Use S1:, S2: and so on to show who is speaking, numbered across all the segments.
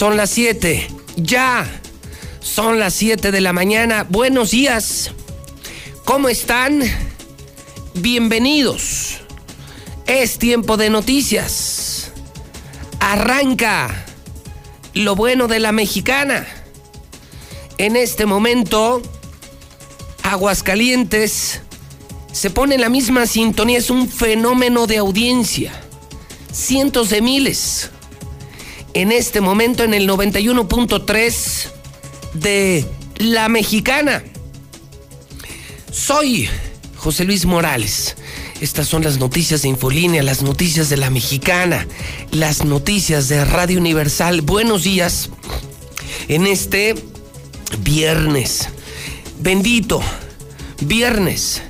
S1: Son las 7. Ya. Son las 7 de la mañana. Buenos días. ¿Cómo están? Bienvenidos. Es tiempo de noticias. Arranca lo bueno de la mexicana. En este momento, Aguascalientes se pone en la misma sintonía. Es un fenómeno de audiencia. Cientos de miles. En este momento en el 91.3 de La Mexicana. Soy José Luis Morales. Estas son las noticias de Infolínea, las noticias de la Mexicana, las noticias de Radio Universal. Buenos días en este viernes. Bendito, viernes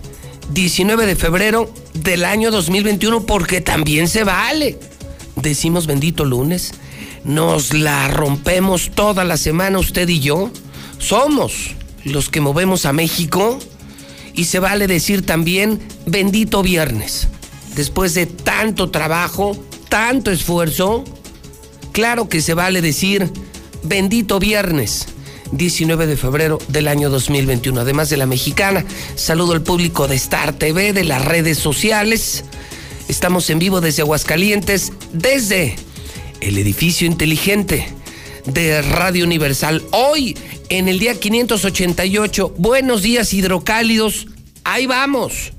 S1: 19 de febrero del año 2021, porque también se vale. Decimos bendito lunes, nos la rompemos toda la semana usted y yo. Somos los que movemos a México y se vale decir también bendito viernes. Después de tanto trabajo, tanto esfuerzo, claro que se vale decir bendito viernes. 19 de febrero del año 2021. Además de la mexicana, saludo al público de Star TV, de las redes sociales. Estamos en vivo desde Aguascalientes, desde el edificio inteligente de Radio Universal. Hoy, en el día 588, buenos días hidrocálidos, ahí vamos.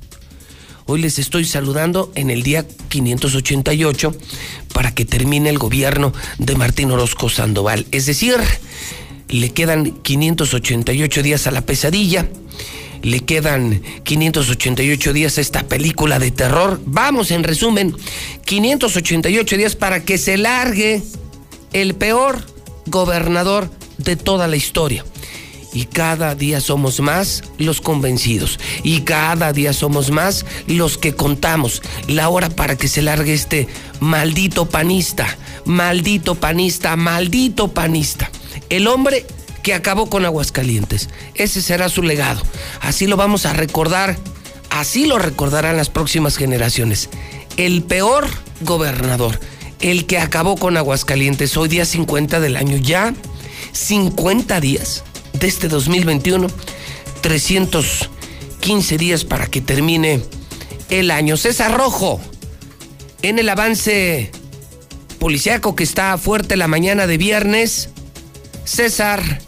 S1: Hoy les estoy saludando en el día 588 para que termine el gobierno de Martín Orozco Sandoval. Es decir, le quedan 588 días a la pesadilla, le quedan 588 días a esta película de terror. Vamos, en resumen, 588 días para que se largue el peor gobernador de toda la historia. Y cada día somos más los convencidos. Y cada día somos más los que contamos la hora para que se largue este maldito panista. Maldito panista, maldito panista el hombre que acabó con Aguascalientes. Ese será su legado. Así lo vamos a recordar, así lo recordarán las próximas generaciones. El peor gobernador, el que acabó con Aguascalientes, hoy día 50 del año, ya 50 días de este 2021, 315 días para que termine el año. César Rojo, en el avance policiaco que está fuerte la mañana de viernes, César,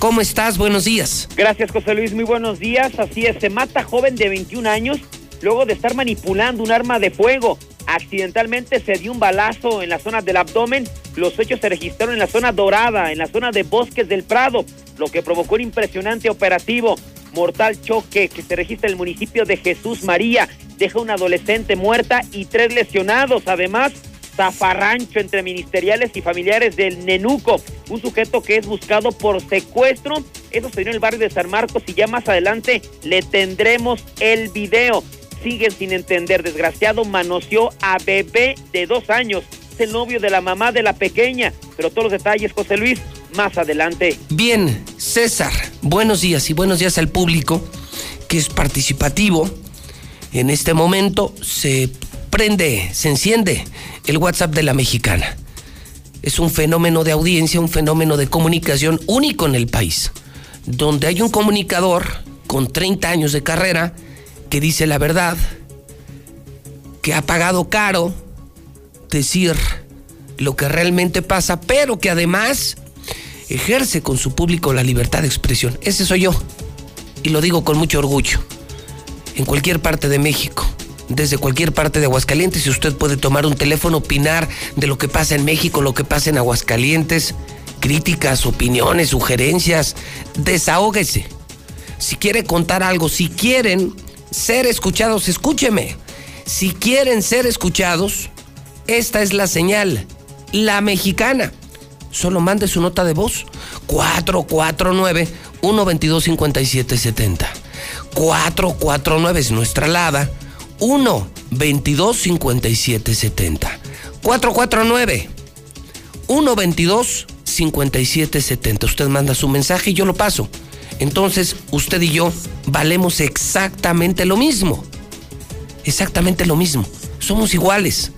S1: ¿cómo estás? Buenos días.
S2: Gracias, José Luis. Muy buenos días. Así es, se mata joven de 21 años luego de estar manipulando un arma de fuego. Accidentalmente se dio un balazo en la zona del abdomen. Los hechos se registraron en la zona dorada, en la zona de bosques del Prado, lo que provocó un impresionante operativo. Mortal choque que se registra en el municipio de Jesús María. Deja una adolescente muerta y tres lesionados. Además, zafarrancho entre ministeriales y familiares del Nenuco, un sujeto que es buscado por secuestro. Eso se dio en el barrio de San Marcos y ya más adelante le tendremos el video. Siguen sin entender, desgraciado, manoseó a bebé de dos años. Es el novio de la mamá de la pequeña. Pero todos los detalles, José Luis, más adelante.
S1: Bien, César, buenos días y buenos días al público que es participativo. En este momento se prende, se enciende el WhatsApp de la mexicana. Es un fenómeno de audiencia, un fenómeno de comunicación único en el país, donde hay un comunicador con 30 años de carrera que dice la verdad, que ha pagado caro decir lo que realmente pasa, pero que además ejerce con su público la libertad de expresión. Ese soy yo, y lo digo con mucho orgullo, en cualquier parte de México desde cualquier parte de Aguascalientes y usted puede tomar un teléfono, opinar de lo que pasa en México, lo que pasa en Aguascalientes, críticas, opiniones, sugerencias, desahógese. Si quiere contar algo, si quieren ser escuchados, escúcheme. Si quieren ser escuchados, esta es la señal, la mexicana. Solo mande su nota de voz. 449-122-5770. 449 es nuestra alada. 1-22-5770. 449 122 5770. Usted manda su mensaje y yo lo paso. Entonces, usted y yo valemos exactamente lo mismo. Exactamente lo mismo. Somos iguales.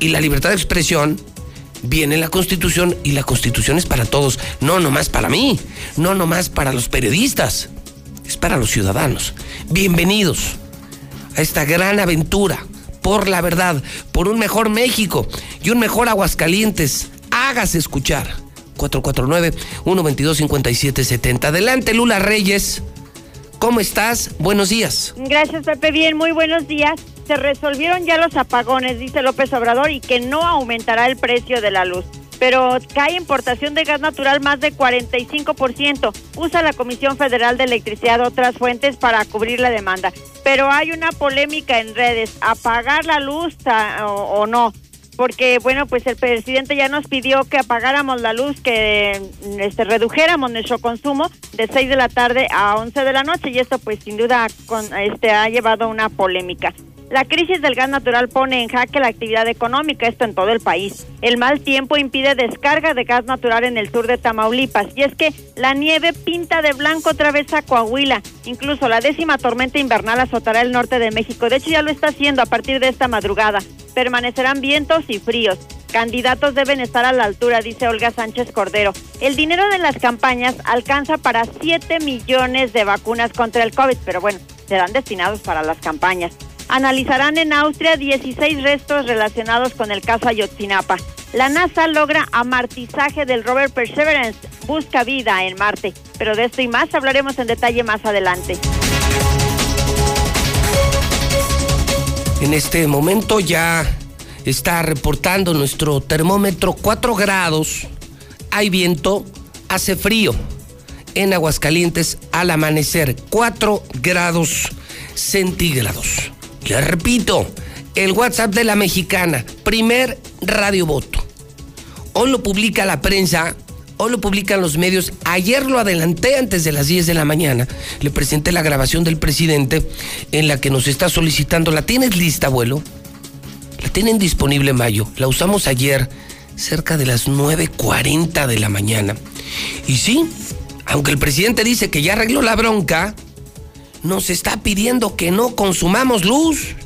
S1: Y la libertad de expresión viene en la Constitución y la Constitución es para todos, no nomás para mí, no nomás para los periodistas, es para los ciudadanos. Bienvenidos a esta gran aventura por la verdad, por un mejor México y un mejor Aguascalientes. Hágase escuchar. 449-122-5770. Adelante, Lula Reyes. ¿Cómo estás? Buenos días.
S3: Gracias, Pepe. Bien, muy buenos días. Se resolvieron ya los apagones, dice López Obrador, y que no aumentará el precio de la luz. Pero cae importación de gas natural más de 45%. Usa la Comisión Federal de Electricidad otras fuentes para cubrir la demanda. Pero hay una polémica en redes, apagar la luz o no porque bueno, pues el presidente ya nos pidió que apagáramos la luz, que este, redujéramos nuestro consumo de 6 de la tarde a 11 de la noche y esto pues sin duda con, este, ha llevado una polémica. La crisis del gas natural pone en jaque la actividad económica, esto en todo el país. El mal tiempo impide descarga de gas natural en el sur de Tamaulipas. Y es que la nieve pinta de blanco otra vez a Coahuila. Incluso la décima tormenta invernal azotará el norte de México. De hecho, ya lo está haciendo a partir de esta madrugada. Permanecerán vientos y fríos. Candidatos deben estar a la altura, dice Olga Sánchez Cordero. El dinero de las campañas alcanza para 7 millones de vacunas contra el COVID, pero bueno, serán destinados para las campañas analizarán en Austria 16 restos relacionados con el caso Ayotzinapa. La NASA logra amartizaje del rover Perseverance, busca vida en Marte. Pero de esto y más hablaremos en detalle más adelante.
S1: En este momento ya está reportando nuestro termómetro 4 grados. Hay viento, hace frío. En Aguascalientes al amanecer 4 grados centígrados. Les repito, el WhatsApp de la mexicana, primer radio voto. Hoy lo publica la prensa, hoy lo publican los medios. Ayer lo adelanté antes de las 10 de la mañana. Le presenté la grabación del presidente en la que nos está solicitando. ¿La tienes lista, abuelo? La tienen disponible mayo. La usamos ayer, cerca de las 9.40 de la mañana. Y sí, aunque el presidente dice que ya arregló la bronca, nos está pidiendo que no consumamos luz.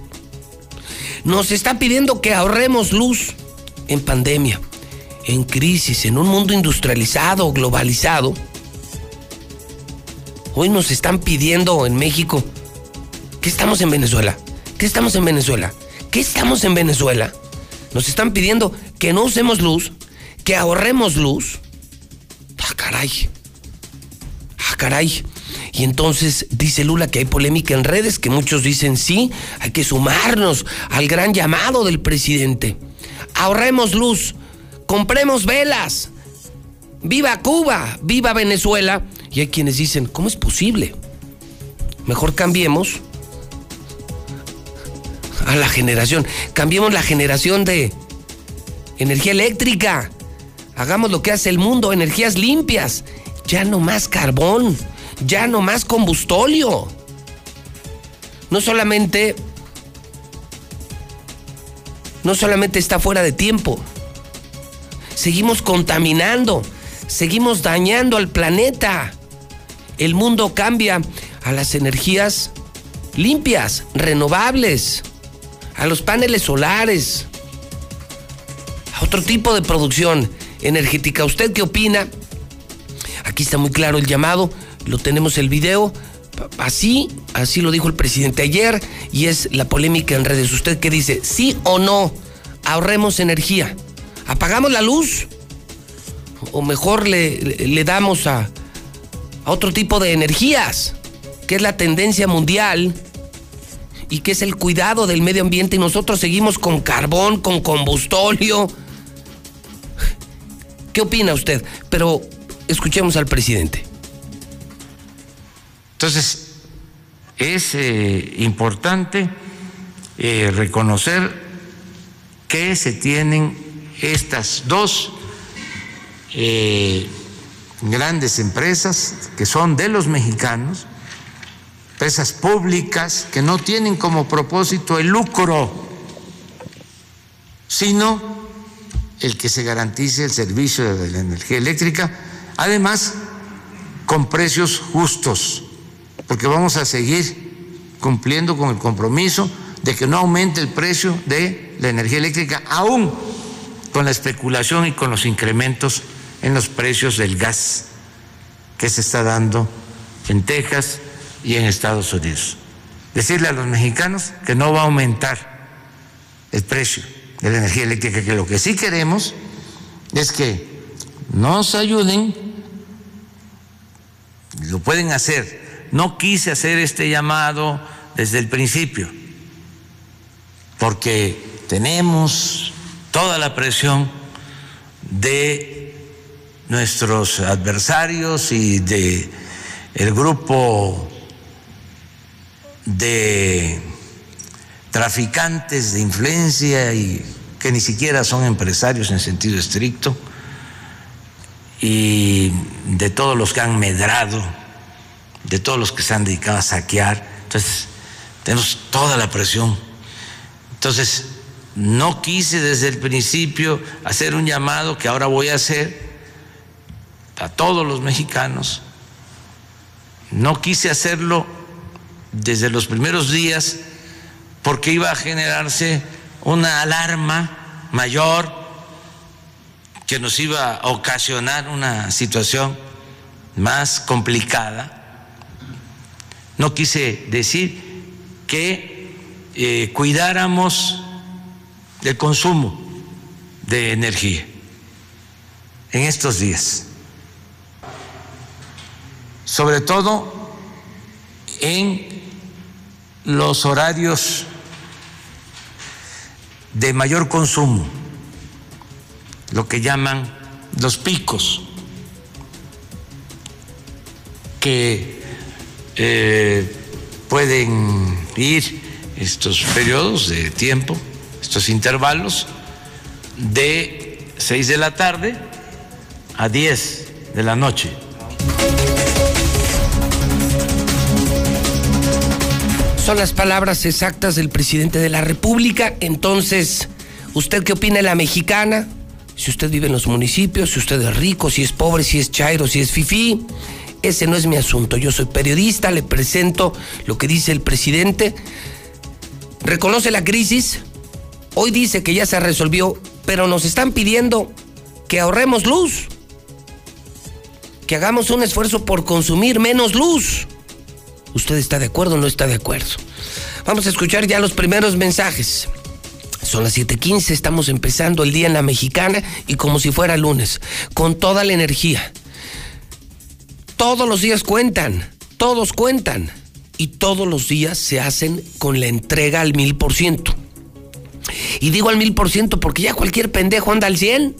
S1: Nos está pidiendo que ahorremos luz en pandemia, en crisis, en un mundo industrializado, globalizado. Hoy nos están pidiendo en México que estamos en Venezuela. ¿Qué estamos en Venezuela? ¿Qué estamos en Venezuela? Nos están pidiendo que no usemos luz, que ahorremos luz. Ah, caray. Ah, caray. Y entonces dice Lula que hay polémica en redes, que muchos dicen sí, hay que sumarnos al gran llamado del presidente. Ahorremos luz, compremos velas. Viva Cuba, viva Venezuela. Y hay quienes dicen, ¿cómo es posible? Mejor cambiemos a la generación. Cambiemos la generación de energía eléctrica. Hagamos lo que hace el mundo, energías limpias. Ya no más carbón ya no más combustóleo. No solamente no solamente está fuera de tiempo. Seguimos contaminando, seguimos dañando al planeta. El mundo cambia a las energías limpias, renovables, a los paneles solares, a otro tipo de producción energética. ¿Usted qué opina? Aquí está muy claro el llamado lo tenemos el video. Así, así lo dijo el presidente ayer y es la polémica en redes. ¿Usted qué dice? ¿Sí o no? Ahorremos energía. ¿Apagamos la luz? ¿O mejor le, le damos a, a otro tipo de energías? Que es la tendencia mundial y que es el cuidado del medio ambiente y nosotros seguimos con carbón, con combustóleo. ¿Qué opina usted? Pero escuchemos al presidente.
S4: Entonces, es eh, importante eh, reconocer que se tienen estas dos eh, grandes empresas que son de los mexicanos, empresas públicas que no tienen como propósito el lucro, sino el que se garantice el servicio de la energía eléctrica, además con precios justos, porque vamos a seguir cumpliendo con el compromiso de que no aumente el precio de la energía eléctrica, aún con la especulación y con los incrementos en los precios del gas que se está dando en Texas y en Estados Unidos. Decirle a los mexicanos que no va a aumentar el precio de la energía eléctrica, que lo que sí queremos es que nos ayuden, lo pueden hacer. No quise hacer este llamado desde el principio, porque tenemos toda la presión de nuestros adversarios y de el grupo de traficantes de influencia y que ni siquiera son empresarios en sentido estricto y de todos los que han medrado, de todos los que se han dedicado a saquear. Entonces, tenemos toda la presión. Entonces, no quise desde el principio hacer un llamado que ahora voy a hacer a todos los mexicanos. No quise hacerlo desde los primeros días porque iba a generarse una alarma mayor que nos iba a ocasionar una situación más complicada. No quise decir que eh, cuidáramos el consumo de energía en estos días. Sobre todo en los horarios de mayor consumo, lo que llaman los picos, que eh, pueden ir estos periodos de tiempo, estos intervalos, de 6 de la tarde a 10 de la noche.
S1: Son las palabras exactas del presidente de la República. Entonces, ¿usted qué opina de la mexicana? Si usted vive en los municipios, si usted es rico, si es pobre, si es chairo, si es fifí, ese no es mi asunto. Yo soy periodista, le presento lo que dice el presidente. Reconoce la crisis, hoy dice que ya se resolvió, pero nos están pidiendo que ahorremos luz, que hagamos un esfuerzo por consumir menos luz. ¿Usted está de acuerdo o no está de acuerdo? Vamos a escuchar ya los primeros mensajes. Son las 7:15, estamos empezando el día en la mexicana y como si fuera lunes, con toda la energía. Todos los días cuentan, todos cuentan y todos los días se hacen con la entrega al mil por ciento. Y digo al mil por ciento porque ya cualquier pendejo anda al 100.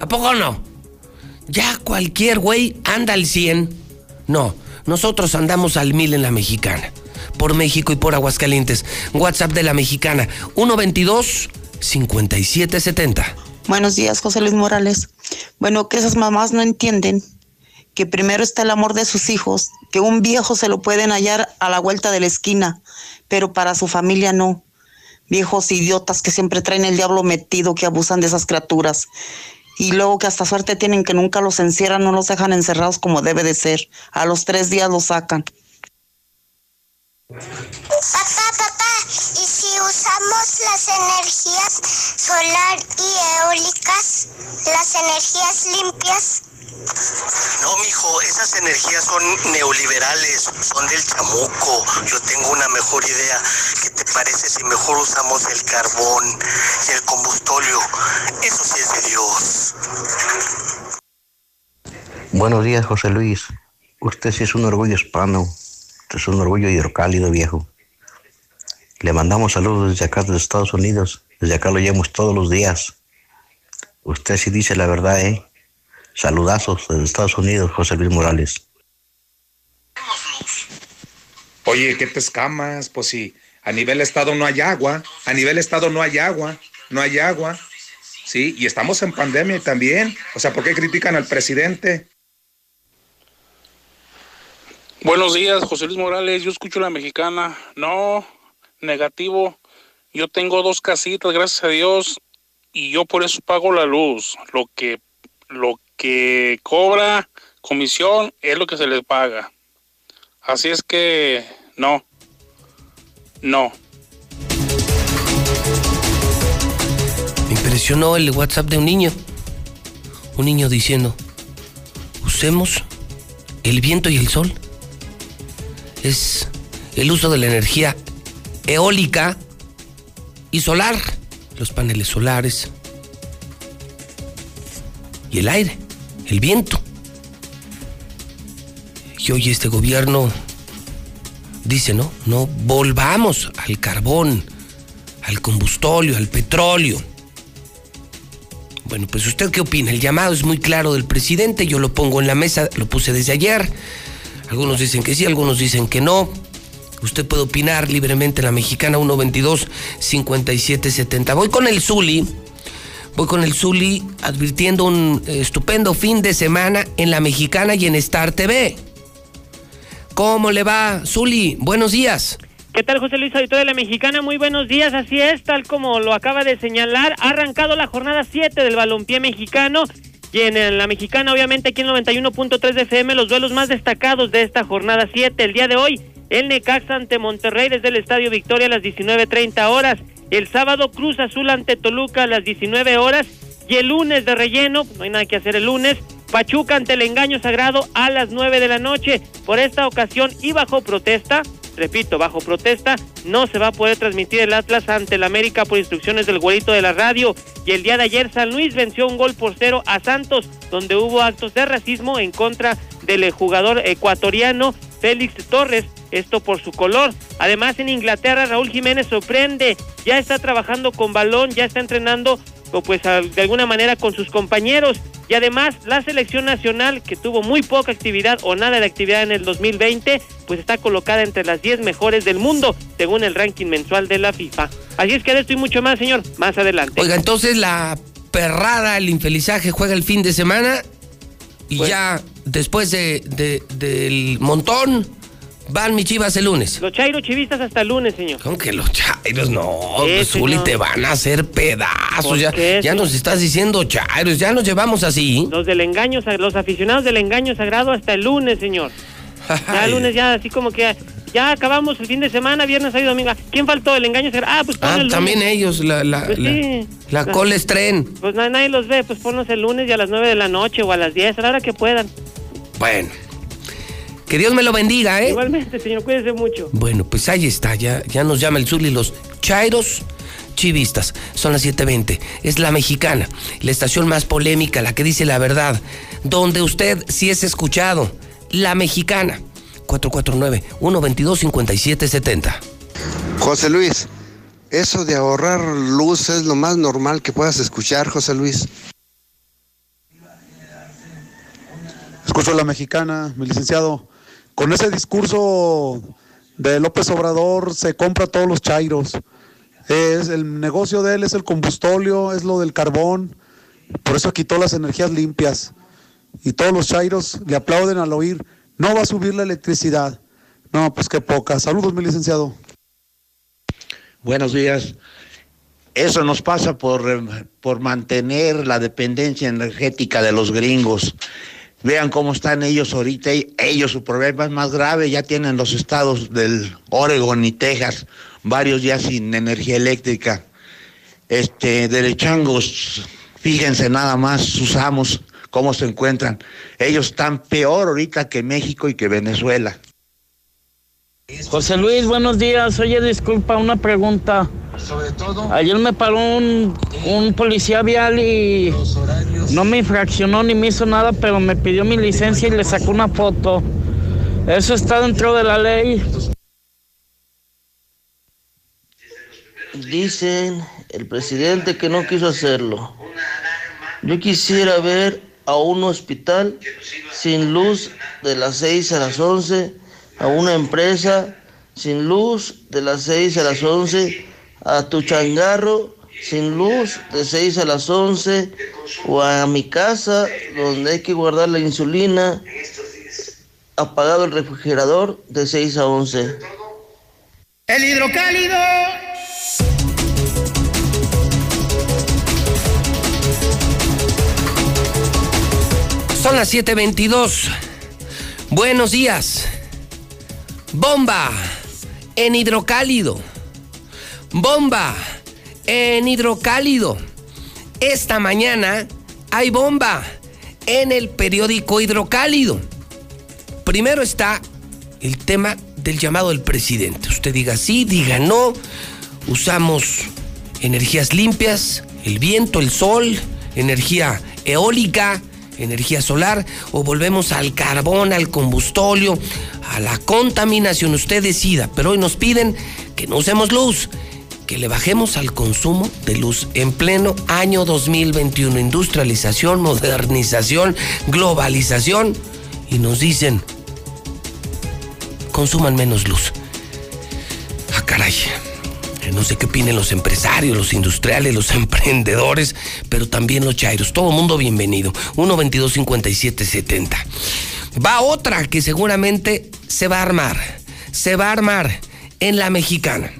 S1: ¿A poco no? Ya cualquier güey anda al 100. No nosotros andamos al mil en la mexicana. Por México y por Aguascalientes. WhatsApp de la mexicana. 122-5770.
S5: Buenos días, José Luis Morales. Bueno, que esas mamás no entienden que primero está el amor de sus hijos, que un viejo se lo pueden hallar a la vuelta de la esquina, pero para su familia no. Viejos idiotas que siempre traen el diablo metido, que abusan de esas criaturas y luego que hasta suerte tienen que nunca los encierran, no los dejan encerrados como debe de ser. A los tres días los sacan.
S6: Papá, papá, ¿y si usamos las energías solar y eólicas, las energías limpias?
S7: No, mijo, esas energías son neoliberales, son del chamuco. Yo tengo una mejor idea. ¿Qué te parece si mejor usamos el carbón y el combustóleo? Eso sí es de Dios.
S8: Buenos días, José Luis. Usted sí es un orgullo hispano. Usted es un orgullo hidrocálido, viejo. Le mandamos saludos desde acá, desde Estados Unidos. Desde acá lo llevamos todos los días. Usted sí dice la verdad, ¿eh? Saludazos desde Estados Unidos, José Luis Morales.
S9: Oye, ¿qué te escamas? Pues si a nivel estado no hay agua, a nivel estado no hay agua, no hay agua. Sí, y estamos en pandemia también. O sea, ¿por qué critican al presidente?
S10: Buenos días, José Luis Morales. Yo escucho la mexicana. No, negativo. Yo tengo dos casitas, gracias a Dios, y yo por eso pago la luz. Lo que, lo que cobra comisión es lo que se les paga. Así es que no, no.
S1: Me impresionó el WhatsApp de un niño. Un niño diciendo, usemos el viento y el sol. Es el uso de la energía eólica y solar. Los paneles solares. Y el aire, el viento. Y hoy este gobierno dice, no, no volvamos al carbón, al combustóleo, al petróleo. Bueno, pues usted qué opina? El llamado es muy claro del presidente, yo lo pongo en la mesa, lo puse desde ayer. Algunos dicen que sí, algunos dicen que no. Usted puede opinar libremente en la mexicana 122-5770. Voy con el Zuli. Voy con el Zuli advirtiendo un estupendo fin de semana en la mexicana y en Star TV. ¿Cómo le va, Zuli? Buenos días.
S11: ¿Qué tal, José Luis, auditor de la Mexicana? Muy buenos días. Así es, tal como lo acaba de señalar, ha arrancado la jornada 7 del balompié mexicano. Y en la Mexicana, obviamente, aquí en 91.3 de FM, los duelos más destacados de esta jornada 7. El día de hoy, el Necaxa ante Monterrey desde el Estadio Victoria a las 19.30 horas. El sábado, Cruz Azul ante Toluca a las 19 horas. Y el lunes de relleno, no hay nada que hacer el lunes, Pachuca ante el engaño sagrado a las 9 de la noche. Por esta ocasión y bajo protesta, repito, bajo protesta, no se va a poder transmitir el Atlas ante el América por instrucciones del güerito de la radio. Y el día de ayer San Luis venció un gol por cero a Santos, donde hubo actos de racismo en contra del jugador ecuatoriano Félix Torres, esto por su color. Además en Inglaterra Raúl Jiménez sorprende, ya está trabajando con balón, ya está entrenando o pues de alguna manera con sus compañeros y además la selección nacional que tuvo muy poca actividad o nada de actividad en el 2020 pues está colocada entre las 10 mejores del mundo según el ranking mensual de la FIFA. Así es que de esto y mucho más señor, más adelante.
S1: Oiga, entonces la perrada, el infelizaje juega el fin de semana y
S11: Pues-
S1: ya después de, de- del montón van mis chivas el lunes.
S11: Los Chairo Chivistas hasta el lunes, señor.
S1: ¿Cómo que los chairos? No, pues, Zuli, te van a hacer pedazos.
S11: ¿Por
S1: Ya,
S11: qué,
S1: ya nos estás diciendo chairos, ya nos llevamos así.
S11: Los del engaño, los aficionados del engaño sagrado hasta el lunes, señor. Ya el lunes ya así como que ya acabamos el fin de semana, viernes, sábado y domingo. ¿Quién faltó? El engaño sagrado. Ah, pues
S1: Ah,
S11: el lunes.
S1: también ellos, la, la,
S11: Pues
S1: la,
S11: sí.
S1: la estren.
S11: Pues na- nadie los ve, pues ponlos el lunes y a las 9 de la noche o a las 10, a la hora que puedan.
S1: Bueno, que Dios me lo bendiga, ¿eh?
S11: Igualmente, señor, cuídese mucho.
S1: Bueno, pues ahí está, ya, ya nos llama el Zuli los Chairos Chivistas. Son las 7.20. Es la mexicana, la estación más polémica, la que dice la verdad, donde usted sí es escuchado. La mexicana. 449-122-5770.
S12: José Luis, eso de ahorrar luz es lo más normal que puedas escuchar, José Luis.
S13: A la mexicana, mi licenciado. Con ese discurso de López Obrador se compra todos los chairos. Es, el negocio de él es el combustóleo, es lo del carbón. Por eso quitó las energías limpias. Y todos los chairos le aplauden al oír. No va a subir la electricidad. No, pues qué poca. Saludos, mi licenciado.
S14: Buenos días. Eso nos pasa por, por mantener la dependencia energética de los gringos. Vean cómo están ellos ahorita. Ellos, su problema es más grave. Ya tienen los estados del Oregon y Texas, varios ya sin energía eléctrica. Este, derechangos, fíjense nada más, sus amos, cómo se encuentran. Ellos están peor ahorita que México y que Venezuela.
S15: José Luis, buenos días. Oye, disculpa, una pregunta. Ayer me paró un, un policía vial y no me infraccionó ni me hizo nada, pero me pidió mi licencia y le sacó una foto. ¿Eso está dentro de la ley?
S16: Dicen el presidente que no quiso hacerlo. Yo quisiera ver a un hospital sin luz de las 6 a las 11, a una empresa sin luz de las 6 a las 11, a tu changarro sin luz de 6 a las 11 o a mi casa donde hay que guardar la insulina apagado el refrigerador de 6 a 11.
S1: El hidrocálido. Son las 7:22. Buenos días. Bomba en hidrocálido. Bomba en hidrocálido. Esta mañana hay bomba en el periódico hidrocálido. Primero está el tema del llamado del presidente. Usted diga sí, diga no. Usamos energías limpias, el viento, el sol, energía eólica, energía solar, o volvemos al carbón, al combustóleo, a la contaminación. Usted decida, pero hoy nos piden que no usemos luz, que le bajemos al consumo de luz en pleno año 2021. Industrialización, modernización, globalización. Y nos dicen, consuman menos luz. Ah, caray. No sé qué opinen los empresarios, los industriales, los emprendedores, pero también los chairos. Todo mundo bienvenido. 1 22 57 70. Va otra que seguramente se va a armar. Se va a armar en la mexicana.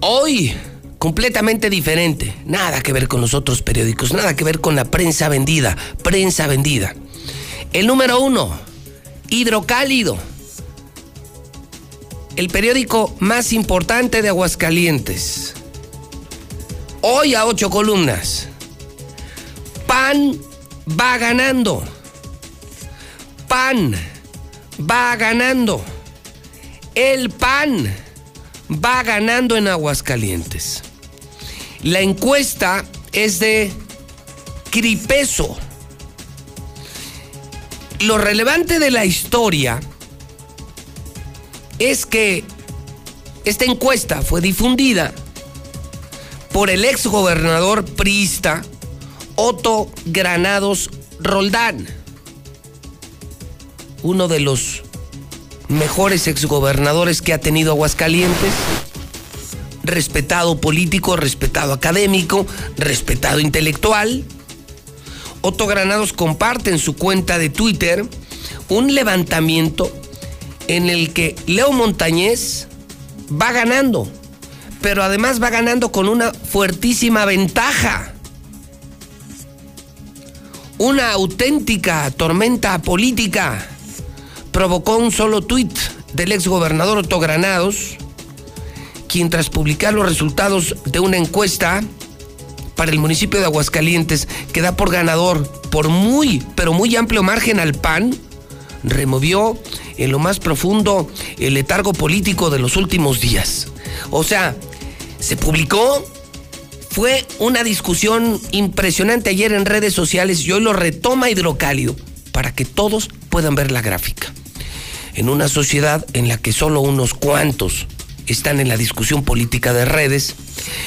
S1: Hoy, completamente diferente. Nada que ver con los otros periódicos, nada que ver con la prensa vendida. Prensa vendida. El número uno, hidrocálido. El periódico más importante de Aguascalientes. Hoy a ocho columnas. PAN va ganando. PAN va ganando. El PAN va ganando en Aguascalientes. La encuesta es de Cripeso. Lo relevante de la historia es que esta encuesta fue difundida por el ex gobernador priista Otto Granados Roldán, uno de los mejores exgobernadores que ha tenido Aguascalientes, respetado político, respetado académico, respetado intelectual. Otto Granados comparte en su cuenta de Twitter un levantamiento en el que Leo Montañez va ganando, pero además va ganando con una fuertísima ventaja. Una auténtica tormenta política provocó un solo tuit del exgobernador Otto Granados, quien tras publicar los resultados de una encuesta para el municipio de Aguascalientes que da por ganador por muy, pero muy amplio margen al PAN, removió en lo más profundo el letargo político de los últimos días. O sea, se publicó, fue una discusión impresionante ayer en redes sociales y hoy lo retoma Hidrocálido para que todos puedan ver la gráfica. En una sociedad en la que solo unos cuantos están en la discusión política de redes,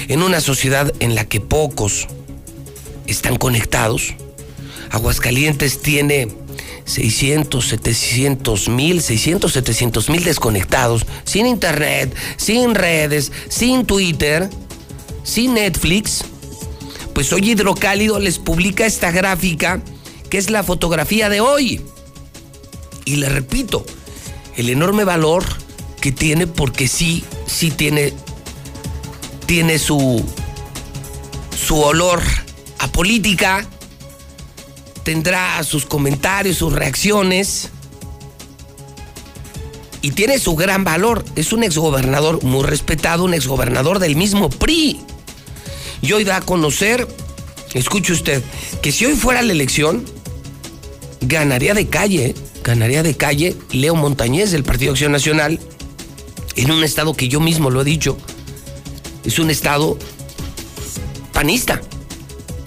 S1: en una sociedad en la que pocos están conectados, Aguascalientes tiene 600, 700 mil, 600, 700 mil desconectados, sin internet, sin redes, sin Twitter, sin Netflix. Pues hoy Hidrocálido les publica esta gráfica que es la fotografía de hoy. Y le repito, el enorme valor que tiene porque sí, sí tiene, tiene su, su olor a política tendrá sus comentarios, sus reacciones. Y tiene su gran valor. Es un exgobernador muy respetado, un exgobernador del mismo PRI. Y hoy da a conocer, escuche usted, que si hoy fuera la elección, ganaría de calle, ganaría de calle Leo Montañez del Partido Acción Nacional, en un estado que yo mismo lo he dicho, es un estado panista.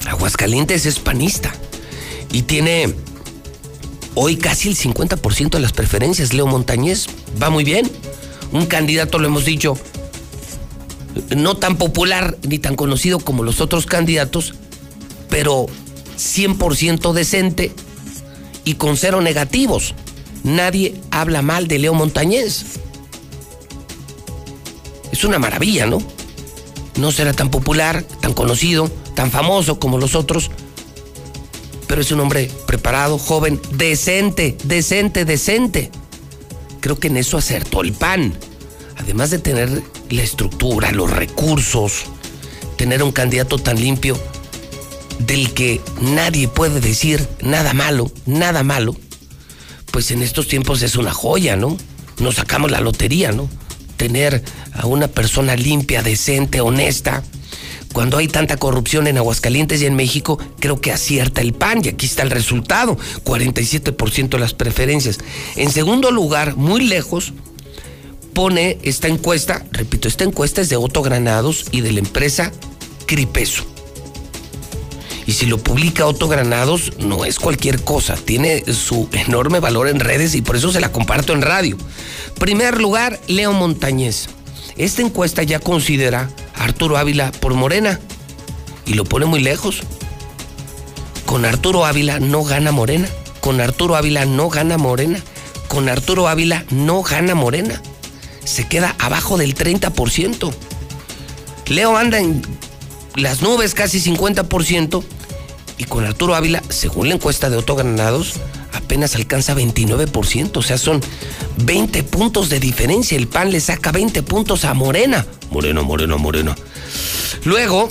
S1: Aguascalientes es panista y tiene hoy casi el 50% de las preferencias. Leo Montañez va muy bien. Un candidato, lo hemos dicho, no tan popular ni tan conocido como los otros candidatos, pero 100% decente y con cero negativos. Nadie habla mal de Leo Montañez. Es una maravilla, ¿no? no será tan popular, tan conocido, tan famoso como los otros, pero es un hombre preparado, joven, decente, decente, decente. Creo que en eso acertó el PAN. Además de tener la estructura, los recursos, tener un candidato tan limpio del que nadie puede decir nada malo, nada malo, pues en estos tiempos es una joya, ¿no? Nos sacamos la lotería, ¿no? Tener a una persona limpia, decente, honesta. Cuando hay tanta corrupción en Aguascalientes y en México, creo que acierta el PAN y aquí está el resultado, 47% de las preferencias. En segundo lugar, muy lejos, pone esta encuesta, repito, esta encuesta es de Otto Granados y de la empresa Cripeso. Y si lo publica Otto Granados, no es cualquier cosa. Tiene su enorme valor en redes y por eso se la comparto en radio. Primer lugar, Leo Montañez. Esta encuesta ya considera a Arturo Ávila por Morena y lo pone muy lejos. Con Arturo Ávila no gana Morena. Con Arturo Ávila no gana Morena. Con Arturo Ávila no gana Morena. Se queda abajo del 30%. Leo anda en las nubes casi 50% y con Arturo Ávila, según la encuesta de Otto Granados, apenas alcanza 29%, o sea, son 20 puntos de diferencia. El PAN le saca 20 puntos a Morena. Moreno, Moreno, Moreno. Luego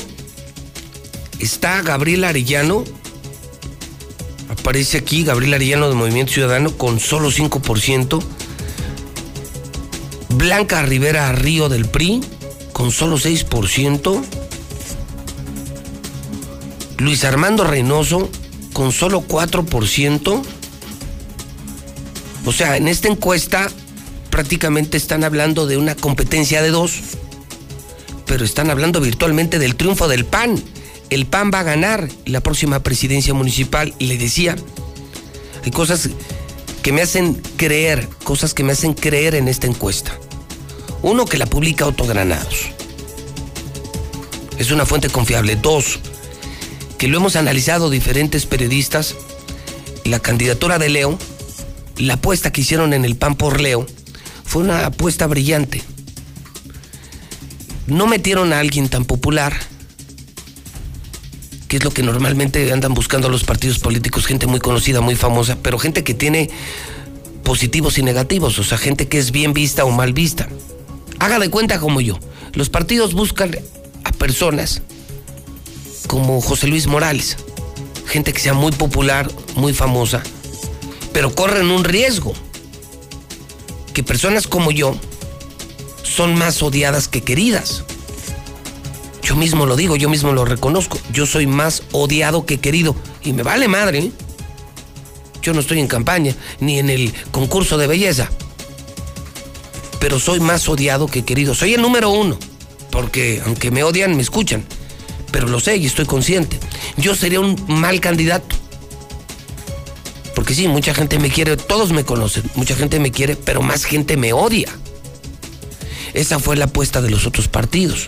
S1: está Gabriel Arellano. Aparece aquí Gabriel Arellano de Movimiento Ciudadano con solo 5%. Blanca Rivera Río del PRI con solo 6%. Luis Armando Reynoso con solo 4%. O sea, en esta encuesta prácticamente están hablando de una competencia de dos, pero están hablando virtualmente del triunfo del PAN. El PAN va a ganar la próxima presidencia municipal. Y le decía, hay cosas que me hacen creer, cosas que me hacen creer en esta encuesta. Uno, que la publica Autogranados. Es una fuente confiable. Dos, que lo hemos analizado diferentes periodistas, la candidatura de Leo, la apuesta que hicieron en el PAN por Leo, fue una apuesta brillante. No metieron a alguien tan popular, que es lo que normalmente andan buscando los partidos políticos, gente muy conocida, muy famosa, pero gente que tiene positivos y negativos, o sea, gente que es bien vista o mal vista. Haga de cuenta como yo. Los partidos buscan a personas como José Luis Morales, gente que sea muy popular, muy famosa, pero corren un riesgo, que personas como yo son más odiadas que queridas. Yo mismo lo digo, yo mismo lo reconozco, yo soy más odiado que querido y me vale madre. ¿eh? Yo no estoy en campaña ni en el concurso de belleza, pero soy más odiado que querido. Soy el número uno, porque aunque me odian, me escuchan pero lo sé y estoy consciente. Yo sería un mal candidato. Porque sí, mucha gente me quiere, todos me conocen, mucha gente me quiere, pero más gente me odia. Esa fue la apuesta de los otros partidos.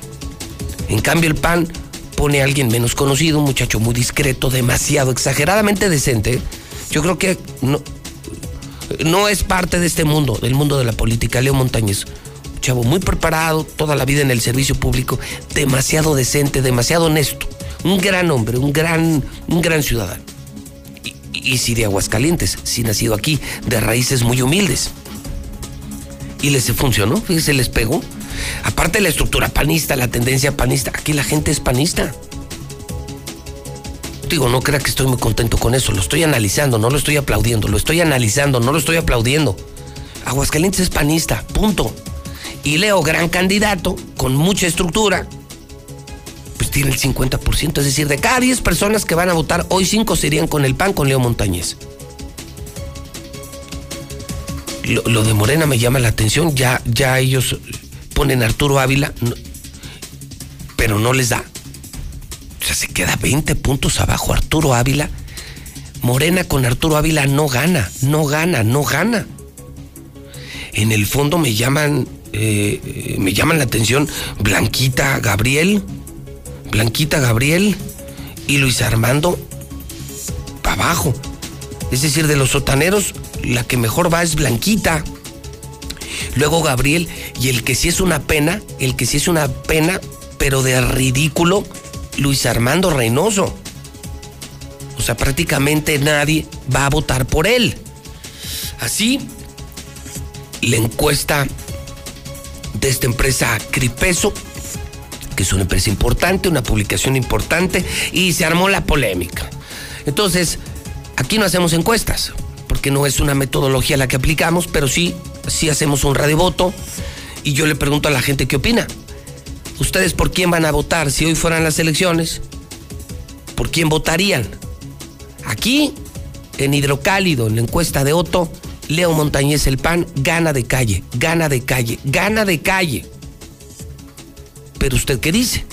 S1: En cambio, el PAN pone a alguien menos conocido, un muchacho muy discreto, demasiado, exageradamente decente. Yo creo que no, no es parte de este mundo, del mundo de la política. Leo Montañez, chavo muy preparado, toda la vida en el servicio público, demasiado decente, demasiado honesto, un gran hombre, un gran, un gran ciudadano. Y, si de Aguascalientes, si nacido aquí, de raíces muy humildes. Y les funcionó, fíjese, les pegó. Aparte la estructura panista, la tendencia panista, aquí la gente es panista. Digo, no crea que estoy muy contento con eso, lo estoy analizando, no lo estoy aplaudiendo, lo estoy analizando, no lo estoy aplaudiendo. Aguascalientes es panista, punto y Leo, gran candidato, con mucha estructura, tiene el 50%. Es decir, de cada 10 personas que van a votar, hoy 5 serían con el PAN con Leo Montañez. Lo, de Morena me llama la atención, ya, ya ellos ponen Arturo Ávila, pero no les da. O sea, se queda 20 puntos abajo Arturo Ávila. Morena con Arturo Ávila no gana, no gana, no gana. En el fondo me llaman eh, me llaman la atención Blanquita Gabriel, Blanquita Gabriel y Luis Armando para abajo. Es decir, de los sotaneros, la que mejor va es Blanquita. Luego Gabriel, y el que sí es una pena, el que sí es una pena, pero de ridículo, Luis Armando Reynoso. O sea, prácticamente nadie va a votar por él. Así, la encuesta de esta empresa Cripeso, que es una empresa importante, una publicación importante, y se armó la polémica. Entonces, aquí no hacemos encuestas, porque no es una metodología la que aplicamos, pero sí, sí hacemos un radiovoto y yo le pregunto a la gente qué opina. ¿Ustedes por quién van a votar si hoy fueran las elecciones? ¿Por quién votarían? Aquí, en Hidrocálido, en la encuesta de Otto, Leo Montañez el PAN gana de calle, gana de calle, gana de calle. Pero usted qué dice?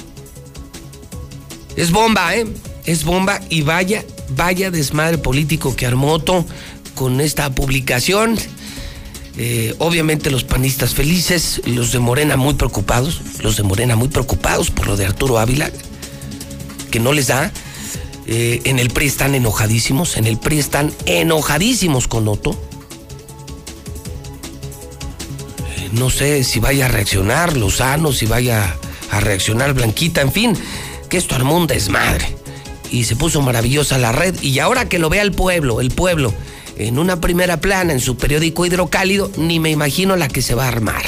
S1: Es bomba, ¿eh? Es bomba y vaya, vaya desmadre político que armó Otto con esta publicación. Eh, obviamente los panistas felices, los de Morena muy preocupados, los de Morena muy preocupados por lo de Arturo Ávila, que no les da. Eh, en el PRI están enojadísimos, en el PRI están enojadísimos con Otto. Eh, no sé si vaya a reaccionar Lozano, si vaya a reaccionar Blanquita, en fin, que esto armó un desmadre. Y se puso maravillosa la red. Y ahora que lo vea el pueblo, el pueblo, en una primera plana en su periódico hidrocálido, ni me imagino la que se va a armar.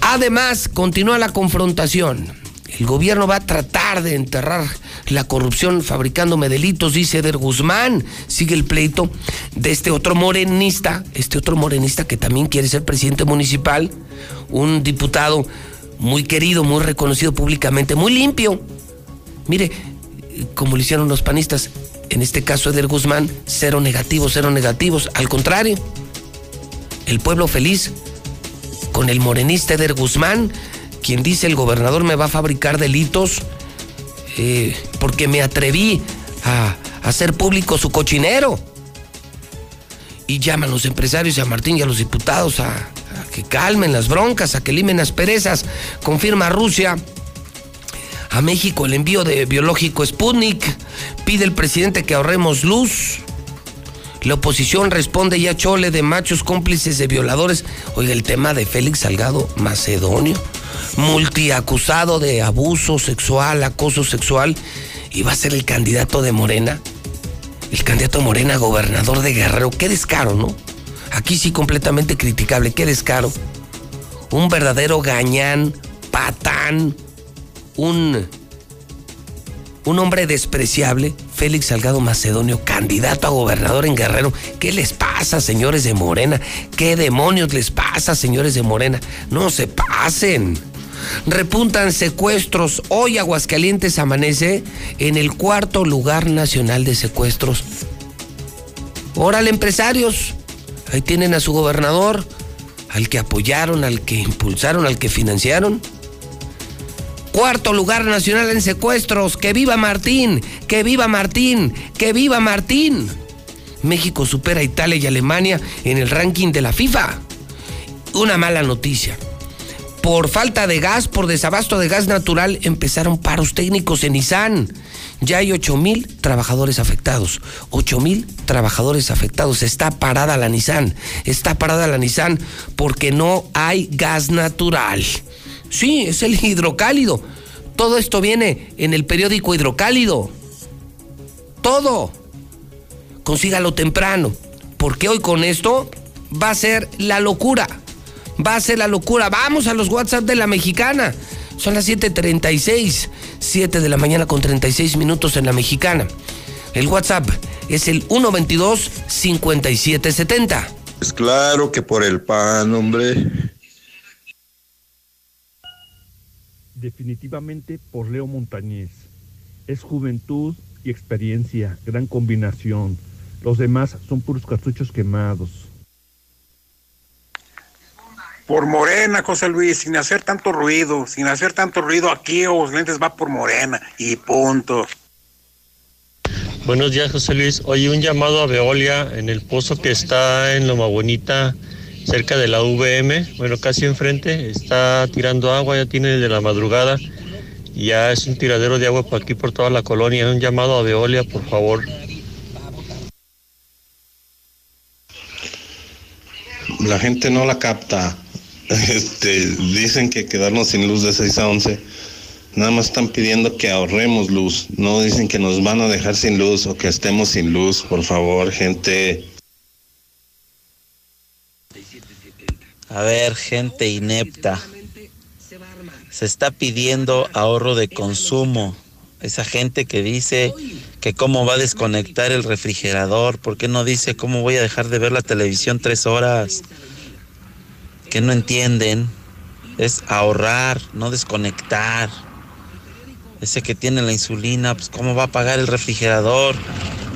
S1: Además, continúa la confrontación. El gobierno va a tratar de enterrar la corrupción fabricándome delitos, dice Eder Guzmán. Sigue el pleito de este otro morenista, este otro morenista que también quiere ser presidente municipal, un diputado muy querido, muy reconocido públicamente, muy limpio. Mire, como lo hicieron los panistas, en este caso Eder Guzmán, cero negativos, cero negativos. Al contrario, el pueblo feliz con el morenista Eder Guzmán, quien dice el gobernador me va a fabricar delitos eh, porque me atreví a hacer público su cochinero. Y llaman los empresarios y a Martín y a los diputados a, a que calmen las broncas, a que limen las perezas. Confirma Rusia a México el envío de biológico Sputnik. Pide el presidente que ahorremos luz. La oposición responde ya chole de machos cómplices de violadores. Oiga, el tema de Félix Salgado Macedonio, multiacusado de abuso sexual, acoso sexual, va a ser el candidato de Morena. El candidato Morena, gobernador de Guerrero. Qué descaro, ¿no? Aquí sí completamente criticable, qué descaro. Un verdadero gañán, patán, un, un hombre despreciable, Félix Salgado Macedonio, candidato a gobernador en Guerrero. ¿Qué les pasa, señores de Morena? ¿Qué demonios les pasa, señores de Morena? No se pasen. Repuntan secuestros. Hoy Aguascalientes amanece en el cuarto lugar nacional de secuestros. Órale, empresarios. Ahí tienen a su gobernador, al que apoyaron, al que impulsaron, al que financiaron. Cuarto lugar nacional en secuestros. ¡Que viva Martín! ¡Que viva Martín! ¡Que viva Martín! México supera a Italia y Alemania en el ranking de la FIFA. Una mala noticia. Por falta de gas, por desabasto de gas natural, empezaron paros técnicos en Nissan. Ya hay 8 mil trabajadores afectados. 8 mil trabajadores afectados. Está parada la Nissan. Está parada la Nissan porque no hay gas natural. Sí, es el hidrocálido. Todo esto viene en el periódico hidrocálido. Todo. Consígalo temprano. Porque hoy con esto va a ser la locura. Va a ser la locura. Vamos a los WhatsApp de la mexicana. Son las 7:36. 7 de la mañana con 36 minutos en la mexicana. El WhatsApp es el 122-5770.
S17: Es claro que por el pan, hombre.
S18: Definitivamente por Leo Montañez. Es juventud y experiencia, gran combinación. Los demás son puros cartuchos quemados.
S19: Por Morena, José Luis, sin hacer tanto ruido, sin hacer tanto ruido aquí lentes va por Morena y punto.
S20: Buenos días, José Luis. Oye, un llamado a Veolia en el pozo que está en Loma Bonita, cerca de la VM, bueno, casi enfrente, está tirando agua, ya tiene de la madrugada, ya es un tiradero de agua por aquí, por toda la colonia. Un llamado a Veolia, por favor.
S17: La gente no la capta. este, dicen que quedarnos sin luz de 6 a 11. Nada más están pidiendo que ahorremos luz. No dicen que nos van a dejar sin luz o que estemos sin luz. Por favor, gente.
S21: A ver, gente inepta. Se está pidiendo ahorro de consumo. Esa gente que dice que cómo va a desconectar el refrigerador, ¿por qué no dice cómo voy a dejar de ver la televisión tres horas? Que no entienden. Es ahorrar, no desconectar. Ese que tiene la insulina, pues cómo va a apagar el refrigerador,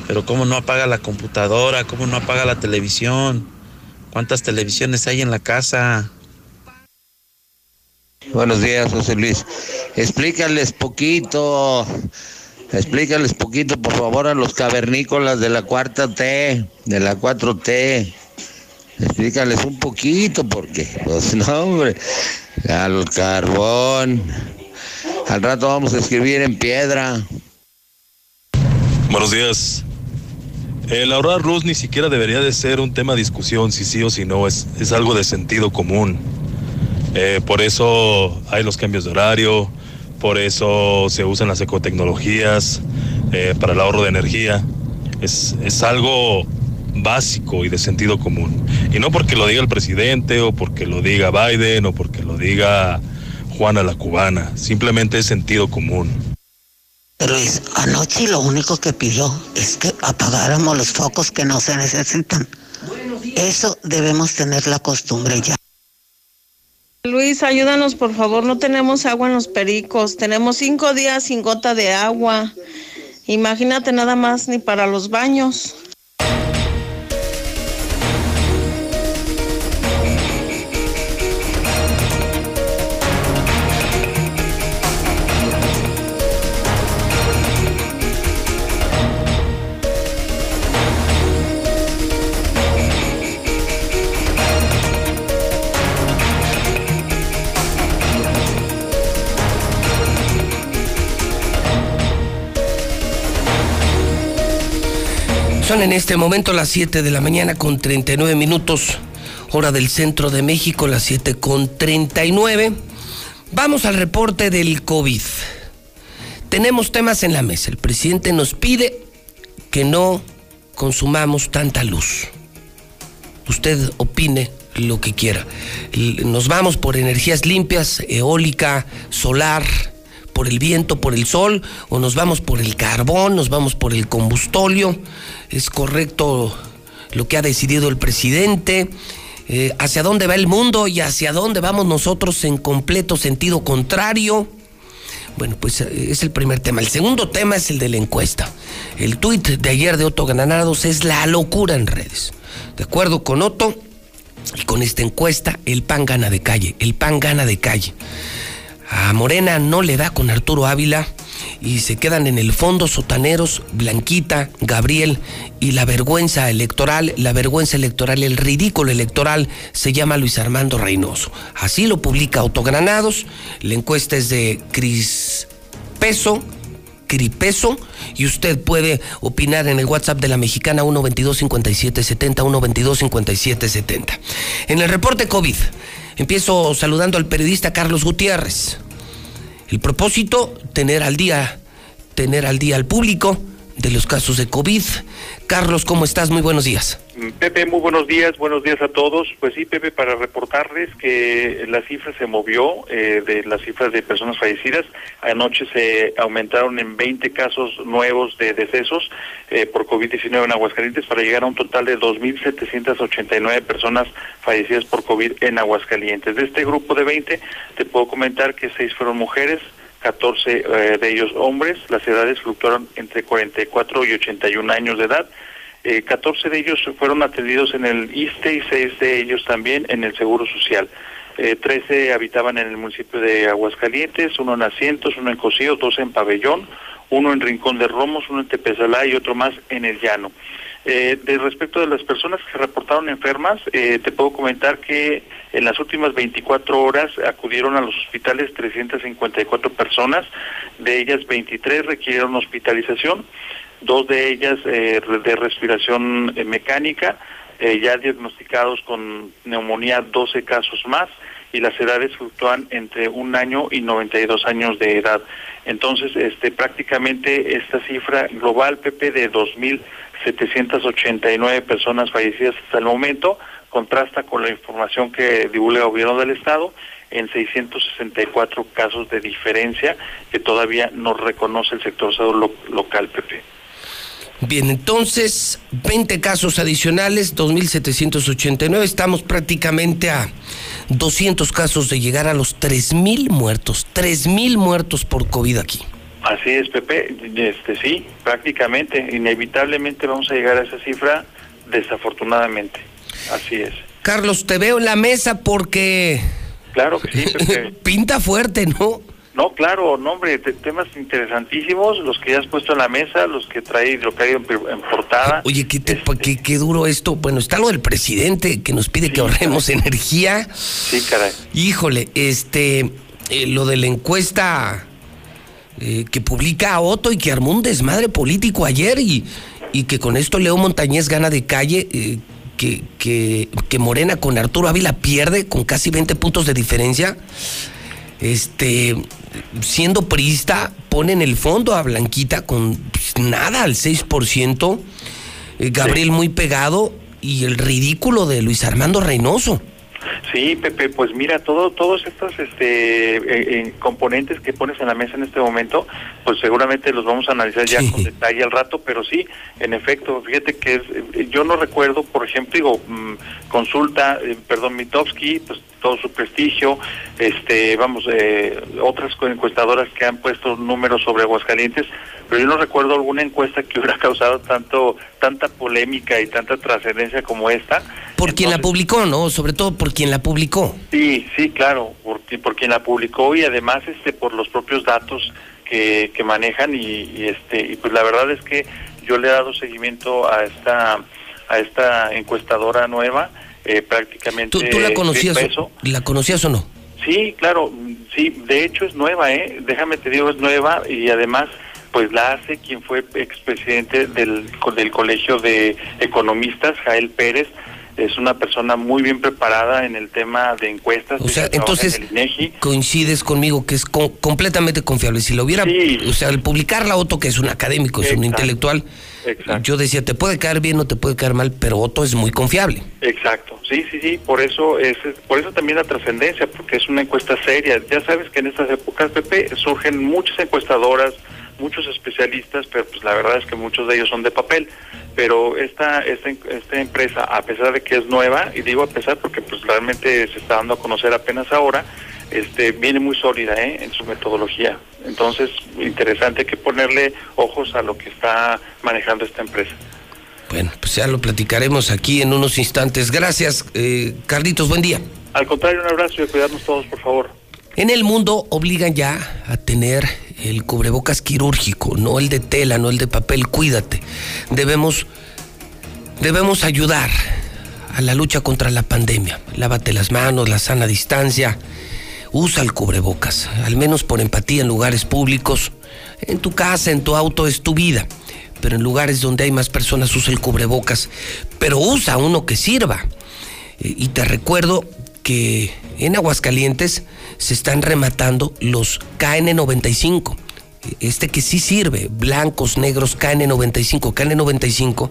S21: pero cómo no apaga la computadora, cómo no apaga la televisión. ¿Cuántas televisiones hay en la casa?
S22: Buenos días, José Luis. Explícales poquito, explícales poquito, por favor, a los cavernícolas de la cuarta T, de la 4T. Explícales un poquito, porque, pues no, hombre, al carbón. Al rato vamos a escribir en piedra.
S23: Buenos días. El ahorrar luz ni siquiera debería de ser un tema de discusión, si sí o si no, es, es algo de sentido común. Eh, por eso hay los cambios de horario, por eso se usan las ecotecnologías eh, para el ahorro de energía. Es, es algo básico y de sentido común. Y no porque lo diga el presidente o porque lo diga Biden o porque lo diga Juana la cubana, simplemente es sentido común.
S24: Luis, anoche lo único que pidió es que apagáramos los focos que no se necesitan. Eso debemos tener la costumbre ya.
S25: Luis, ayúdanos por favor, no tenemos agua en los pericos, tenemos cinco días sin gota de agua. Imagínate nada más ni para los baños.
S1: Son en este momento las 7 de la mañana con 39 minutos, hora del centro de México, las 7 con 39. Vamos al reporte del COVID. Tenemos temas en la mesa. El presidente nos pide que no consumamos tanta luz. Usted opine lo que quiera. Nos vamos por energías limpias, eólica, solar, por el viento, por el sol, o nos vamos por el carbón, nos vamos por el combustóleo. Es correcto lo que ha decidido el presidente. Eh, hacia dónde va el mundo y hacia dónde vamos nosotros en completo sentido contrario. Bueno, pues eh, es el primer tema. El segundo tema es el de la encuesta. El tuit de ayer de Otto Granados es la locura en redes. De acuerdo con Otto y con esta encuesta, el PAN gana de calle. El PAN gana de calle. A Morena no le da con Arturo Ávila y se quedan en el fondo sotaneros Blanquita, Gabriel y la vergüenza electoral, la vergüenza electoral, el ridículo electoral se llama Luis Armando Reynoso. Así lo publica Autogranados, la encuesta es de Cris Peso, Cripeso y usted puede opinar en el WhatsApp de la mexicana 122-5770, 122-5770. En el reporte COVID, empiezo saludando al periodista Carlos Gutiérrez. El propósito, tener al día, tener al día al público de los casos de COVID. Carlos, ¿cómo estás? Muy buenos días.
S26: Pepe, muy buenos días, buenos días a todos. Pues sí, Pepe, para reportarles que la cifra se movió eh, de las cifras de personas fallecidas. Anoche se aumentaron en 20 casos nuevos de decesos eh, por COVID-19 en Aguascalientes para llegar a un total de 2.789 personas fallecidas por COVID en Aguascalientes. De este grupo de 20, te puedo comentar que seis fueron mujeres, 14 eh, de ellos hombres, las edades fluctuaron entre 44 y 81 años de edad. Eh, 14 de ellos fueron atendidos en el ISTE y 6 de ellos también en el Seguro Social. Eh, 13 habitaban en el municipio de Aguascalientes, uno en Asientos, uno en Cocío, dos en Pabellón, uno en Rincón de Romos, uno en Tepezalá y otro más en el Llano. Eh, de respecto de las personas que se reportaron enfermas, eh, te puedo comentar que en las últimas 24 horas acudieron a los hospitales 354 personas, de ellas 23 requirieron hospitalización, dos de ellas eh, de respiración eh, mecánica, eh, ya diagnosticados con neumonía 12 casos más y las edades fluctúan entre un año y 92 años de edad. Entonces, este, prácticamente esta cifra global, Pepe, de 2.789 personas fallecidas hasta el momento, contrasta con la información que divulga el gobierno del Estado en 664 casos de diferencia que todavía no reconoce el sector salud local, Pepe.
S1: Bien, entonces, 20 casos adicionales, 2.789. Estamos prácticamente a 200 casos de llegar a los 3.000 muertos. 3.000 muertos por COVID aquí.
S26: Así es, Pepe. Este, sí, prácticamente. Inevitablemente vamos a llegar a esa cifra, desafortunadamente. Así es.
S1: Carlos, te veo en la mesa porque...
S26: Claro que sí, Pepe.
S1: Pinta fuerte, ¿no?
S26: No, claro, no, hombre, temas interesantísimos, los que ya has puesto en la mesa, los que trae Hidrocardio en, en portada.
S1: Oye, ¿qué, qué, qué, duro esto. Bueno, está lo del presidente que nos pide que ahorremos energía.
S26: Sí, caray.
S1: Híjole, este, eh, lo de la encuesta eh, que publica Otto y que armó un desmadre político ayer y, y que con esto Leo Montañez gana de calle. Eh, que, que, que Morena con Arturo Ávila pierde con casi 20 puntos de diferencia este, siendo priista, ponen el fondo a Blanquita con pues, nada al 6%, eh, Gabriel muy pegado y el ridículo de Luis Armando Reynoso.
S26: Sí, Pepe, pues mira, todo, todos estos este, eh, eh, componentes que pones en la mesa en este momento, pues seguramente los vamos a analizar ya con detalle al rato, pero sí, en efecto, fíjate que es, yo no recuerdo, por ejemplo, digo, mm, consulta, perdón, Mitowski, pues todo su prestigio, este, vamos, eh, otras encuestadoras que han puesto números sobre Aguascalientes, pero yo no recuerdo alguna encuesta que hubiera causado tanto, tanta polémica y tanta trascendencia como esta.
S1: Por quien la publicó, ¿no? Sobre todo por quien la publicó.
S26: Sí, sí, claro, por, por quien la publicó y además, este, por los propios datos que, que manejan y, este, y pues la verdad es que yo le he dado seguimiento a esta, a esta encuestadora nueva eh, prácticamente.
S1: ¿Tú, la conocías? ¿La conocías o no?
S26: Sí, claro, sí, de hecho es nueva, ¿eh? Déjame te digo, es nueva y además pues la hace quien fue expresidente del, del Colegio de Economistas, Jael Pérez, es una persona muy bien preparada en el tema de encuestas.
S1: O sea, entonces coincides conmigo que es completamente confiable. Si lo hubiera, o sea, al publicar la Otto, que es un académico, es un intelectual, yo decía, te puede caer bien o te puede caer mal, pero Otto es muy confiable.
S26: Exacto, sí, sí, sí, por eso es, por eso también la trascendencia, porque es una encuesta seria. Ya sabes que en estas épocas, Pepe, surgen muchas encuestadoras, muchos especialistas, pero pues la verdad es que muchos de ellos son de papel. Pero esta, esta, esta empresa, a pesar de que es nueva, y digo a pesar porque pues realmente se está dando a conocer apenas ahora, este, viene muy sólida ¿eh? en su metodología. Entonces, interesante que ponerle ojos a lo que está manejando esta empresa.
S1: Bueno, pues ya lo platicaremos aquí en unos instantes. Gracias, eh, Carlitos, buen día.
S26: Al contrario, un abrazo y cuidarnos todos, por favor.
S1: En el mundo obligan ya a tener el cubrebocas quirúrgico, no el de tela, no el de papel, cuídate. Debemos, debemos ayudar a la lucha contra la pandemia. Lávate las manos, la sana distancia, usa el cubrebocas, al menos por empatía en lugares públicos. En tu casa, en tu auto es tu vida, pero en lugares donde hay más personas usa el cubrebocas, pero usa uno que sirva. Y te recuerdo en Aguascalientes se están rematando los KN95. Este que sí sirve, blancos, negros, KN95, KN95,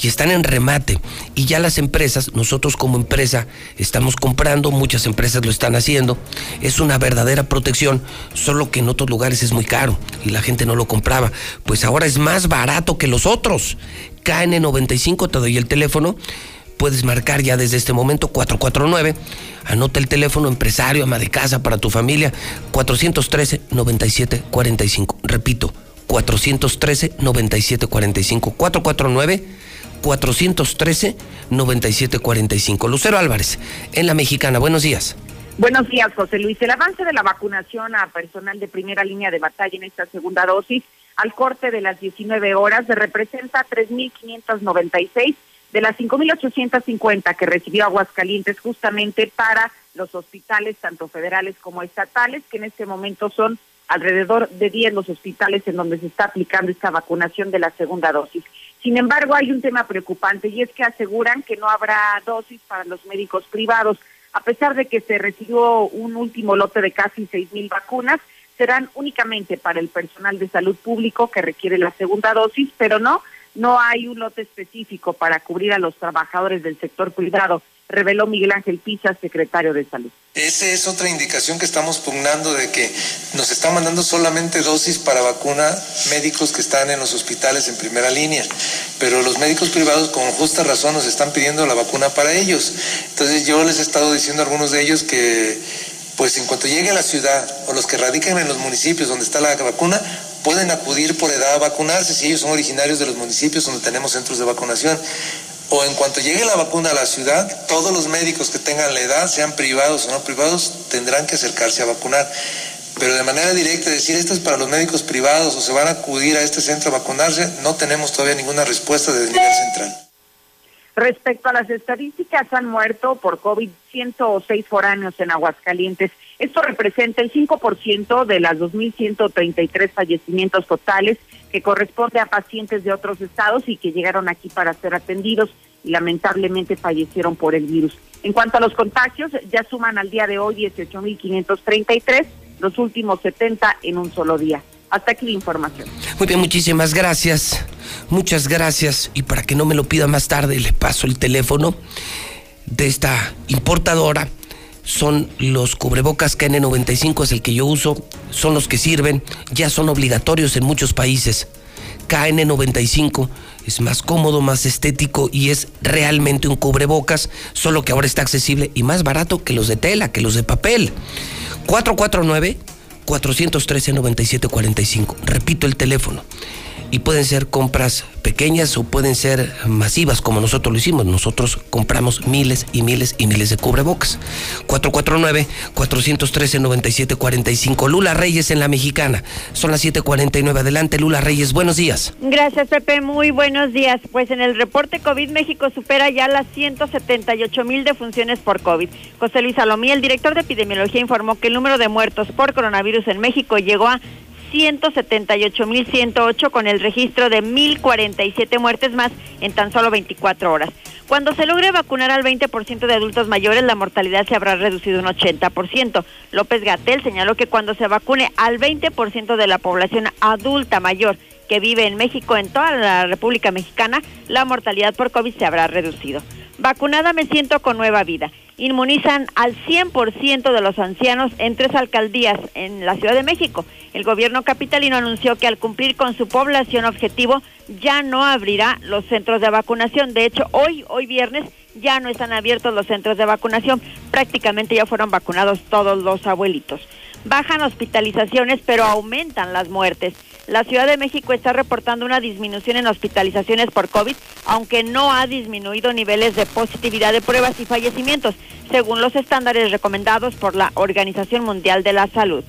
S1: y están en remate. Y ya las empresas, nosotros como empresa, estamos comprando, muchas empresas lo están haciendo. Es una verdadera protección, solo que en otros lugares es muy caro y la gente no lo compraba. Pues ahora es más barato que los otros. KN95, te doy el teléfono puedes marcar ya desde este momento 449. Anota el teléfono empresario, ama de casa para tu familia 413-9745. Repito, 413-9745. 449 413-9745. Lucero Álvarez, en La Mexicana. Buenos días.
S27: Buenos días, José Luis. El avance de la vacunación a personal de primera línea de batalla en esta segunda dosis al corte de las 19 horas representa 3.596 de las 5.850 que recibió Aguascalientes justamente para los hospitales, tanto federales como estatales, que en este momento son alrededor de 10 los hospitales en donde se está aplicando esta vacunación de la segunda dosis. Sin embargo, hay un tema preocupante y es que aseguran que no habrá dosis para los médicos privados. A pesar de que se recibió un último lote de casi seis mil vacunas, serán únicamente para el personal de salud público que requiere la segunda dosis, pero no, no hay un lote específico para cubrir a los trabajadores del sector privado, reveló Miguel Ángel Pisa, secretario de Salud.
S28: Esa es otra indicación que estamos pugnando de que nos están mandando solamente dosis para vacuna médicos que están en los hospitales en primera línea, pero los médicos privados con justa razón nos están pidiendo la vacuna para ellos. Entonces yo les he estado diciendo a algunos de ellos que pues en cuanto llegue a la ciudad o los que radican en los municipios donde está la vacuna, pueden acudir por edad a vacunarse si ellos son originarios de los municipios donde tenemos centros de vacunación. O en cuanto llegue la vacuna a la ciudad, todos los médicos que tengan la edad, sean privados o no privados, tendrán que acercarse a vacunar. Pero de manera directa decir esto es para los médicos privados o se van a acudir a este centro a vacunarse, no tenemos todavía ninguna respuesta desde el nivel central.
S27: Respecto a las estadísticas, han muerto por COVID 106 foráneos en Aguascalientes. Esto representa el 5% de las 2.133 fallecimientos totales que corresponde a pacientes de otros estados y que llegaron aquí para ser atendidos y lamentablemente fallecieron por el virus. En cuanto a los contagios, ya suman al día de hoy 18.533, los últimos 70 en un solo día. Hasta aquí la información.
S1: Muy bien, muchísimas gracias. Muchas gracias. Y para que no me lo pida más tarde, le paso el teléfono de esta importadora. Son los cubrebocas KN95, es el que yo uso. Son los que sirven. Ya son obligatorios en muchos países. KN95 es más cómodo, más estético y es realmente un cubrebocas, solo que ahora está accesible y más barato que los de tela, que los de papel. 449 413-9745. Repito el teléfono. Y pueden ser compras pequeñas o pueden ser masivas como nosotros lo hicimos. Nosotros compramos miles y miles y miles de cubrebocas. 449-413-9745. Lula Reyes en la Mexicana. Son las 7:49. Adelante, Lula Reyes. Buenos días.
S3: Gracias, Pepe. Muy buenos días. Pues en el reporte COVID, México supera ya las 178 mil defunciones por COVID. José Luis Salomí, el director de epidemiología, informó que el número de muertos por coronavirus en México llegó a 178.108 con el registro de 1.047 muertes más en tan solo 24 horas. Cuando se logre vacunar al 20% de adultos mayores, la mortalidad se habrá reducido un 80%. López Gatel señaló que cuando se vacune al 20% de la población adulta mayor que vive en México, en toda la República Mexicana, la mortalidad por COVID se habrá reducido. Vacunada me siento con nueva vida. Inmunizan al 100% de los ancianos en tres alcaldías en la Ciudad de México. El gobierno capitalino anunció que al cumplir con su población objetivo ya no abrirá los centros de vacunación. De hecho, hoy, hoy viernes, ya no están abiertos los centros de vacunación. Prácticamente ya fueron vacunados todos los abuelitos. Bajan hospitalizaciones, pero aumentan las muertes. La Ciudad de México está reportando una disminución en hospitalizaciones por COVID, aunque no ha disminuido niveles de positividad de pruebas y fallecimientos, según los estándares recomendados por la Organización Mundial de la Salud.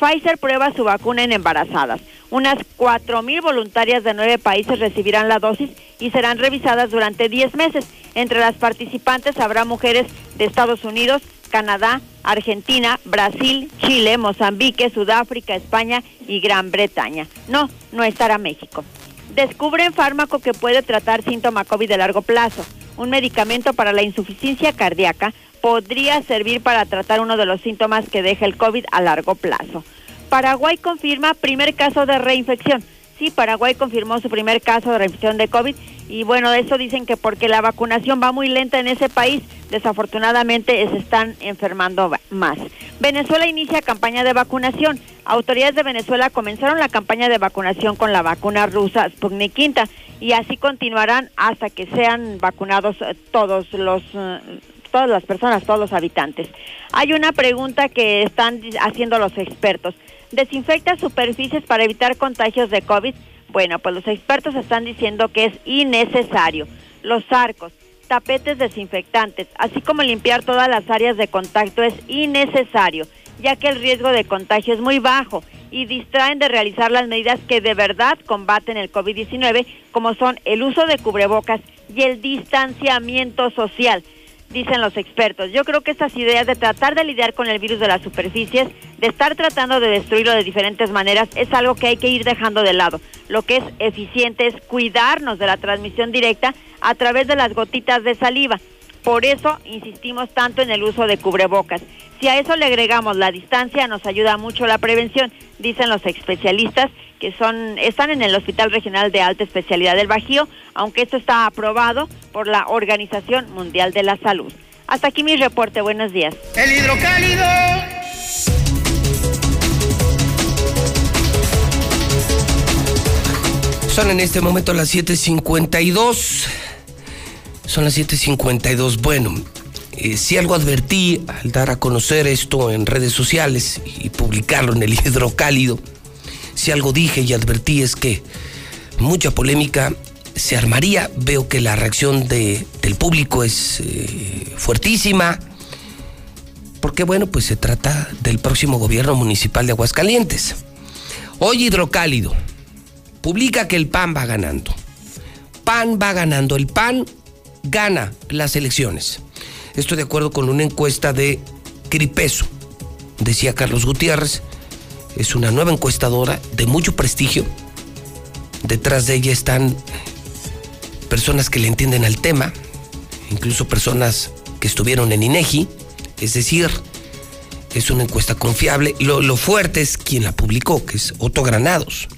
S3: Pfizer prueba su vacuna en embarazadas. Unas 4.000 voluntarias de nueve países recibirán la dosis y serán revisadas durante 10 meses. Entre las participantes habrá mujeres de Estados Unidos, Canadá, Argentina, Brasil, Chile, Mozambique, Sudáfrica, España y Gran Bretaña. No, no estará México. Descubren fármaco que puede tratar síntoma COVID de largo plazo. Un medicamento para la insuficiencia cardíaca podría servir para tratar uno de los síntomas que deja el COVID a largo plazo. Paraguay confirma primer caso de reinfección. Sí, Paraguay confirmó su primer caso de reinfección de COVID y bueno, eso dicen que porque la vacunación va muy lenta en ese país, desafortunadamente se están enfermando más. Venezuela inicia campaña de vacunación. Autoridades de Venezuela comenzaron la campaña de vacunación con la vacuna rusa Sputnik V y así continuarán hasta que sean vacunados todos los eh, todas las personas, todos los habitantes. Hay una pregunta que están haciendo los expertos. ¿Desinfecta superficies para evitar contagios de COVID? Bueno, pues los expertos están diciendo que es innecesario. Los arcos, tapetes desinfectantes, así como limpiar todas las áreas de contacto es innecesario, ya que el riesgo de contagio es muy bajo y distraen de realizar las medidas que de verdad combaten el COVID-19, como son el uso de cubrebocas y el distanciamiento social dicen los expertos. Yo creo que estas ideas de tratar de lidiar con el virus de las superficies, de estar tratando de destruirlo de diferentes maneras, es algo que hay que ir dejando de lado. Lo que es eficiente es cuidarnos de la transmisión directa a través de las gotitas de saliva. Por eso insistimos tanto en el uso de cubrebocas. Si a eso le agregamos la distancia, nos ayuda mucho la prevención, dicen los especialistas que son están en el Hospital Regional de Alta Especialidad del Bajío, aunque esto está aprobado por la Organización Mundial de la Salud. Hasta aquí mi reporte. Buenos días.
S1: El hidrocálido. Son en este momento las 7:52. Son las 7:52. Bueno, eh, si algo advertí al dar a conocer esto en redes sociales y publicarlo en el hidrocálido, si algo dije y advertí es que mucha polémica se armaría. Veo que la reacción de, del público es eh, fuertísima, porque bueno, pues se trata del próximo gobierno municipal de Aguascalientes. Hoy Hidrocálido publica que el PAN va ganando. PAN va ganando. El PAN gana las elecciones. Esto de acuerdo con una encuesta de Cripeso. Decía Carlos Gutiérrez, es una nueva encuestadora de mucho prestigio. Detrás de ella están personas que le entienden al tema, incluso personas que estuvieron en INEGI, es decir, es una encuesta confiable. Lo, lo fuerte es quien la publicó, que es Otto Granados.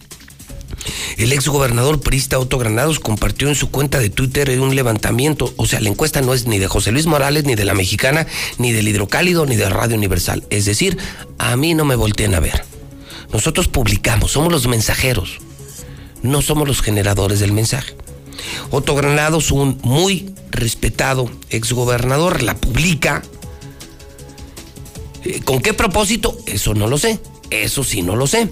S1: El ex gobernador Prista Otto Granados compartió en su cuenta de Twitter un levantamiento. O sea, la encuesta no es ni de José Luis Morales, ni de la Mexicana, ni del Hidrocálido, ni de Radio Universal. Es decir, a mí no me volteen a ver. Nosotros publicamos, somos los mensajeros. No somos los generadores del mensaje. Otto Granados, un muy respetado exgobernador, la publica. Eh, ¿Con qué propósito? Eso no lo sé. Eso sí no lo sé.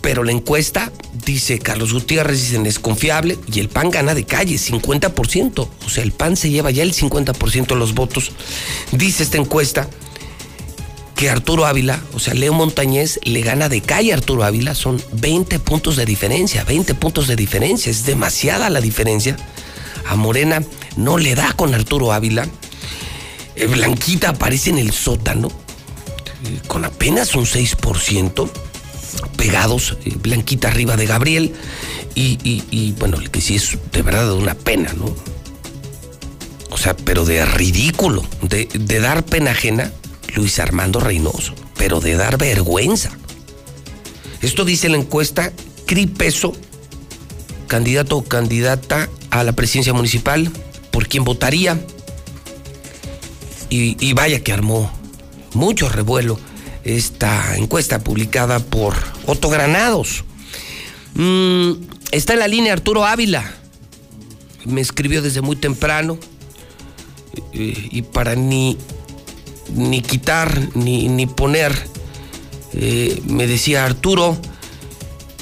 S1: Pero la encuesta, dice Carlos Gutiérrez, dicen es confiable y el PAN gana de calle, 50%. O sea, el PAN se lleva ya el 50% de los votos. Dice esta encuesta que Arturo Ávila, o sea, Leo Montañez le gana de calle a Arturo Ávila, son 20 puntos de diferencia, 20 puntos de diferencia, es demasiada la diferencia. A Morena no le da con Arturo Ávila. Eh, Blanquita aparece en el sótano eh, con apenas un 6% pegados, eh, Blanquita arriba de Gabriel, y, bueno, el que sí es de verdad una pena, ¿no? O sea, pero de ridículo, de dar pena ajena, Luis Armando Reynoso, pero de dar vergüenza. Esto dice la encuesta CRI Peso, candidato o candidata a la presidencia municipal, por quién votaría. Y, y vaya que armó mucho revuelo esta encuesta publicada por Otto Granados. Mm, está en la línea Arturo Ávila. Me escribió desde muy temprano. eh, y para ni, ni quitar ni, ni poner, eh, me decía Arturo,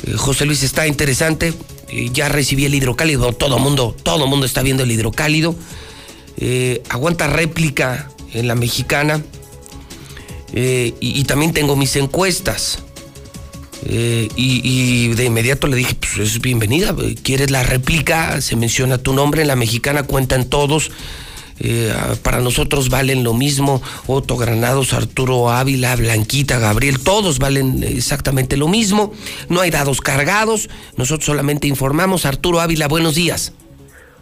S1: eh, José Luis está interesante. eh, ya recibí el hidrocálido. Todo mundo, todo mundo está viendo el hidrocálido. Aguanta réplica en la mexicana. Y, también tengo mis encuestas. Y, y de inmediato le dije, pues es bienvenida, ¿quieres la réplica? Se menciona tu nombre, en la mexicana cuentan todos. Eh, para nosotros valen lo mismo. Otto Granados, Arturo Ávila, Blanquita, Gabriel, todos valen exactamente lo mismo. No hay dados cargados. Nosotros solamente informamos. Arturo Ávila, buenos días.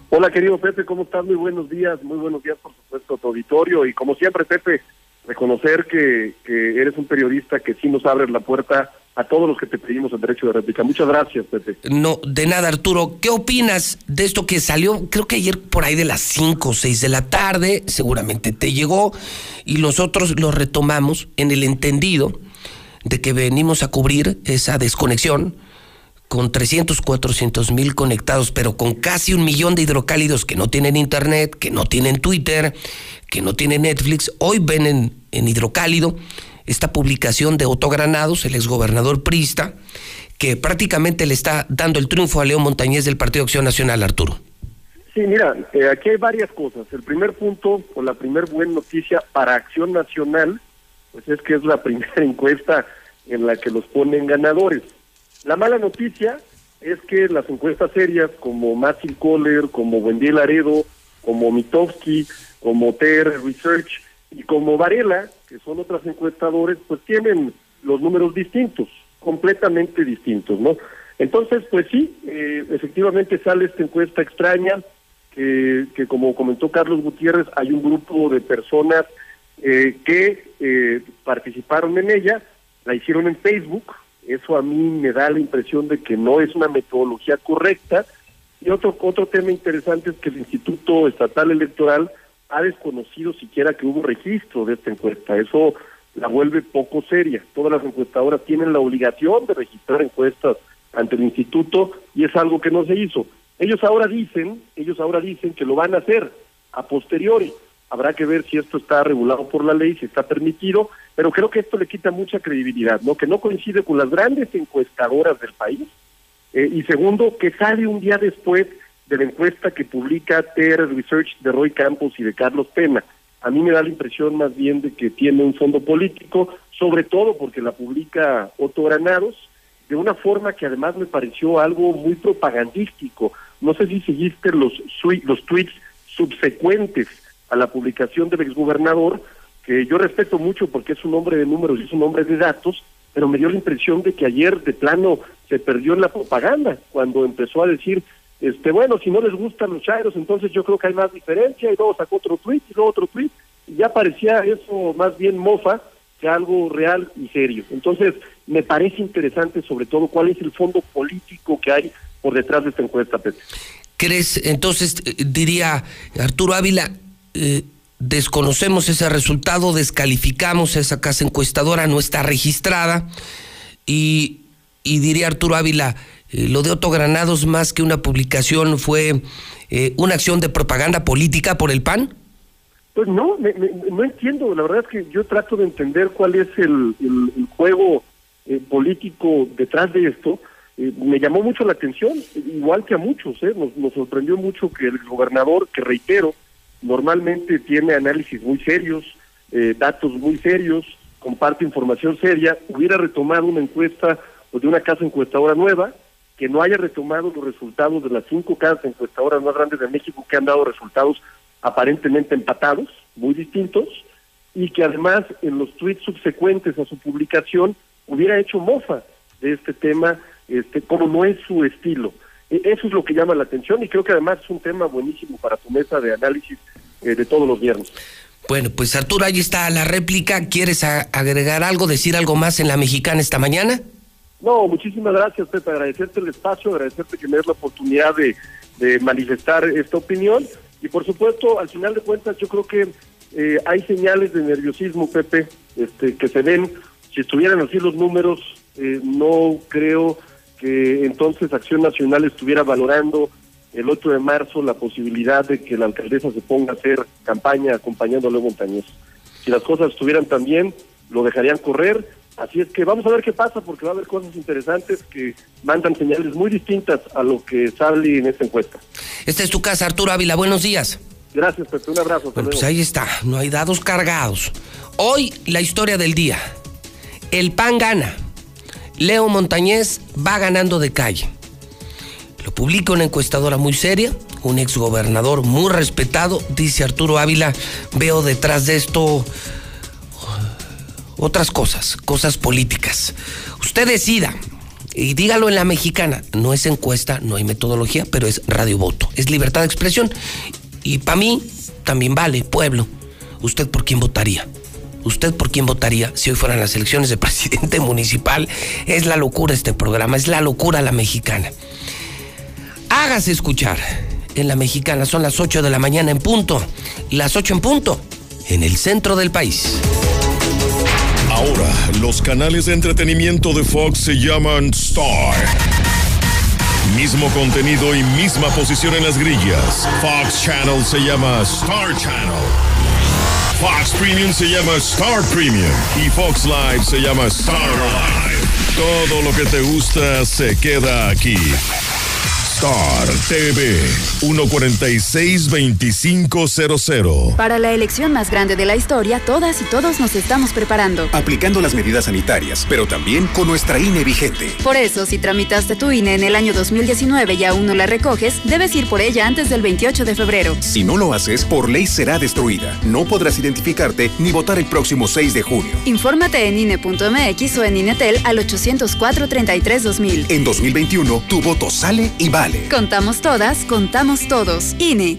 S29: Hola querido Pepe, ¿cómo estás? Muy buenos días, muy buenos días por supuesto a tu auditorio y como siempre Pepe, reconocer que, que eres un periodista que sí nos abres la puerta a todos los que te pedimos el derecho de réplica. Muchas gracias Pepe.
S1: No, de nada, Arturo. ¿Qué opinas de esto que salió, creo que ayer por ahí de las 5 o 6 de la tarde? Seguramente te llegó y nosotros lo retomamos en el entendido de que venimos a cubrir esa desconexión con 300, 400 mil conectados, pero con casi un millón de hidrocálidos que no tienen internet, que no tienen Twitter, que no tienen Netflix. Hoy ven en, en hidrocálido esta publicación de Otto Granados, el exgobernador Prista, que prácticamente le está dando el triunfo a León Montañez del Partido Acción Nacional, Arturo.
S29: Sí, mira, eh, aquí hay varias cosas. El primer punto, o la primer buena noticia para Acción Nacional, pues es que es la primera encuesta en la que los ponen ganadores. La mala noticia es que las encuestas serias como Matthew Kohler, como Buendía Laredo, como Mitowski, como TR Research y como Varela, que son otras encuestadores, pues tienen los números distintos, completamente distintos, ¿no? Entonces, pues sí, eh, efectivamente sale esta encuesta extraña que, que como comentó Carlos Gutiérrez, hay un grupo de personas eh, que eh, participaron en ella, la hicieron en Facebook, eso a mí me da la impresión de que no es una metodología correcta. Y otro, otro tema interesante es que el Instituto Estatal Electoral ha desconocido siquiera que hubo registro de esta encuesta. Eso la vuelve poco seria. Todas las encuestadoras tienen la obligación de registrar encuestas ante el instituto y es algo que no se hizo. Ellos ahora dicen, ellos ahora dicen que lo van a hacer a posteriori. Habrá que ver si esto está regulado por la ley, si está permitido, pero creo que esto le quita mucha credibilidad, ¿no? Que no coincide con las grandes encuestadoras del país. Eh, y segundo, que sale un día después de la encuesta que publica TR Research de Roy Campos y de Carlos Pena. A mí me da la impresión más bien de que tiene un fondo político, sobre todo porque la publica Otto Granados, de una forma que además me pareció algo muy propagandístico. No sé si seguiste los, los tweets subsecuentes a la publicación del exgobernador, que yo respeto mucho porque es un hombre de números y es un hombre de datos, pero me dio la impresión de que ayer de plano se perdió en la propaganda cuando empezó a decir, este bueno, si no les gustan los chairos, entonces yo creo que hay más diferencia, y luego sacó otro tweet y luego otro tweet, y ya parecía eso más bien mofa que algo real y serio. Entonces, me parece interesante sobre todo cuál es el fondo político que hay por detrás de esta encuesta, Pepe.
S1: ¿Crees, entonces, eh, diría Arturo Ávila, eh, desconocemos ese resultado, descalificamos esa casa encuestadora, no está registrada, y, y diría Arturo Ávila, eh, lo de Otto Granados más que una publicación fue una acción de propaganda política por el PAN?
S29: Pues no, no entiendo, la verdad es que yo trato de entender cuál es el, juego eh, político detrás de esto, eh, me llamó mucho la atención, igual que a muchos, ¿eh? nos, sorprendió mucho que el gobernador, que reitero, normalmente tiene análisis muy serios, datos muy serios, comparte información seria, hubiera retomado una encuesta o de una casa encuestadora nueva, que no haya retomado los resultados de las cinco casas encuestadoras más grandes de México que han dado resultados aparentemente empatados, muy distintos, y que además en los tweets subsecuentes a su publicación hubiera hecho mofa de este tema, este, como no es su estilo. E, eso es lo que llama la atención y creo que además es un tema buenísimo para tu mesa de análisis eh, de todos los viernes.
S1: Bueno, pues Arturo, ahí está la réplica. ¿Quieres agregar algo, decir algo más en la mexicana esta mañana?
S29: No, muchísimas gracias, Pepe. Agradecerte el espacio, agradecerte que me des la oportunidad de, manifestar esta opinión. Y por supuesto, al final de cuentas, yo creo que eh, hay señales de nerviosismo, Pepe, este, que se ven si estuvieran así los números, eh, no creo que entonces Acción Nacional estuviera valorando el 8 de marzo la posibilidad de que la alcaldesa se ponga a hacer campaña acompañando a Montañez. Si las cosas estuvieran tan bien, lo dejarían correr. Así es que vamos a ver qué pasa, porque va a haber cosas interesantes que mandan señales muy distintas a lo que sale en esta encuesta.
S1: Esta es tu casa, Arturo Ávila. Buenos días.
S29: Gracias, Pepe. Un abrazo.
S1: pues ahí está. No hay dados cargados. Hoy, la historia del día. El PAN gana. Leo Montañez va ganando de calle. Lo publica una encuestadora muy seria, un exgobernador muy respetado, dice Arturo Ávila, veo detrás de esto otras cosas, cosas políticas. Usted decida, y dígalo en la mexicana, no es encuesta, no hay metodología, pero es radio voto, es libertad de expresión. Y para mí también vale, pueblo. ¿Usted por quién votaría? ¿Usted por quién votaría si hoy fueran las elecciones de presidente municipal? Es la locura este programa, es la locura la mexicana. Hágase escuchar. En la mexicana son las 8 de la mañana en punto. Las 8 en punto. En el centro del país.
S23: Ahora, los canales de entretenimiento de Fox se llaman Star. Mismo contenido y misma posición en las grillas. Fox Channel se llama Star Channel. Fox Premium se llama Star Premium y Fox Live se llama Star Live. Todo lo que te gusta se queda aquí. Star TV 146-2500.
S30: Para la elección más grande de la historia, todas y todos nos estamos preparando.
S31: Aplicando las medidas sanitarias, pero también con nuestra INE vigente.
S30: Por eso, si tramitaste tu INE en el año 2019 y aún no la recoges, debes ir por ella antes del 28 de febrero.
S31: Si no lo haces, por ley será destruida. No podrás identificarte ni votar el próximo 6 de junio.
S30: Infórmate en INE.mx o en INETEL al 804-33-2000.
S31: En 2021, tu voto sale y va
S32: Contamos todas, contamos todos. INE.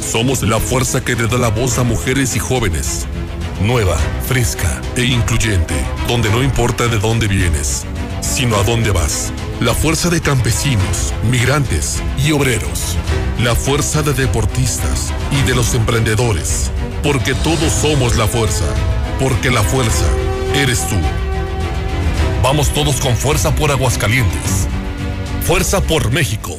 S33: Somos la fuerza que le da la voz a mujeres y jóvenes. Nueva, fresca e incluyente, donde no importa de dónde vienes, sino a dónde vas. La fuerza de campesinos, migrantes y obreros. La fuerza de deportistas y de los emprendedores. Porque todos somos la fuerza. Porque la fuerza eres tú. Vamos todos con fuerza por Aguascalientes. Fuerza por México.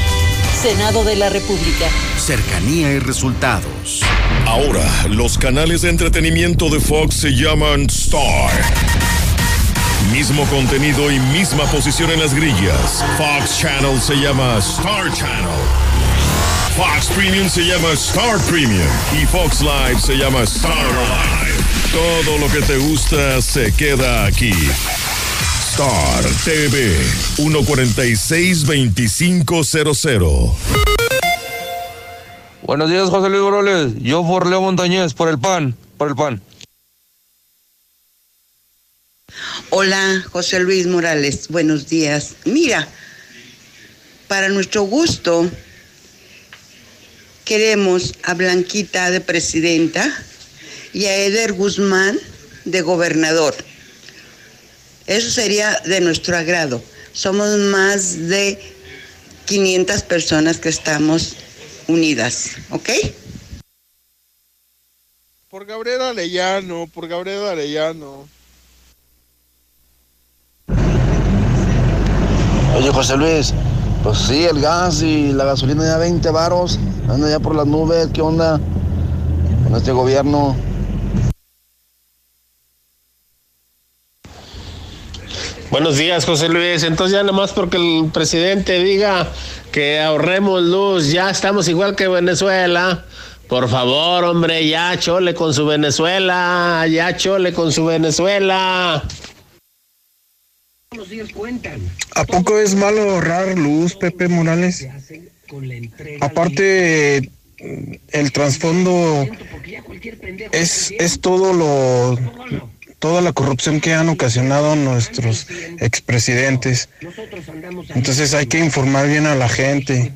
S30: Senado de la República.
S34: Cercanía y resultados.
S23: Ahora, los canales de entretenimiento de Fox se llaman Star. Mismo contenido y misma posición en las grillas. Fox Channel se llama Star Channel. Fox Premium se llama Star Premium. Y Fox Live se llama Star Live. Todo lo que te gusta se queda aquí. Star TV 146-2500.
S35: Buenos días, José Luis Boroles. Yo por Leo Montañez, por el pan, por el pan.
S36: Hola, José Luis Morales. Buenos días. Mira, para nuestro gusto, queremos a Blanquita de presidenta y a Eder Guzmán de gobernador. Eso sería de nuestro agrado. Somos más de 500 personas que estamos unidas, ¿ok?
S37: Por Gabriel Arellano, por Gabriel Arellano.
S38: Oye, José Luis, pues sí, el gas y la gasolina ya 20 varos, anda ya por las nubes, ¿qué onda con este gobierno?
S39: Buenos días, José Luis. Entonces ya nomás porque el presidente diga que ahorremos luz, ya estamos igual que Venezuela. Por favor, hombre, ya chole con su Venezuela, ya chole con su Venezuela.
S40: ¿A poco es malo ahorrar luz, Pepe Morales? Aparte, el trasfondo es, es todo lo
S41: toda la corrupción que han ocasionado nuestros expresidentes. Entonces hay que informar bien a la gente.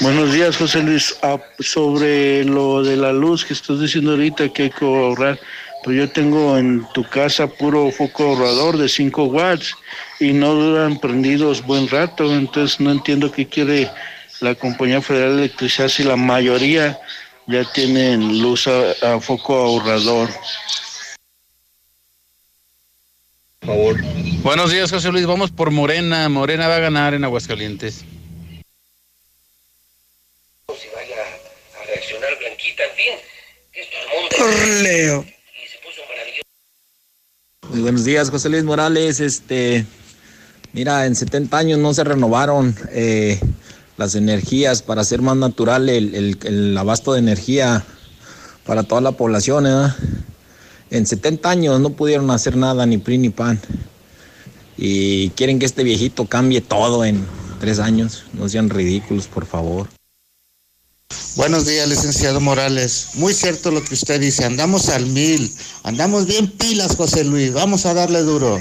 S42: Buenos días, José Luis. Ah, sobre lo de la luz que estás diciendo ahorita que hay que ahorrar, pues yo tengo en tu casa puro foco ahorrador de 5 watts y no duran prendidos buen rato, entonces no entiendo qué quiere la Compañía Federal de Electricidad si la mayoría ya tienen luz a, a foco ahorrador.
S43: Por favor. Buenos días, José Luis. Vamos por Morena. Morena va a ganar en Aguascalientes.
S1: Si vaya a reaccionar Blanquita, en fin. Esto es mundo.
S13: Corleo.
S44: Muy buenos días, José Luis Morales. Este, mira, en 70 años no se renovaron eh, las energías para hacer más natural el, el- el abasto de energía para toda la población. ¿eh? En 70 años no pudieron hacer nada, ni PRI ni PAN. Y quieren que este viejito cambie todo en tres años. No sean ridículos, por favor.
S14: Buenos días, licenciado Morales. Muy cierto lo que usted dice. Andamos al mil. Andamos bien pilas, José Luis. Vamos a darle duro.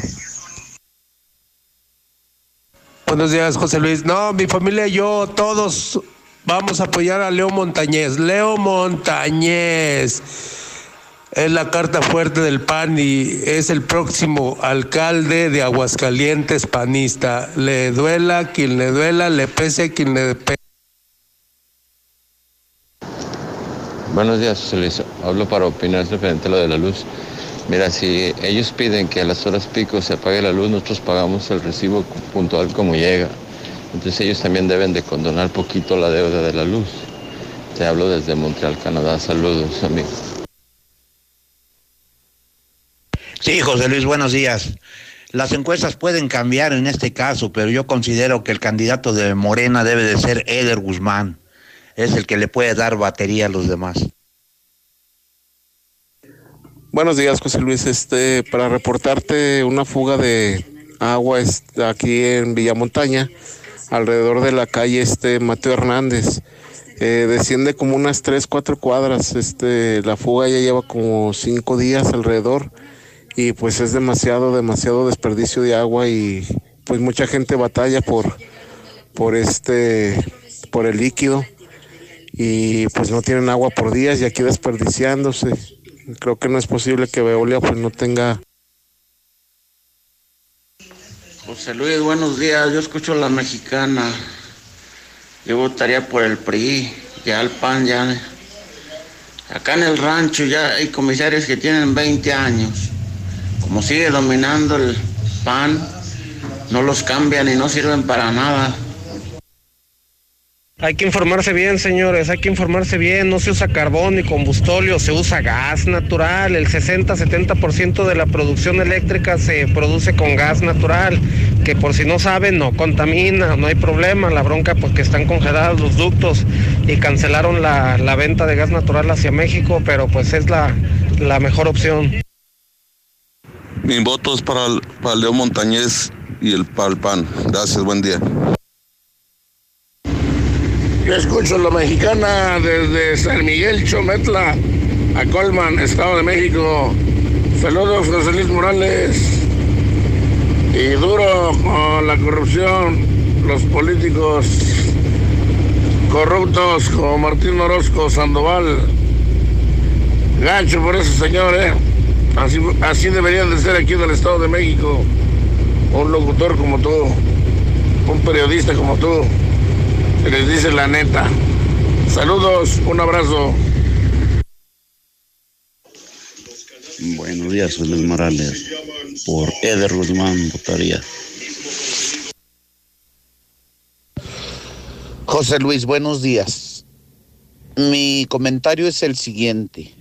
S45: Buenos días, José Luis. No, mi familia y yo, todos vamos a apoyar a Leo Montañez. Leo Montañez es la carta fuerte del PAN y es el próximo alcalde de Aguascalientes panista. Le duela quien le duela, le pese quien le pese.
S40: Buenos días, José Luis. Hablo para opinar referente a lo de la luz. Mira, si ellos piden que a las horas pico se apague la luz, nosotros pagamos el recibo puntual como llega. Entonces ellos también deben de condonar poquito la deuda de la luz. Te hablo desde Montreal, Canadá. Saludos, amigo.
S46: Sí, José Luis, buenos días. Las encuestas pueden cambiar en este caso, pero yo considero que el candidato de Morena debe de ser Eder Guzmán. Es el que le puede dar batería a los demás.
S47: Buenos días, José Luis. Este, para reportarte una fuga de agua aquí en Villamontaña, alrededor de la calle este Mateo Hernández. Eh, desciende como unas tres, cuatro cuadras. Este, la fuga ya lleva como cinco días alrededor y pues es demasiado, demasiado desperdicio de agua y pues mucha gente batalla por, por este, por el líquido y pues no tienen agua por días y aquí desperdiciándose. Creo que no es posible que Veolia pues no tenga
S48: José Luis, buenos días. Yo escucho la mexicana. Yo votaría por el PRI, ya el PAN, ya. Acá en el rancho ya hay comisarios que tienen 20 años. Como sigue dominando el PAN, no los cambian y no sirven para nada.
S45: Hay que informarse bien, señores, hay que informarse bien. No se usa carbón ni combustóleo, se usa gas natural. El 60-70% de la producción eléctrica se produce con gas natural, que por si no saben, no contamina, no hay problema. La bronca, pues que están congelados los ductos y cancelaron la, la venta de gas natural hacia México, pero pues es la, la mejor opción.
S17: Mi voto es para, el- para Leo Montañez y el, para el PAN. Gracias, buen día.
S42: Yo escucho la mexicana desde San Miguel Chometla a Colman, Estado de México. Saludos, José Luis Morales. Y duro con la corrupción, los políticos corruptos como Martín Orozco Sandoval. Gancho por ese señor, ¿eh? Así, así deberían de ser aquí en el Estado de México. Un locutor como tú, un periodista como tú les dice la neta. Saludos, un abrazo.
S8: Buenos días, soy Luis Morales. Por Eder Guzmán votaría.
S46: José Luis, buenos días. Mi comentario es el siguiente.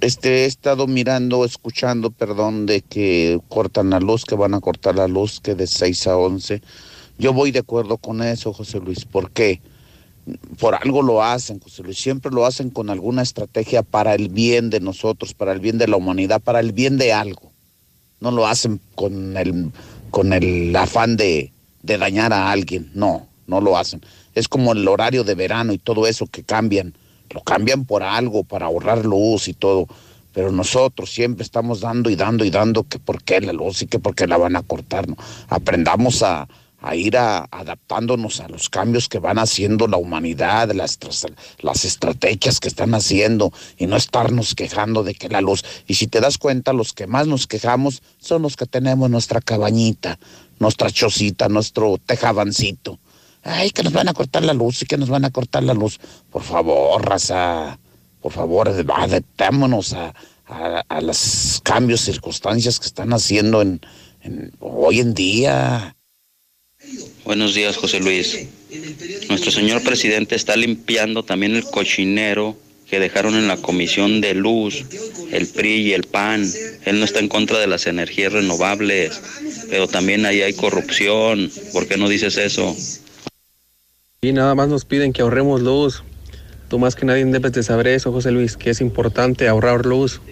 S46: Este, he estado mirando, escuchando, perdón, de que cortan la luz, que van a cortar la luz, que de 6 a 11. Yo voy de acuerdo con eso, José Luis. ¿Por qué? Por algo lo hacen, José Luis. Siempre lo hacen con alguna estrategia para el bien de nosotros, para el bien de la humanidad, para el bien de algo. No lo hacen con el, con el afán de, de dañar a alguien. No, no lo hacen. Es como el horario de verano y todo eso que cambian lo cambian por algo para ahorrar luz y todo. Pero nosotros siempre estamos dando y dando y dando que por qué la luz y que por qué la van a cortar. ¿no? Aprendamos a, a ir a, adaptándonos a los cambios que van haciendo la humanidad, las, las estrategias que están haciendo y no estarnos quejando de que la luz. Y si te das cuenta, los que más nos quejamos son los que tenemos nuestra cabañita, nuestra chocita, nuestro tejabancito. Ay, que nos van a cortar la luz y que nos van a cortar la luz. Por favor, raza, por favor, adaptémonos a, a, los cambios, circunstancias que están haciendo en, hoy en día.
S40: Buenos días, José Luis. Nuestro señor presidente está limpiando también el cochinero que dejaron en la Comisión de Luz, el PRI y el PAN. Él no está en contra de las energías renovables, pero también ahí hay corrupción. ¿Por qué no dices eso?
S49: Y nada más nos piden que ahorremos luz. Tú más que nadie debes de saber eso, José Luis, que es importante ahorrar luz.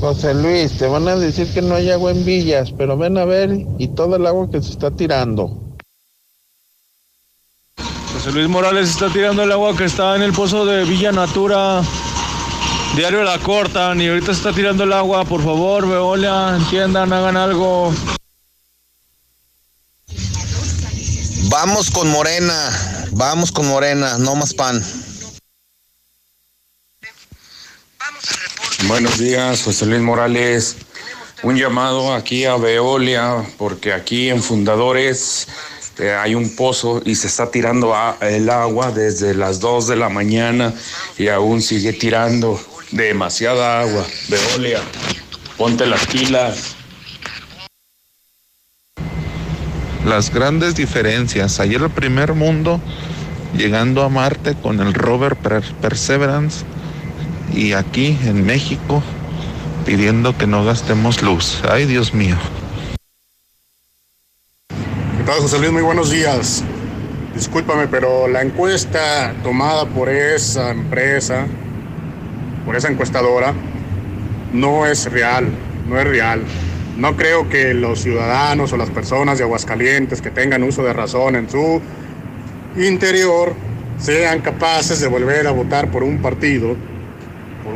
S50: José Luis, te van a decir que no hay agua en villas, pero ven a ver y todo el agua que se está tirando.
S51: José Luis Morales está tirando el agua que está en el pozo de Villa Natura. Diario la cortan y ahorita se está tirando el agua. Por favor, Veolia, entiendan, hagan algo.
S52: Vamos con Morena, vamos con Morena, no más pan.
S53: Buenos días, José Luis Morales. Un llamado aquí a Veolia, porque aquí en Fundadores eh, hay un pozo y se está tirando el agua desde las 2 de la mañana y aún sigue tirando demasiada agua. Veolia, ponte las pilas.
S34: las grandes diferencias. Ayer el primer mundo llegando a Marte con el rover Perseverance y aquí en México pidiendo que no gastemos luz. Ay, Dios mío.
S54: ¿Qué tal, José Luis? Muy buenos días. Discúlpame, pero la encuesta tomada por esa empresa, por esa encuestadora, no es real, no es real. No creo que los ciudadanos o las personas de Aguascalientes que tengan uso de razón en su interior sean capaces de volver a votar por un partido,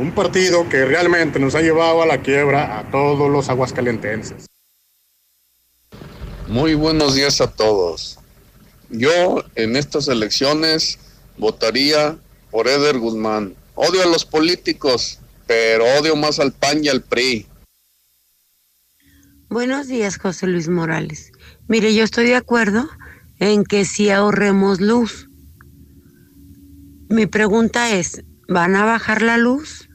S54: un partido que realmente nos ha llevado a la quiebra a todos los aguascalientenses.
S55: Muy buenos días a todos. Yo en estas elecciones votaría por Eder Guzmán. Odio a los políticos, pero odio más al PAN y al PRI.
S56: Buenos días, José Luis Morales. Mire, yo estoy de acuerdo en que sí ahorremos luz. Mi pregunta es, ¿van a bajar la luz?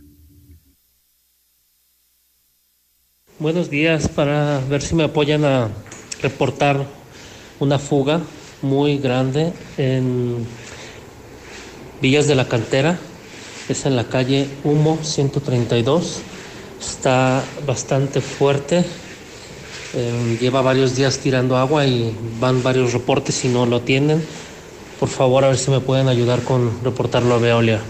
S57: Buenos días, para ver si me apoyan a reportar una fuga muy grande en Villas de la Cantera. Es en la calle Humo 132. Está bastante fuerte eh, lleva varios días tirando agua y van varios reportes y no lo tienen. Por favor, a ver si me pueden ayudar con reportarlo a Veolia.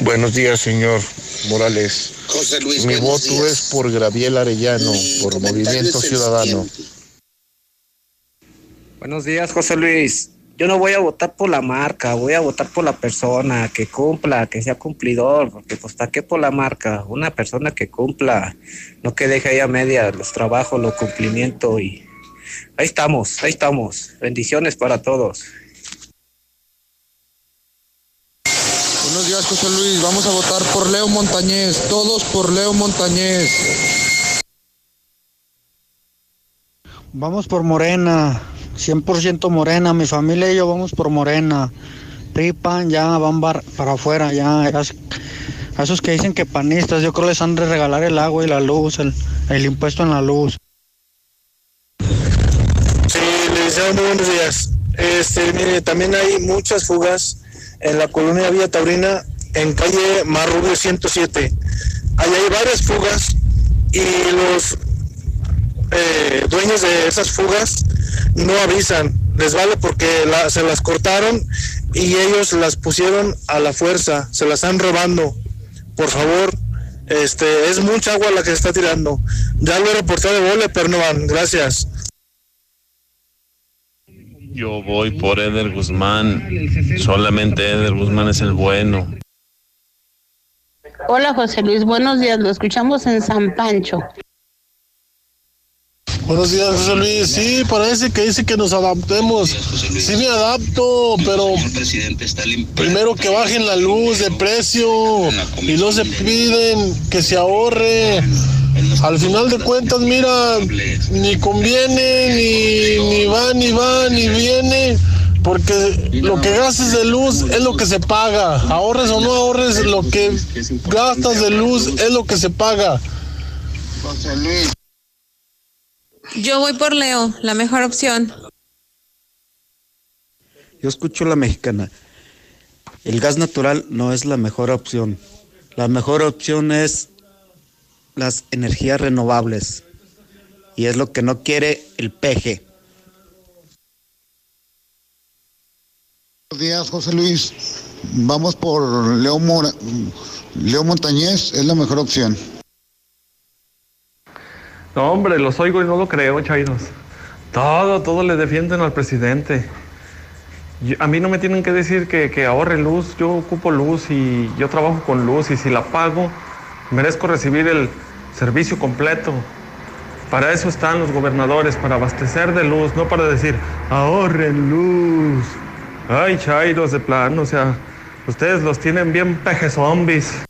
S50: Buenos días, señor Morales.
S52: José Luis,
S50: Mi voto es por Graviel Arellano, por Movimiento Ciudadano.
S49: Buenos días, José Luis yo no voy a votar por la marca, voy a votar por la persona que cumpla, que sea cumplidor, porque pues qué por la marca, una persona que cumpla, no que deje ahí a media los trabajos, los cumplimientos y ahí estamos, ahí estamos. Bendiciones para todos.
S50: Buenos días, José Luis. Vamos a votar por Leo Montañez. Todos por Leo Montañez.
S13: Vamos por Morena. 100% morena, mi familia y yo vamos por morena. Ripan ya van para afuera, ya. A esos que dicen que panistas, yo creo les han de regalar el agua y la luz, el, el impuesto en la luz.
S50: Sí, les deseo muy buenos días. Este, mire, también hay muchas fugas en la colonia Villa Taurina, en calle Marrubio 107. Ahí hay varias fugas y los eh, dueños de esas fugas no avisan, les vale porque se las cortaron y ellos las pusieron a la fuerza, se las están robando. Por favor, este es mucha agua la que se está tirando. Ya lo he reportado de vole, pero no van. Gracias.
S58: Yo voy por Eder Guzmán. Solamente Eder Guzmán es el bueno.
S59: Hola José Luis, buenos días, lo escuchamos en San Pancho.
S40: Buenos días, José Luis. Sí, parece que dice que nos adaptemos. Sí me adapto, pero primero que bajen la luz de precio y no se piden que se ahorre. Al final de cuentas, mira, ni conviene, ni, ni va, ni va, ni viene, porque lo que gastes de luz es lo que se paga. Ahorres o no ahorres, lo que gastas de luz es lo que se paga.
S60: Yo voy por Leo, la mejor opción.
S21: Yo escucho la mexicana. El gas natural no es la mejor opción. La mejor opción es las energías renovables. Y es lo que no quiere el PG.
S61: Buenos días, José Luis. Vamos por Leo, Mora, Leo Montañez, es la mejor opción.
S62: No, hombre, los oigo y no lo creo, chairos. Todo, todo le defienden al presidente. Yo- a mí no me tienen que decir que, que ahorre luz. Yo ocupo luz y yo trabajo con luz y si la pago, merezco recibir el servicio completo. Para eso están los gobernadores, para abastecer de luz, no para decir, ahorren luz. Ay, chairos de plano, o sea, ustedes los tienen bien peje zombies.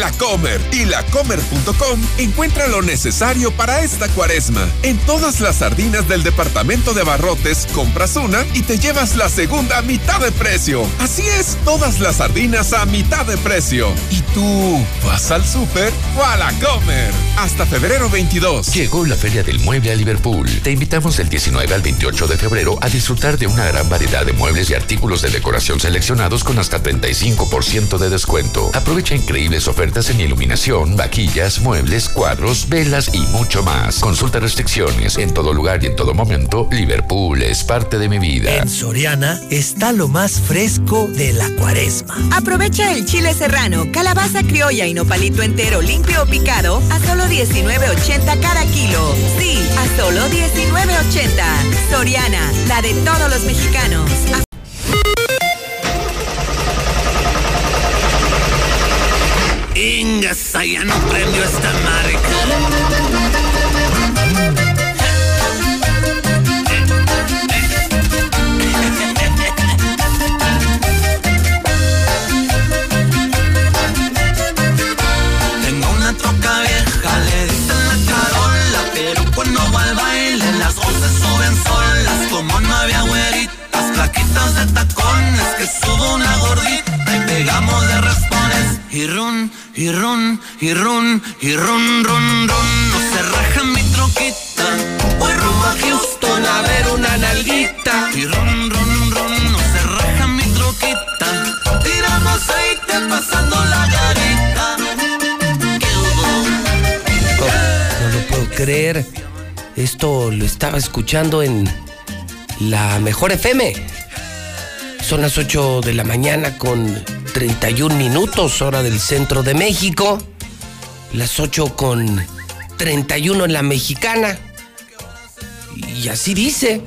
S63: La Comer y lacomer.com encuentra lo necesario para esta cuaresma. En todas las sardinas del departamento de barrotes compras una y te llevas la segunda a mitad de precio. Así es, todas las sardinas a mitad de precio. ¿Y tú vas al súper o a la Comer? Hasta febrero 22.
S64: Llegó la Feria del Mueble a Liverpool. Te invitamos del 19 al 28 de febrero a disfrutar de una gran variedad de muebles y artículos de decoración seleccionados con hasta 35% de descuento. Aprovecha increíbles ofertas en iluminación, vaquillas, muebles, cuadros, velas y mucho más. Consulta restricciones. En todo lugar y en todo momento, Liverpool es parte de mi vida.
S65: En Soriana está lo más fresco de la cuaresma.
S66: Aprovecha el chile serrano, calabaza criolla y nopalito entero limpio o picado a solo 19.80 cada kilo. Sí, a solo 19.80. Soriana, la de todos los mexicanos.
S65: Ingasa, ya no prendió esta marca.
S67: Tengo una troca vieja, le dicen la carola, pero cuando va al baile las voces suben solas, como no había güeritas, plaquitas de tacones, que subo una gordita y pegamos de raspones. Y run, y run, y run, y run, run, run, no se raja mi troquita, voy rumbo a Houston a ver una nalguita. Y run, run, run, no se raja mi troquita, tiramos aceite pasando la garita.
S1: No lo puedo creer. Esto lo estaba escuchando en la mejor FM. Son las 8 de la mañana con 31 minutos, hora del centro de México. Las 8 con 31 en la mexicana. Y así dice.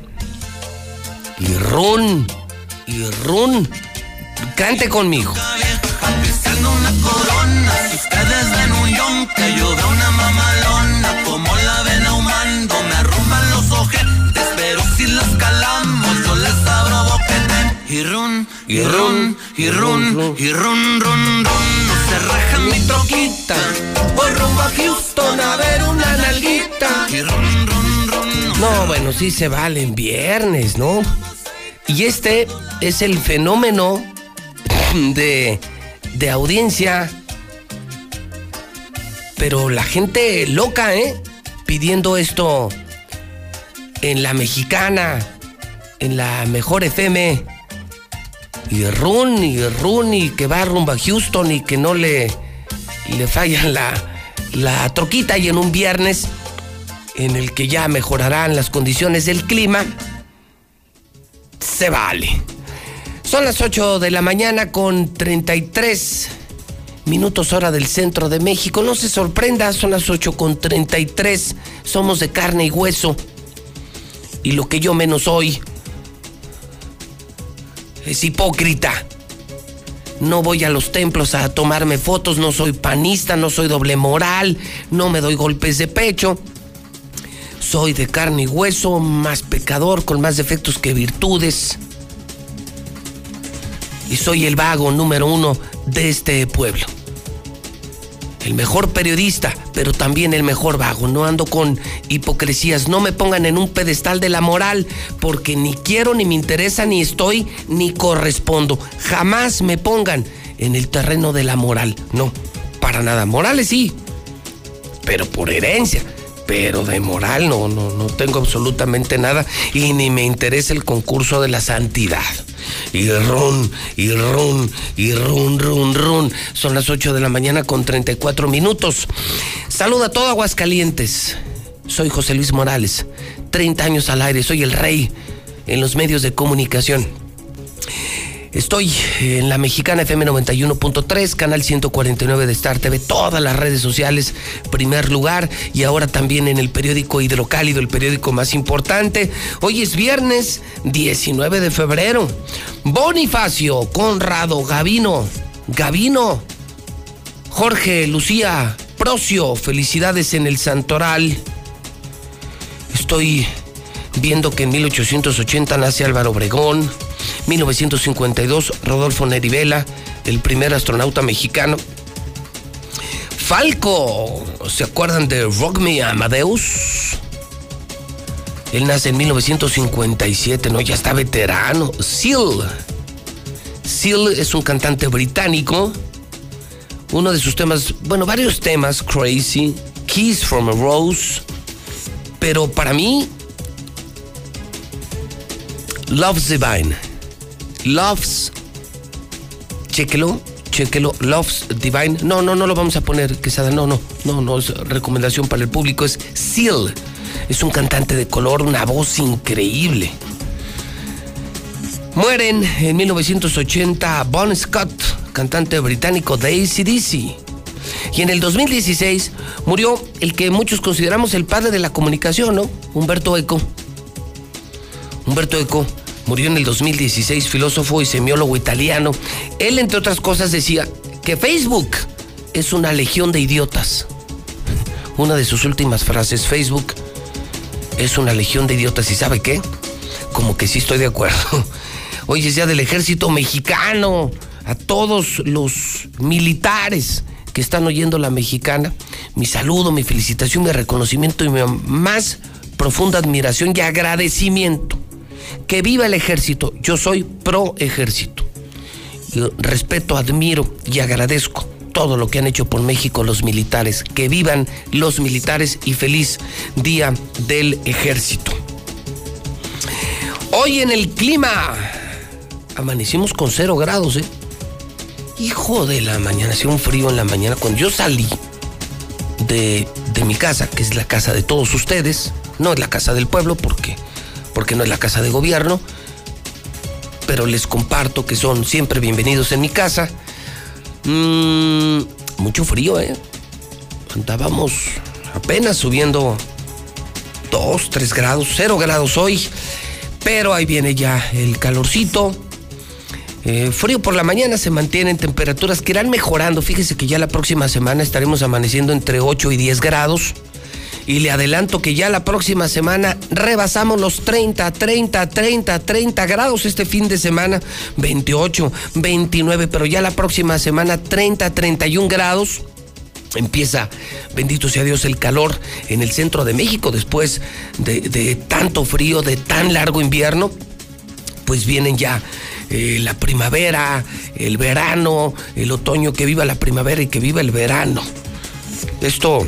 S1: Y run, y run. Cante conmigo.
S67: una corona. Si ustedes ven un yonque, yo veo una mamalona. Como la ven ahumando, me arrumban los ojetes. Pero si las calamos, y run, y run, y run, run, run. No se raja mi troquita. Voy rumbo a Houston a ver una nalguita.
S1: No, bueno, sí se vale en viernes, ¿no? Y este es el fenómeno de, de audiencia. Pero la gente loca, ¿eh? Pidiendo esto en la mexicana, en la mejor FM. Y run, y run, y que va rumbo a Houston y que no le, le falla la, la troquita. Y en un viernes en el que ya mejorarán las condiciones del clima, se vale. Son las 8 de la mañana con 33 minutos hora del centro de México. No se sorprenda, son las 8 con 33. Somos de carne y hueso. Y lo que yo menos soy es hipócrita. No voy a los templos a tomarme fotos, no soy panista, no soy doble moral, no me doy golpes de pecho. Soy de carne y hueso, más pecador, con más defectos que virtudes. Y soy el vago número uno de este pueblo. El mejor periodista, pero también el mejor vago. No ando con hipocresías. No me pongan en un pedestal de la moral, porque ni quiero, ni me interesa, ni estoy, ni correspondo. Jamás me pongan en el terreno de la moral. No, para nada. Morales sí, pero por herencia. Pero de moral no, no, no tengo absolutamente nada y ni me interesa el concurso de la santidad. Y run, y run, y run, run, run. Son las 8 de la mañana con 34 minutos. Saluda a todo Aguascalientes. Soy José Luis Morales, 30 años al aire, soy el rey en los medios de comunicación. Estoy en la mexicana FM 91.3, canal 149 de Star TV, todas las redes sociales, primer lugar, y ahora también en el periódico Hidrocálido, el periódico más importante. Hoy es viernes 19 de febrero. Bonifacio, Conrado, Gavino, Gavino, Jorge, Lucía, Procio, felicidades en el Santoral. Estoy viendo que en 1880 nace Álvaro Obregón. 1952, Rodolfo Nerivela, el primer astronauta mexicano. Falco, ¿se acuerdan de Rock Me Amadeus? Él nace en 1957, ¿no? Ya está veterano. Seal. Seal es un cantante británico. Uno de sus temas, bueno, varios temas, Crazy, Kiss from a Rose. Pero para mí, Love's Divine. Loves. Chéquelo, chéquelo. Loves Divine. No, no, no lo vamos a poner, Quesada. No, no, no, no es recomendación para el público. Es Seal. Es un cantante de color, una voz increíble. Mueren en 1980 Bon Scott, cantante británico de ACDC. Y en el 2016 murió el que muchos consideramos el padre de la comunicación, ¿no? Humberto Eco. Humberto Eco murió en el 2016, filósofo y semiólogo italiano. Él, entre otras cosas, decía que Facebook es una legión de idiotas. Una de sus últimas frases, Facebook es una legión de idiotas. ¿Y sabe qué? Como que sí estoy de acuerdo. Hoy es del ejército mexicano. A todos los militares que están oyendo la mexicana, mi saludo, mi felicitación, mi reconocimiento y mi más profunda admiración y agradecimiento que viva el ejército. Yo soy pro ejército. Yo respeto, admiro y agradezco todo lo que han hecho por México los militares. Que vivan los militares y feliz día del ejército. Hoy en el clima amanecimos con cero grados, ¿eh? Hijo de la mañana, hacía un frío en la mañana. Cuando yo salí de, de mi casa, que es la casa de todos ustedes, no es la casa del pueblo, porque porque no es la casa de gobierno, pero les comparto que son siempre bienvenidos en mi casa. Mm, mucho frío, ¿eh? Andábamos apenas subiendo 2, 3 grados, 0 grados hoy, pero ahí viene ya el calorcito. Eh, frío por la mañana se mantienen temperaturas que irán mejorando. Fíjese que ya la próxima semana estaremos amaneciendo entre 8 y 10 grados y le adelanto que ya la próxima semana rebasamos los 30, 30, 30, 30 grados este fin de semana, 28, 29, pero ya la próxima semana 30, 31 grados. Empieza, bendito sea Dios, el calor en el centro de México después de, tanto frío, de tan largo invierno. Pues vienen ya eh, la primavera, el verano, el otoño, que viva la primavera y que viva el verano. Esto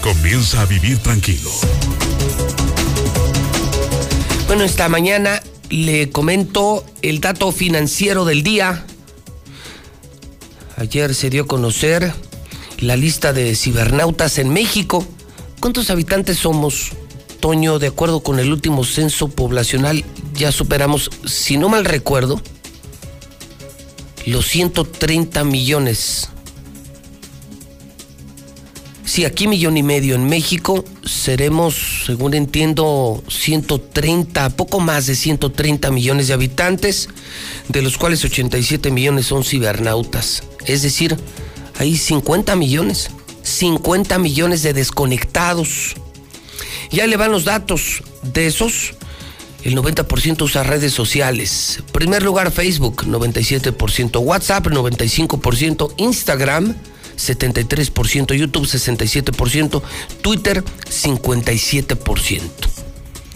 S68: comienza a vivir tranquilo.
S1: Bueno, esta mañana le comento el dato financiero del día. Ayer se dio a conocer la lista de cibernautas en México. ¿Cuántos habitantes somos? Toño, de acuerdo con el último censo poblacional, ya superamos, si no mal recuerdo, los 130 millones. Sí, aquí millón y medio en México, seremos, según entiendo, 130, poco más de 130 millones de habitantes, de los cuales 87 millones son cibernautas. Es decir, hay 50 millones, 50 millones de desconectados. Ya le van los datos de esos. El 90% usa redes sociales. Primer lugar Facebook, 97%. WhatsApp, 95%. Instagram, 73%. YouTube, 67%. Twitter, 57%.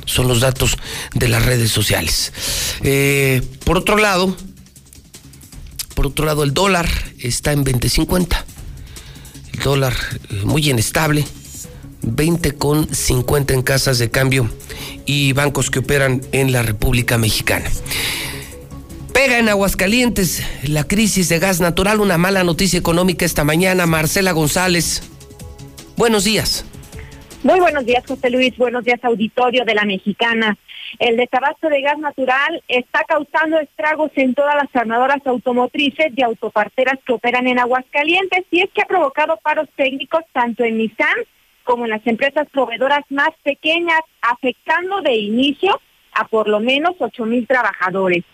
S1: Son los datos de las redes sociales. Eh, por otro lado, por otro lado, el dólar está en 20.50. El dólar eh, muy inestable 20,50 en casas de cambio y bancos que operan en la República Mexicana. Pega en Aguascalientes la crisis de gas natural, una mala noticia económica esta mañana. Marcela González, buenos días.
S27: Muy buenos días, José Luis. Buenos días, auditorio de la Mexicana. El desabasto de gas natural está causando estragos en todas las armadoras automotrices y autoparteras que operan en Aguascalientes y es que ha provocado paros técnicos tanto en Nissan como en las empresas proveedoras más pequeñas, afectando de inicio a por lo menos ocho mil trabajadores.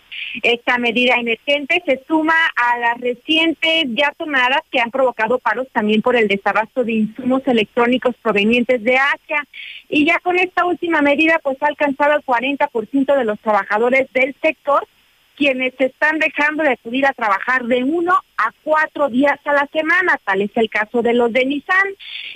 S27: Esta medida emergente se suma a las recientes ya tomadas que han provocado paros también por el desabasto de insumos electrónicos provenientes de Asia. Y ya con esta última medida, pues ha alcanzado el 40% de los trabajadores del sector quienes están dejando de acudir a trabajar de uno a cuatro días a la semana, tal es el caso de los de Nissan.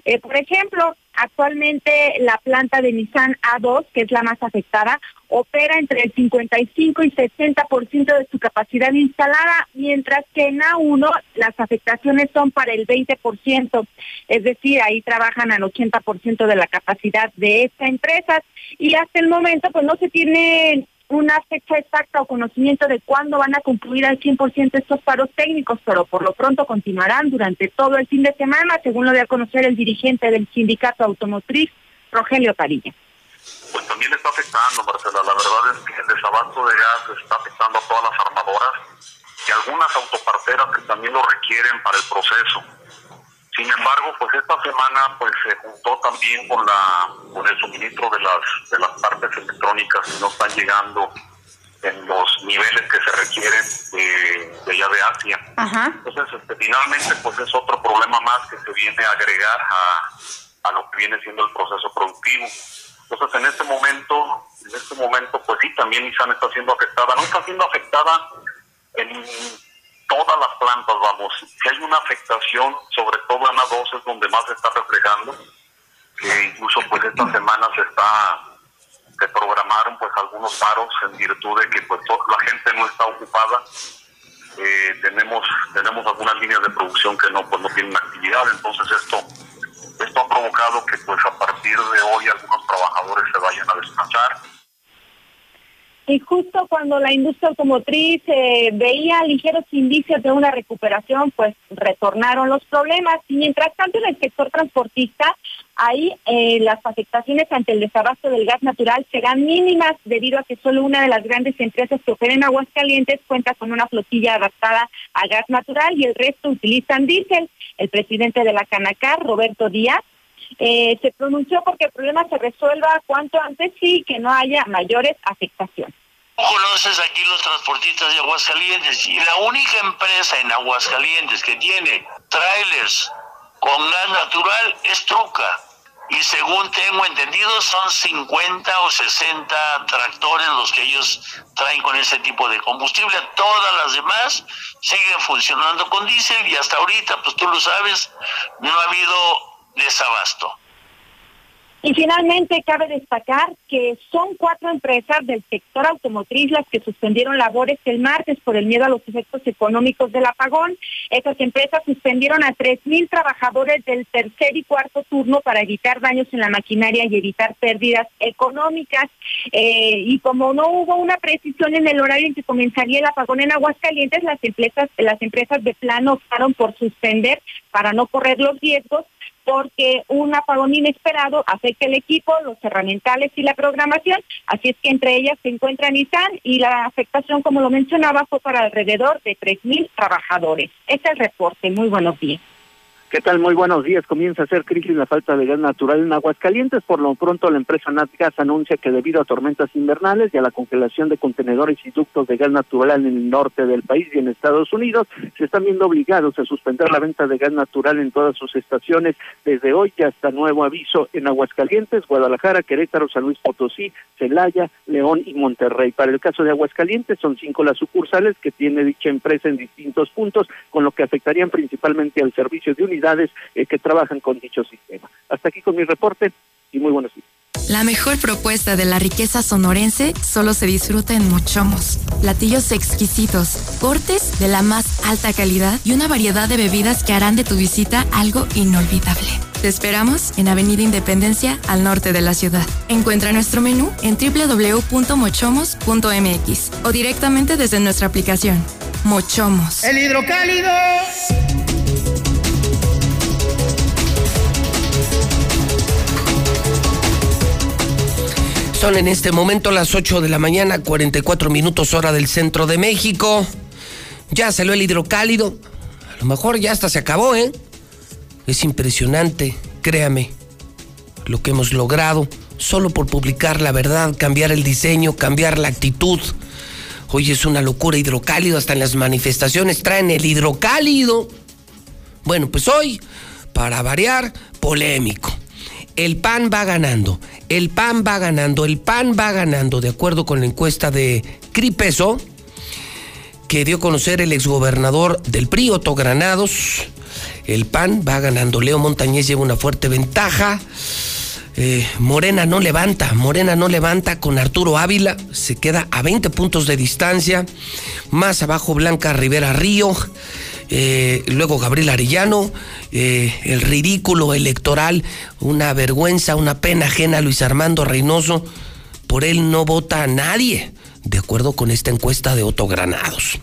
S27: Eh, por ejemplo, actualmente la planta de Nissan A2, que es la más afectada, opera entre el 55 y 60% de su capacidad instalada, mientras que en A1 las afectaciones son para el 20%, es decir, ahí trabajan al 80% de la capacidad de esta empresa. Y hasta el momento pues no se tiene una fecha exacta o conocimiento de cuándo van a concluir al 100% estos paros técnicos, pero por lo pronto continuarán durante todo el fin de semana, según lo de a conocer el dirigente del sindicato automotriz, Rogelio Parilla.
S33: Pues también está afectando, Marcela. La verdad es que el desabasto de gas está afectando a todas las armadoras y algunas autoparteras que también lo requieren para el proceso. Sin embargo, pues esta semana pues se juntó también con la con el suministro de las de las partes electrónicas que no están llegando en los niveles que se requieren de, allá de Asia. Entonces, este, finalmente, pues es otro problema más que se viene a agregar a, a lo que viene siendo el proceso productivo. Entonces, en este momento, en este momento, pues sí, también Nissan está siendo afectada. No está siendo afectada en todas las plantas, vamos. Si hay una afectación, sobre todo en A2 es donde más se está reflejando, que incluso pues esta semana se está, se programaron pues algunos paros en virtud de que pues la gente no está ocupada. Eh, tenemos tenemos algunas líneas de producción que no pues no tienen actividad, entonces esto esto ha provocado que pues a partir de hoy algunos trabajadores se vayan a descansar
S27: y justo cuando la industria automotriz eh, veía ligeros indicios de una recuperación, pues retornaron los problemas. Y mientras tanto, en el sector transportista, ahí eh, las afectaciones ante el desabasto del gas natural serán mínimas debido a que solo una de las grandes empresas que operan en Aguascalientes cuenta con una flotilla adaptada a gas natural y el resto utilizan diésel. El presidente de la Canacar, Roberto Díaz, eh, se pronunció porque el problema se resuelva cuanto antes y que no haya mayores afectaciones.
S69: Conoces aquí los transportistas de Aguascalientes y la única empresa en Aguascalientes que tiene trailers con gas natural es Truca. Y según tengo entendido, son 50 o 60 tractores los que ellos traen con ese tipo de combustible. Todas las demás siguen funcionando con diésel y hasta ahorita, pues tú lo sabes, no ha habido desabasto.
S27: Y finalmente cabe destacar que son cuatro empresas del sector automotriz las que suspendieron labores el martes por el miedo a los efectos económicos del apagón. Estas empresas suspendieron a tres mil trabajadores del tercer y cuarto turno para evitar daños en la maquinaria y evitar pérdidas económicas. Eh, y como no hubo una precisión en el horario en que comenzaría el apagón en Aguascalientes, las empresas, las empresas de plano optaron por suspender para no correr los riesgos porque un apagón inesperado afecta el equipo, los herramientales y la programación, así es que entre ellas se encuentra Nissan y la afectación, como lo mencionaba, fue para alrededor de 3.000 trabajadores. Este es el reporte. Muy buenos días.
S70: ¿Qué tal? Muy buenos días. Comienza a ser crisis la falta de gas natural en Aguascalientes. Por lo pronto, la empresa Natgas anuncia que debido a tormentas invernales y a la congelación de contenedores y ductos de gas natural en el norte del país y en Estados Unidos, se están viendo obligados a suspender la venta de gas natural en todas sus estaciones desde hoy hasta nuevo aviso en Aguascalientes, Guadalajara, Querétaro, San Luis Potosí, Celaya, León y Monterrey. Para el caso de Aguascalientes, son cinco las sucursales que tiene dicha empresa en distintos puntos, con lo que afectarían principalmente al servicio de unidad eh, que trabajan con dicho sistema. Hasta aquí con mi reporte y muy buenos días.
S71: La mejor propuesta de la riqueza sonorense solo se disfruta en Mochomos. Platillos exquisitos, cortes de la más alta calidad y una variedad de bebidas que harán de tu visita algo inolvidable. Te esperamos en Avenida Independencia, al norte de la ciudad. Encuentra nuestro menú en www.mochomos.mx o directamente desde nuestra aplicación. Mochomos.
S1: El hidrocálido. En este momento las 8 de la mañana, 44 minutos hora del centro de México. Ya salió el hidrocálido. A lo mejor ya hasta se acabó, ¿eh? Es impresionante, créame, lo que hemos logrado solo por publicar la verdad, cambiar el diseño, cambiar la actitud. Hoy es una locura hidrocálido, hasta en las manifestaciones traen el hidrocálido. Bueno, pues hoy, para variar, polémico el PAN va ganando, el PAN va ganando, el PAN va ganando, de acuerdo con la encuesta de Cripeso, que dio a conocer el exgobernador del PRI, Otto Granados. El PAN va ganando, Leo Montañez lleva una fuerte ventaja. Eh, Morena no levanta, Morena no levanta con Arturo Ávila, se queda a 20 puntos de distancia. Más abajo Blanca Rivera Río. Eh, luego Gabriel Arellano, eh, el ridículo electoral, una vergüenza, una pena ajena a Luis Armando Reynoso. Por él no vota nadie, de acuerdo con esta encuesta de Otto Granados.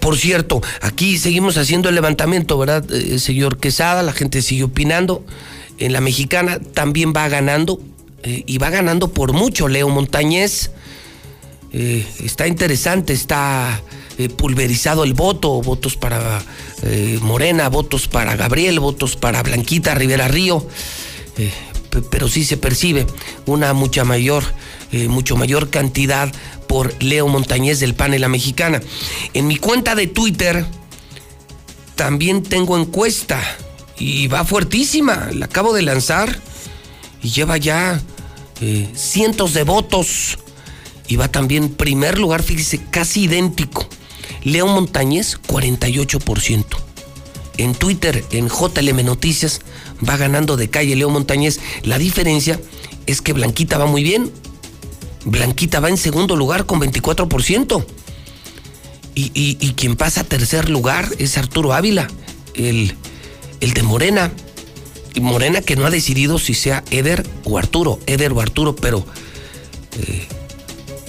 S1: Por cierto, aquí seguimos haciendo el levantamiento, ¿verdad, eh, señor Quesada? La gente sigue opinando. En la mexicana también va ganando, y va ganando por mucho Leo Montañez. está interesante, está eh, pulverizado el voto, votos para eh, Morena, votos para Gabriel, votos para Blanquita Rivera Río, eh, pero sí se percibe una mucha mayor, mucho mayor cantidad por Leo Montañez del PAN la Mexicana. En mi cuenta de Twitter también tengo encuesta y va fuertísima, la acabo de lanzar y lleva ya cientos de votos y va también primer lugar, fíjese, casi idéntico. León Montañez, 48%. En Twitter, en JLM Noticias, va ganando de calle León Montañez. La diferencia es que Blanquita va muy bien. Blanquita va en segundo lugar con 24%. Y, y, quien pasa a tercer lugar es Arturo Ávila, el, el de Morena. Y Morena que no ha decidido si sea Eder o Arturo, Eder o Arturo, pero eh,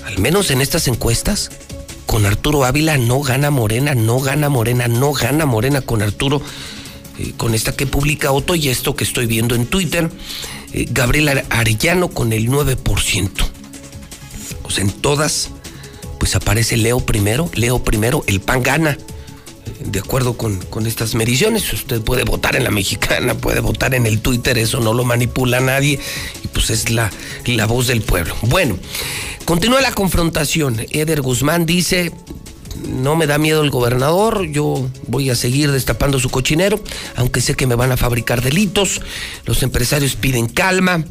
S1: al menos en estas encuestas, con Arturo Ávila no gana Morena, no gana Morena, no gana Morena con Arturo, eh, con esta que publica Otto y esto que estoy viendo en Twitter, eh, Gabriel Arellano con el 9%. O sea, en todas, pues aparece Leo primero, Leo primero, el PAN gana. De acuerdo con, con estas mediciones, usted puede votar en la mexicana, puede votar en el Twitter, eso no lo manipula nadie, y pues es la, la voz del pueblo. Bueno, Continúa la confrontación. Eder Guzmán dice, no me da miedo el gobernador, yo voy a seguir destapando su cochinero, aunque sé que me van a fabricar delitos. Los empresarios piden calma.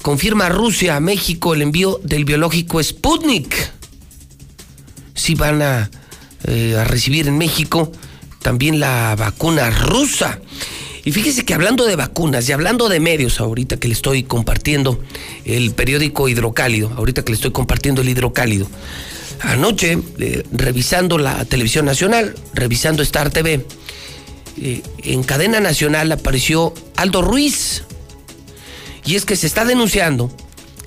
S1: Confirma Rusia a México el envío del biológico Sputnik. Si van a, eh, a recibir en México también la vacuna rusa. Y fíjese que hablando de vacunas y hablando de medios, ahorita que le estoy compartiendo el periódico Hidrocálido, ahorita que le estoy compartiendo el Hidrocálido, anoche, eh, revisando la televisión nacional, revisando Star TV, eh, en cadena nacional apareció Aldo Ruiz. Y es que se está denunciando,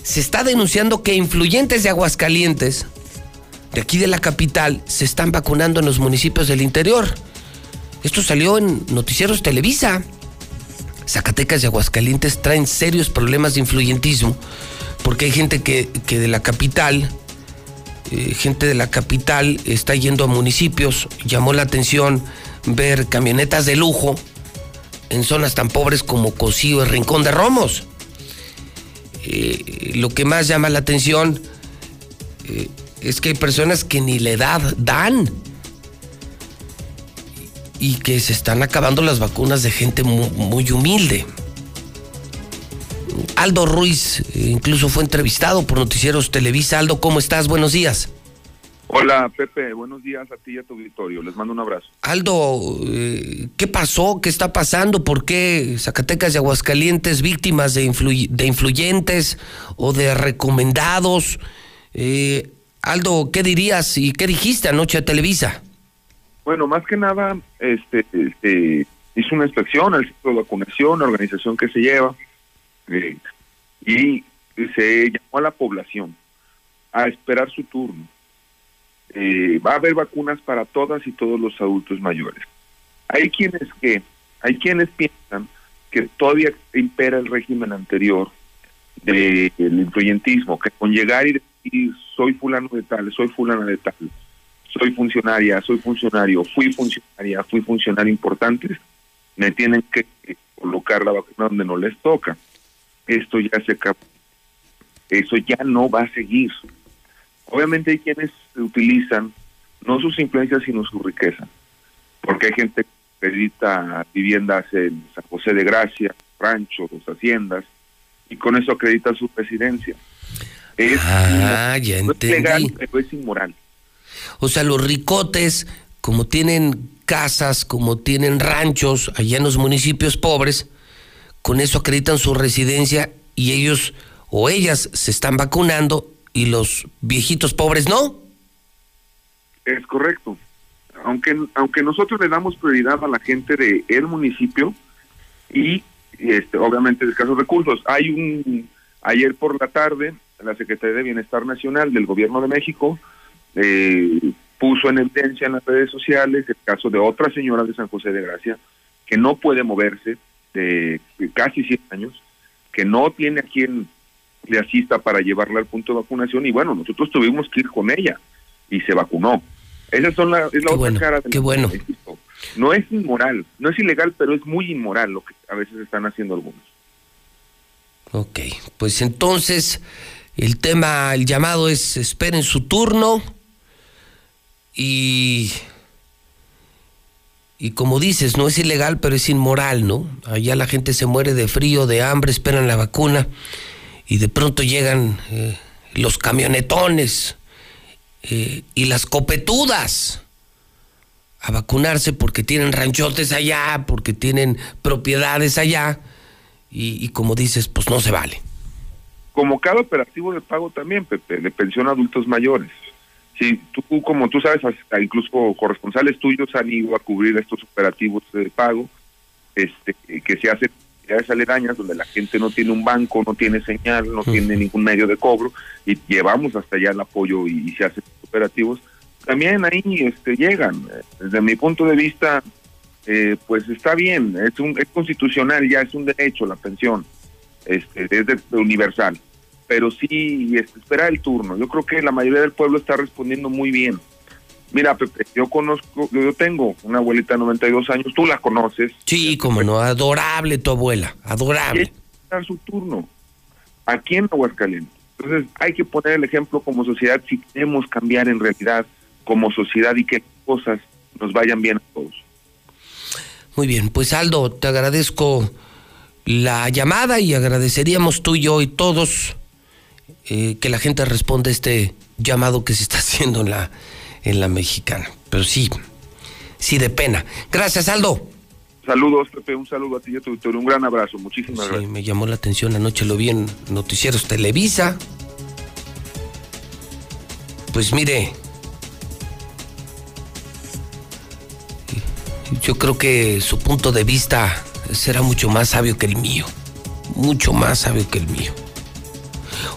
S1: se está denunciando que influyentes de Aguascalientes, de aquí de la capital, se están vacunando en los municipios del interior. Esto salió en Noticieros Televisa. Zacatecas y Aguascalientes traen serios problemas de influyentismo, porque hay gente que, de la capital, eh, gente de la capital está yendo a municipios, llamó la atención ver camionetas de lujo en zonas tan pobres como Cocío y Rincón de Romos. Eh, lo que más llama la atención eh, es que hay personas que ni la edad dan y que se están acabando las vacunas de gente muy, muy humilde. Aldo Ruiz incluso fue entrevistado por Noticieros Televisa. Aldo, ¿cómo estás? Buenos días.
S72: Hola Pepe, buenos días a ti y a tu auditorio. Les mando un abrazo.
S1: Aldo, eh, ¿qué pasó? ¿Qué está pasando? ¿Por qué Zacatecas y Aguascalientes víctimas de, de influyentes o de recomendados? Eh, Aldo, ¿qué dirías y qué dijiste anoche a Televisa?
S72: Bueno, más que nada, este, este hizo una inspección al centro de vacunación, la organización que se lleva, eh, y se llamó a la población a esperar su turno eh, va a haber vacunas para todas y todos los adultos mayores. Hay quienes que, hay quienes piensan que todavía impera el régimen anterior del influyentismo, que con llegar y decir soy fulano de tal, soy fulano de tal, soy funcionaria, soy funcionario, fui funcionaria, fui funcionario importante, me tienen que colocar la vacuna donde no les toca. Esto ya se acabó. Eso ya no va a seguir. Obviamente hay quienes utilizan no sus influencias sino su riqueza, porque hay gente que acredita viviendas en San José de Gracia, ranchos, haciendas, y con eso acredita su presidencia. Es,
S1: ah, ya
S72: legal, pero es inmoral.
S1: O sea, los ricotes, como tienen casas, como tienen ranchos allá en los municipios pobres, con eso acreditan su residencia y ellos o ellas se están vacunando y los viejitos pobres no.
S72: Es correcto. Aunque, aunque nosotros le damos prioridad a la gente de el municipio y este, obviamente de escasos recursos. Hay un, ayer por la tarde, la Secretaría de Bienestar Nacional del Gobierno de México eh, puso en evidencia en las redes sociales el caso de otra señora de San José de Gracia que no puede moverse de, de casi 100 años, que no tiene a quien le asista para llevarla al punto de vacunación y bueno, nosotros tuvimos que ir con ella y se vacunó. Esa son la, es la otra cara
S1: qué bueno.
S72: No es inmoral, no es ilegal, pero es muy inmoral lo que a veces están haciendo algunos.
S1: Ok, pues entonces el tema, el llamado es esperen su turno y y como dices, no es ilegal, pero es inmoral, ¿no? Allá la gente se muere de frío, de hambre, esperan la vacuna y de pronto llegan eh, los camionetones eh, y las copetudas a vacunarse porque tienen ranchotes allá, porque tienen propiedades allá y, como dices, pues no se vale.
S72: Como cada operativo de pago también, Pepe, de pensión a adultos mayores. Si tú, como tú sabes, incluso corresponsales tuyos han ido a cubrir estos operativos de pago este, que se hacen comunidades aledañas donde la gente no tiene un banco, no tiene señal, no tiene ningún medio de cobro y llevamos hasta allá el apoyo y, se hacen operativos, también ahí este, llegan. Desde mi punto de vista, eh, pues está bien, es, un, es constitucional, ya es un derecho la pensión, este, es universal, pero sí este, espera el turno. Yo creo que la mayoría del pueblo está respondiendo muy bien. Mira, Pepe, yo conozco, yo tengo una abuelita de 92 años, tú la conoces.
S1: Sí, como no, adorable tu abuela, adorable.
S72: dar su turno aquí en Aguascalientes. Entonces, hay que poner el ejemplo como sociedad si queremos cambiar en realidad como sociedad y que cosas nos vayan bien a todos.
S1: Muy bien, pues Aldo, te agradezco la llamada y agradeceríamos tú y yo y todos eh, que la gente responda a este llamado que se está haciendo en la en la mexicana. Pero sí, sí de pena. Gracias, Aldo.
S72: Saludos, Pepe, un saludo a ti y a tu auditorio, un gran abrazo, muchísimas
S1: Sí,
S72: gracias.
S1: me llamó la atención anoche, lo vi en Noticieros Televisa. Pues mire, yo creo que su punto de vista será mucho más sabio que el mío. Mucho más sabio que el mío.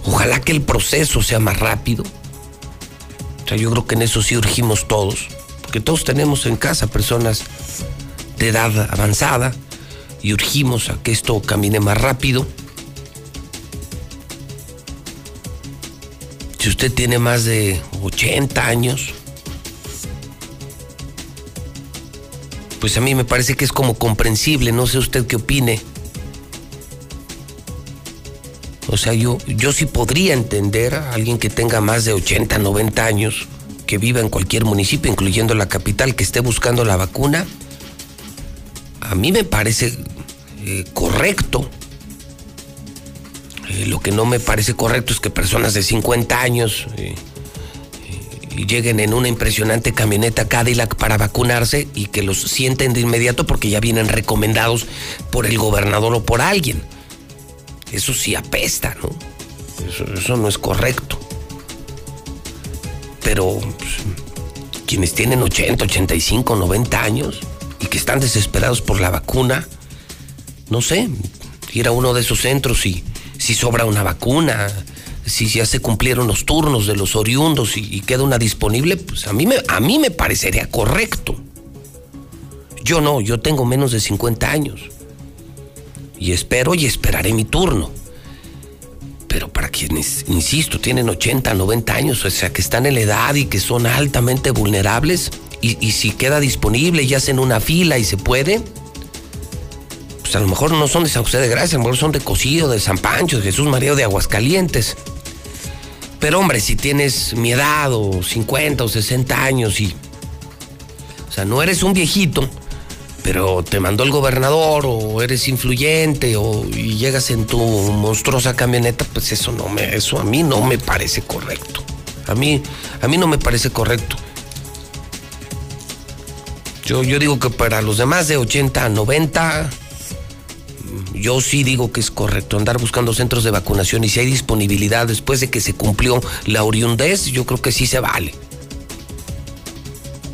S1: Ojalá que el proceso sea más rápido. O sea, yo creo que en eso sí urgimos todos. Porque todos tenemos en casa personas de edad avanzada y urgimos a que esto camine más rápido. Si usted tiene más de 80 años, pues a mí me parece que es como comprensible, no sé usted qué opine. O sea, yo, yo sí podría entender a alguien que tenga más de 80, 90 años, que viva en cualquier municipio, incluyendo la capital, que esté buscando la vacuna. A mí me parece eh, correcto. Eh, lo que no me parece correcto es que personas de 50 años eh, lleguen en una impresionante camioneta Cadillac para vacunarse y que los sienten de inmediato porque ya vienen recomendados por el gobernador o por alguien. Eso sí apesta, ¿no? Eso, eso no es correcto. Pero pues, quienes tienen 80, 85, 90 años y que están desesperados por la vacuna, no sé, ir a uno de esos centros y si sobra una vacuna, si ya se cumplieron los turnos de los oriundos y, queda una disponible, pues a mí, me, a mí me parecería correcto. Yo no, yo tengo menos de 50 años. Y espero y esperaré mi turno. Pero para quienes, insisto, tienen 80, 90 años, o sea, que están en la edad y que son altamente vulnerables, y, si queda disponible y hacen una fila y se puede, pues a lo mejor no son de San José de Gracia, a lo mejor son de Cocío, de San Pancho, de Jesús María de Aguascalientes. Pero hombre, si tienes mi edad o 50 o 60 años y... O sea, no eres un viejito, pero te mandó el gobernador o eres influyente o y llegas en tu monstruosa camioneta, pues eso no me, eso a mí no me parece correcto. A mí, a mí no me parece correcto. Yo, yo digo que para los demás de 80 a 90, yo sí digo que es correcto andar buscando centros de vacunación y si hay disponibilidad después de que se cumplió la oriundez, yo creo que sí se vale.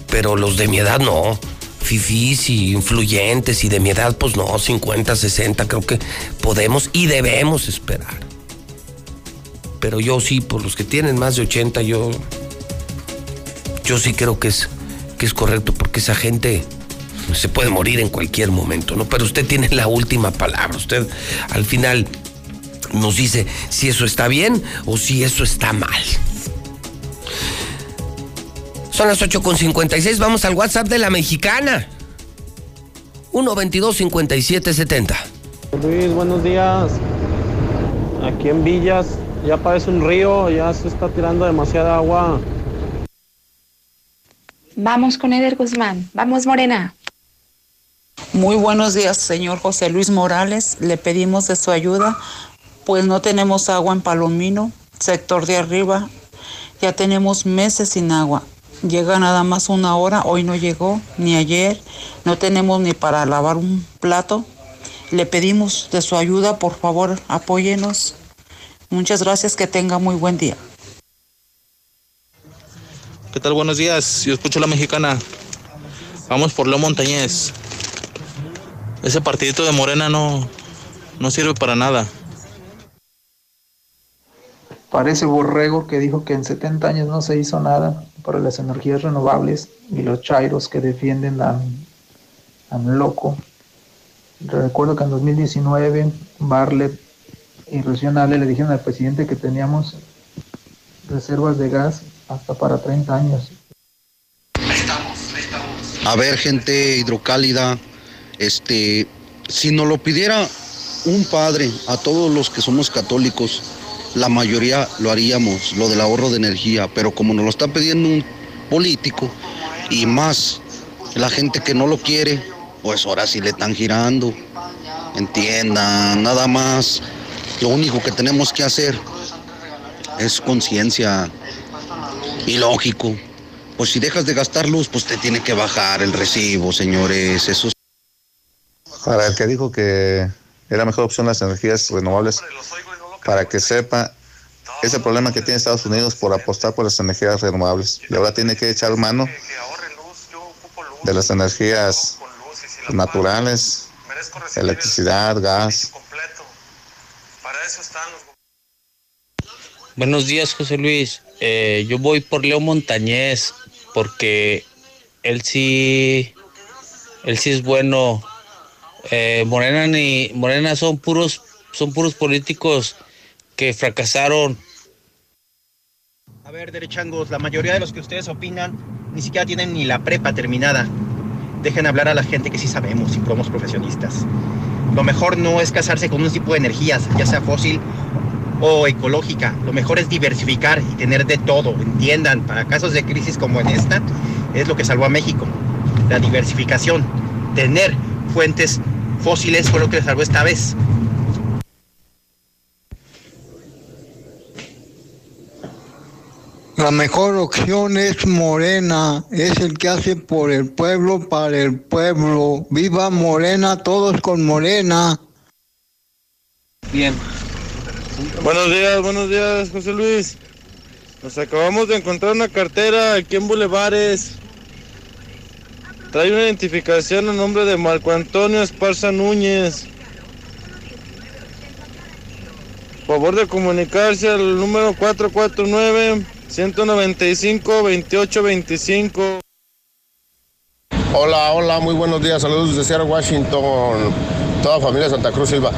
S1: Pero los de mi edad no. Fifís y influyentes y de mi edad, pues no, 50, 60, creo que podemos y debemos esperar. Pero yo sí, por los que tienen más de 80, yo. Yo sí creo que es, que es correcto, porque esa gente se puede morir en cualquier momento, ¿no? Pero usted tiene la última palabra. Usted al final nos dice si eso está bien o si eso está mal. Son las 8.56, vamos al WhatsApp de la mexicana. 122-5770.
S73: Luis, buenos días. Aquí en Villas ya parece un río, ya se está tirando demasiada agua.
S74: Vamos con Eder Guzmán. Vamos, Morena.
S75: Muy buenos días, señor José Luis Morales. Le pedimos de su ayuda, pues no tenemos agua en Palomino, sector de arriba. Ya tenemos meses sin agua. Llega nada más una hora, hoy no llegó, ni ayer. No tenemos ni para lavar un plato. Le pedimos de su ayuda, por favor, apóyenos. Muchas gracias, que tenga muy buen día.
S76: ¿Qué tal? Buenos días. Yo escucho la mexicana. Vamos por Leo Montañez. Ese partidito de Morena no, no sirve para nada.
S77: Parece borrego que dijo que en 70 años no se hizo nada para las energías renovables y los chairos que defienden a, a loco. Recuerdo que en 2019 Barlet y Regionales le dijeron al presidente que teníamos reservas de gas hasta para 30 años.
S38: A ver, gente hidrocálida, este, si nos lo pidiera un padre a todos los que somos católicos, la mayoría lo haríamos, lo del ahorro de energía, pero como nos lo está pidiendo un político y más la gente que no lo quiere, pues ahora sí le están girando. Entiendan, nada más. Lo único que tenemos que hacer es conciencia y lógico. Pues si dejas de gastar luz, pues te tiene que bajar el recibo, señores. Eso
S78: para el que dijo que era mejor opción las energías renovables, para que sepa ese problema que tiene Estados Unidos por apostar por las energías renovables. Y ahora tiene que echar mano de las energías naturales, electricidad, gas.
S79: Buenos días, José Luis. Eh, yo voy por Leo Montañez porque él sí, él sí es bueno. Eh, Morena ni Morena son puros, son puros políticos que fracasaron.
S80: A ver, derechangos, la mayoría de los que ustedes opinan ni siquiera tienen ni la prepa terminada. Dejen hablar a la gente que sí sabemos y somos profesionistas. Lo mejor no es casarse con un tipo de energías, ya sea fósil o ecológica. Lo mejor es diversificar y tener de todo. Entiendan, para casos de crisis como en esta, es lo que salvó a México. La diversificación. Tener fuentes fósiles fue lo que le salvó esta vez.
S13: La mejor opción es Morena, es el que hace por el pueblo, para el pueblo. Viva Morena, todos con Morena.
S80: Bien.
S81: Buenos días, buenos días, José Luis. Nos acabamos de encontrar una cartera aquí en Bulevares. Trae una identificación en nombre de Marco Antonio Esparza Núñez. Favor de comunicarse al número 449 195 2825.
S82: Hola, hola, muy buenos días. Saludos desde Seattle, Washington. Toda familia Santa Cruz Silva.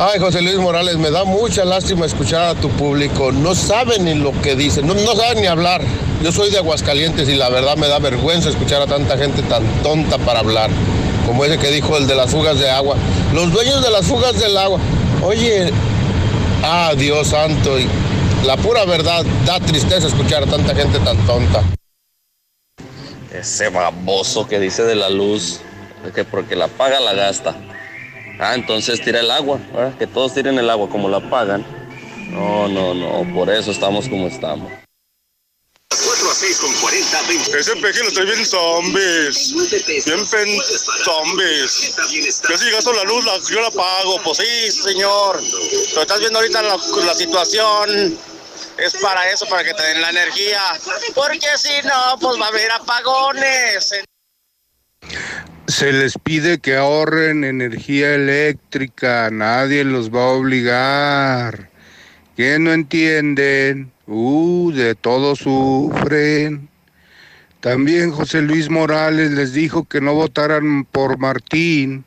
S82: Ay, José Luis Morales, me da mucha lástima escuchar a tu público. No saben ni lo que dicen, no, saben ni hablar. Yo soy de Aguascalientes y la verdad me da vergüenza escuchar a tanta gente tan tonta para hablar. Como ese que dijo el de las fugas de agua. Los dueños de las fugas del agua. Oye, ah, Dios santo. La pura verdad, da tristeza escuchar a tanta gente tan tonta.
S79: Ese baboso que dice de la luz, que porque la paga la gasta. Ah, entonces tira el agua, ¿verdad? que todos tiren el agua como la pagan. No, no, no, por eso estamos como estamos.
S83: 4 a 6 con 40, 20.
S82: Ese peje lo trae bien zombies. Bien pen zombies. Yo si gasto la luz, la, yo la pago. Pues sí, señor. Pero estás viendo ahorita la, la situación. Es para eso, para que te den la energía. Porque si no, pues va a haber apagones.
S84: Se les pide que ahorren energía eléctrica, nadie los va a obligar. ¿Quién no entienden? Uh, de todo sufren. También José Luis Morales les dijo que no votaran por Martín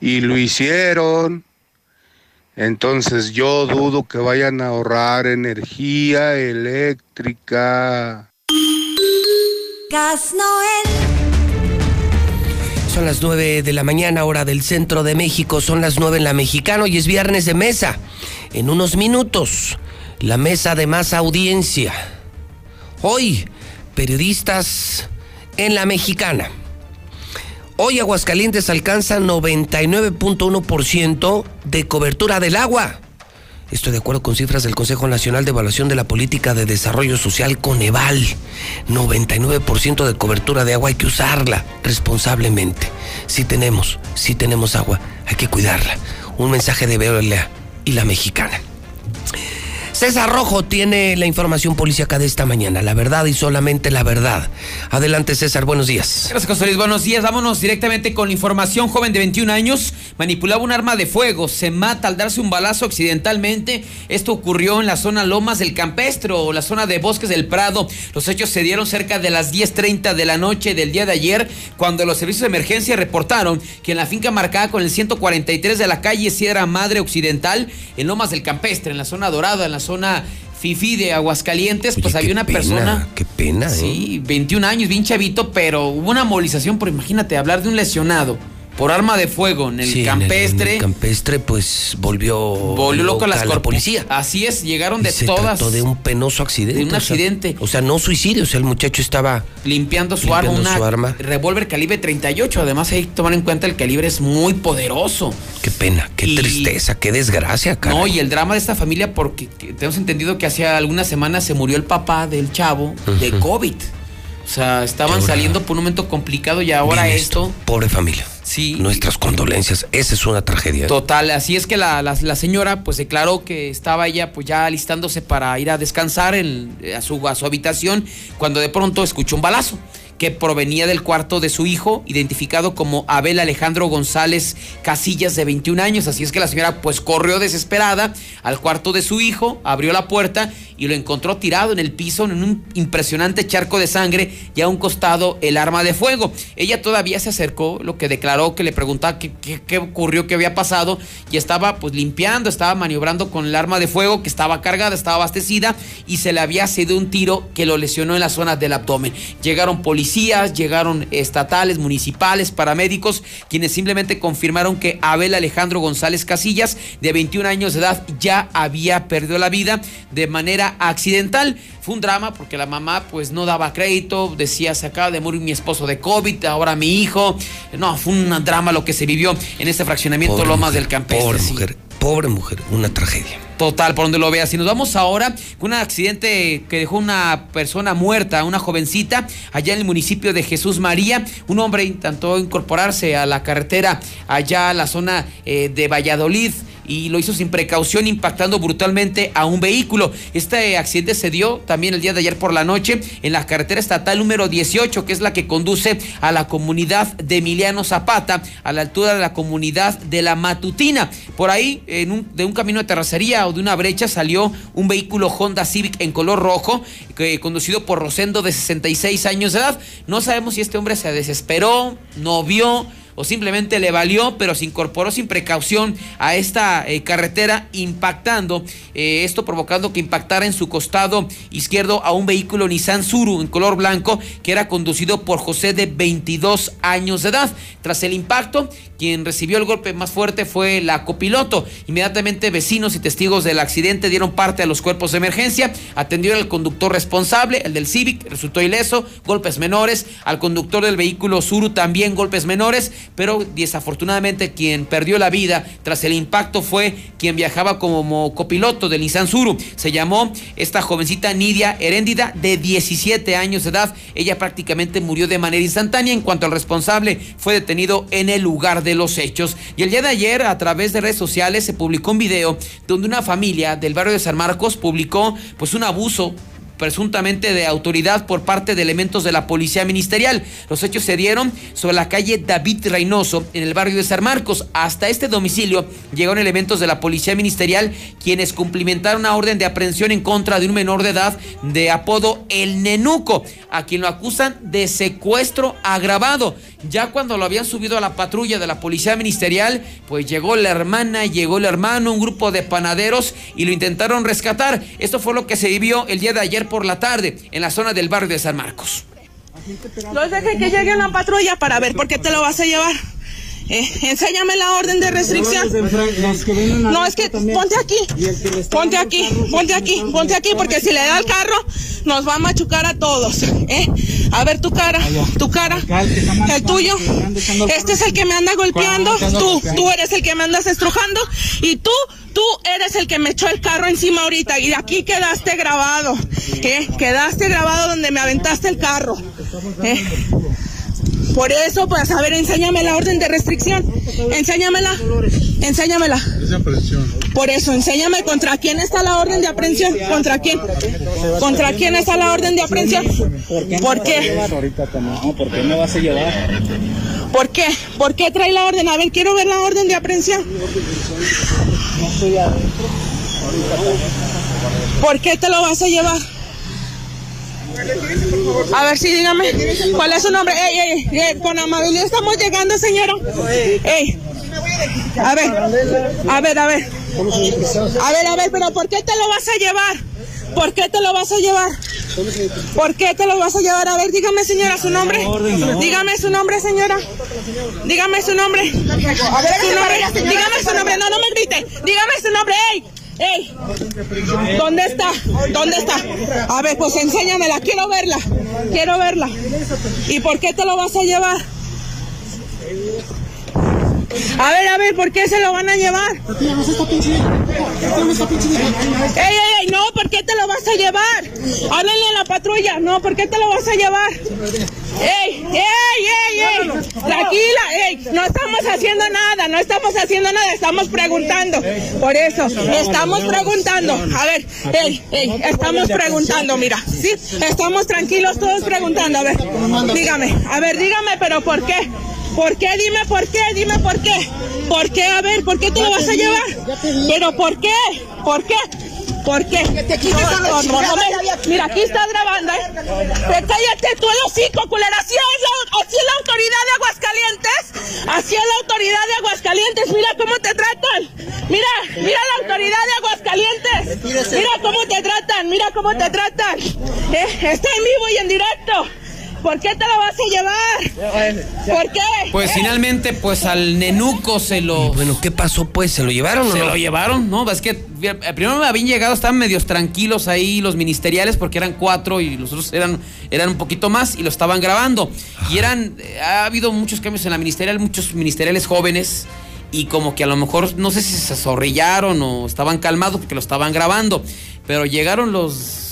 S84: y lo hicieron. Entonces yo dudo que vayan a ahorrar energía eléctrica.
S66: Gas Noel.
S1: Son las 9 de la mañana, hora del centro de México. Son las 9 en la Mexicano y es viernes de mesa. En unos minutos, la mesa de más audiencia. Hoy, periodistas en la Mexicana. Hoy Aguascalientes alcanza 99.1% de cobertura del agua. Esto de acuerdo con cifras del Consejo Nacional de Evaluación de la Política de Desarrollo Social Coneval. 99% de cobertura de agua hay que usarla responsablemente. Si tenemos, si tenemos agua, hay que cuidarla. Un mensaje de Veolia y la mexicana. César Rojo tiene la información policíaca de esta mañana, la verdad y solamente la verdad. Adelante César, buenos días.
S85: Gracias José buenos días. Vámonos directamente con información. Joven de 21 años manipulaba un arma de fuego, se mata al darse un balazo accidentalmente. Esto ocurrió en la zona Lomas del Campestro, o la zona de Bosques del Prado. Los hechos se dieron cerca de las 10.30 de la noche del día de ayer, cuando los servicios de emergencia reportaron que en la finca marcada con el 143 de la calle Sierra Madre Occidental, en Lomas del Campestre, en la zona dorada, en la zona Fifi de Aguascalientes, pues había una
S1: pena,
S85: persona.
S1: Qué pena, ¿eh?
S85: Sí, 21 años, bien chavito, pero hubo una movilización por, imagínate, hablar de un lesionado por arma de fuego en el
S1: Sí, en
S85: campestre.
S1: En el, campestre, pues volvió.
S85: Volvió loco a las
S1: la policía.
S85: Así es, llegaron de
S1: se
S85: todas.
S1: trató de un penoso accidente.
S85: de un
S1: o sea,
S85: accidente.
S1: O sea, no suicidio, o sea, el muchacho estaba.
S85: limpiando su
S1: Limpiando
S85: arma, una
S1: su arma.
S85: revólver calibre 38. Además, hay que tomar en cuenta el calibre es muy poderoso.
S1: Qué pena, qué
S85: Y-
S1: tristeza, qué desgracia, cara.
S85: No, y el drama de esta familia, porque que- tenemos entendido que hace algunas semanas se murió el papá del chavo de. COVID. O sea, estaban
S1: ahora-
S85: saliendo por un momento complicado y ahora
S1: Vive
S85: esto.
S1: Pobre familia. Sí. Nuestras condolencias. Esa es una tragedia. ¿eh?
S85: Total, así es que la, la, la señora pues declaró que estaba ella pues ya alistándose para ir a descansar en, a, su, a su habitación cuando de pronto escuchó un balazo que provenía del cuarto de su hijo, identificado como Abel Alejandro González Casillas, de 21 años. Así es que la señora pues corrió desesperada al cuarto de su hijo, abrió la puerta y lo encontró tirado en el piso en un impresionante charco de sangre y a un costado el arma de fuego. Ella todavía se acercó, lo que declaró que le preguntaba qué, qué, ocurrió, qué había pasado y estaba pues limpiando, estaba maniobrando con el arma de fuego que estaba cargada, estaba abastecida y se le había sido un tiro que lo lesionó en la zona del abdomen. Llegaron policías, llegaron estatales, municipales, paramédicos, quienes simplemente confirmaron que Abel Alejandro González Casillas, de 21 años de edad, ya había perdido la vida de manera accidental. Fue un drama porque la mamá pues no daba crédito, decía se acaba de morir mi esposo de COVID, ahora mi hijo. No, fue un drama lo que se vivió en este fraccionamiento
S1: Pobre
S85: Lomas
S1: mujer,
S85: del Campestre.
S1: Pobre
S85: sí.
S1: mujer, pobre mujer, una tragedia.
S85: Total, por donde lo veas. Y nos vamos ahora con un accidente que dejó una persona muerta, una jovencita, allá en el municipio de Jesús María. Un hombre intentó incorporarse a la carretera allá a la zona eh, de Valladolid y lo hizo sin precaución impactando brutalmente a un vehículo. Este accidente se dio también el día de ayer por la noche en la carretera estatal número 18, que es la que conduce a la comunidad de Emiliano Zapata, a la altura de la comunidad de la Matutina. Por ahí, en un, de un camino de terracería o de una brecha, salió un vehículo Honda Civic en color rojo, que, conducido por Rosendo de 66 años de edad. No sabemos si este hombre se desesperó, no vio o simplemente le valió, pero se incorporó sin precaución a esta eh, carretera, impactando, eh, esto provocando que impactara en su costado izquierdo a un vehículo Nissan Suru en color blanco que era conducido por José de 22 años de edad. Tras el impacto, quien recibió el golpe más fuerte fue la copiloto. Inmediatamente vecinos y testigos del accidente dieron parte a los cuerpos de emergencia, atendieron al conductor responsable, el del Civic, resultó ileso, golpes menores, al conductor del vehículo Suru también golpes menores, pero desafortunadamente quien perdió la vida tras el impacto fue quien viajaba como copiloto del Nissan Suru. Se llamó esta jovencita Nidia Heréndida de 17 años de edad. Ella prácticamente murió de manera instantánea en cuanto al responsable fue detenido en el lugar de los hechos. Y el día de ayer a través de redes sociales se publicó un video donde una familia del barrio de San Marcos publicó pues un abuso presuntamente de autoridad por parte de elementos de la policía ministerial. Los hechos se dieron sobre la calle David Reynoso en el barrio de San Marcos. Hasta este domicilio llegaron elementos de la policía ministerial quienes cumplimentaron una orden de aprehensión en contra de un menor de edad de apodo El Nenuco, a quien lo acusan de secuestro agravado. Ya cuando lo habían subido a la patrulla de la policía ministerial, pues llegó la hermana, llegó el hermano, un grupo de panaderos y lo intentaron rescatar. Esto fue lo que se vivió el día de ayer por la tarde en la zona del barrio de San Marcos.
S86: No deje que llegue una patrulla para ver por qué te lo vas a llevar. Eh, enséñame la orden de restricción. No, es que ponte aquí, ponte aquí, ponte aquí, ponte aquí, porque si le da el carro, nos va a machucar a todos. ¿eh? A ver tu cara, tu cara, el tuyo. Este es el que me anda golpeando, tú, tú eres el que me andas estrujando y tú Tú eres el que me echó el carro encima ahorita y aquí quedaste grabado. ¿eh? Quedaste grabado donde me aventaste el carro. ¿eh? Por eso, pues, a ver, enséñame la orden de restricción. Enséñamela. Enséñamela. Por eso, enséñame contra quién está la orden de aprehensión. ¿Contra quién? ¿Contra quién está la orden de aprehensión? ¿Por qué?
S87: ¿Por qué me vas a llevar?
S86: ¿Por qué? ¿Por qué trae la orden? A ver, quiero ver la orden de aprehensión. ¿Por qué te lo vas a llevar? A ver, sí, dígame. ¿Cuál es su nombre? Ey, ey, ey, con amabilidad estamos llegando, señora. Ey. A ver, a ver, a ver. A ver, a ver, pero ¿por qué te lo vas a llevar? ¿Por qué te lo vas a llevar? ¿Por qué te lo vas a llevar? A ver, dígame, señora, su nombre. Dígame su nombre, señora. Dígame su nombre. Su nombre. Dígame su nombre. No, no me grite. Dígame su nombre. ¡Ey! ¡Ey! ¿Dónde está? ¿Dónde está? A ver, pues enséñamela. Quiero verla. Quiero verla. ¿Y por qué te lo vas a llevar? A ver, a ver, ¿por qué se lo van a llevar? ¡Ey, no! ¿Por qué te lo vas a llevar? Háblenle a la patrulla. No, ¿por qué te lo vas a llevar? ¡Ey, ey, ey, ey! Tranquila, ey. No estamos haciendo nada, no estamos haciendo nada, estamos preguntando. Por eso, estamos preguntando. A ver, ey, ey, estamos preguntando, mira. Sí, estamos tranquilos todos preguntando. A ver, dígame, a ver, dígame, pero ¿por qué? ¿Por qué? Dime por qué, dime por qué. ¿Por qué? A ver, ¿por qué te lo vas a llevar? ¿Pero por qué? ¿Por qué? ¿Por qué? No, no, no me- mira, aquí estás grabando, ¿eh? Te cállate tú el hocico, culera. Así es, la, así es la autoridad de Aguascalientes. Así es la autoridad de Aguascalientes. Mira cómo te tratan. Mira, mira la autoridad de Aguascalientes. Mira cómo te tratan, mira cómo te tratan. Eh, está en vivo y en directo. ¿Por qué te lo vas a llevar? ¿Por qué?
S85: Pues
S86: Eh,
S85: finalmente, pues al nenuco se lo.
S1: Bueno, ¿qué pasó pues? ¿Se lo llevaron o
S85: Se
S1: no?
S85: lo llevaron, ¿no? Es que primero me habían llegado, estaban medios tranquilos ahí los ministeriales porque eran cuatro y los otros eran, eran un poquito más y lo estaban grabando. Y eran, ha habido muchos cambios en la ministerial, muchos ministeriales jóvenes y como que a lo mejor, no sé si se zorrillaron o estaban calmados porque lo estaban grabando, pero llegaron los...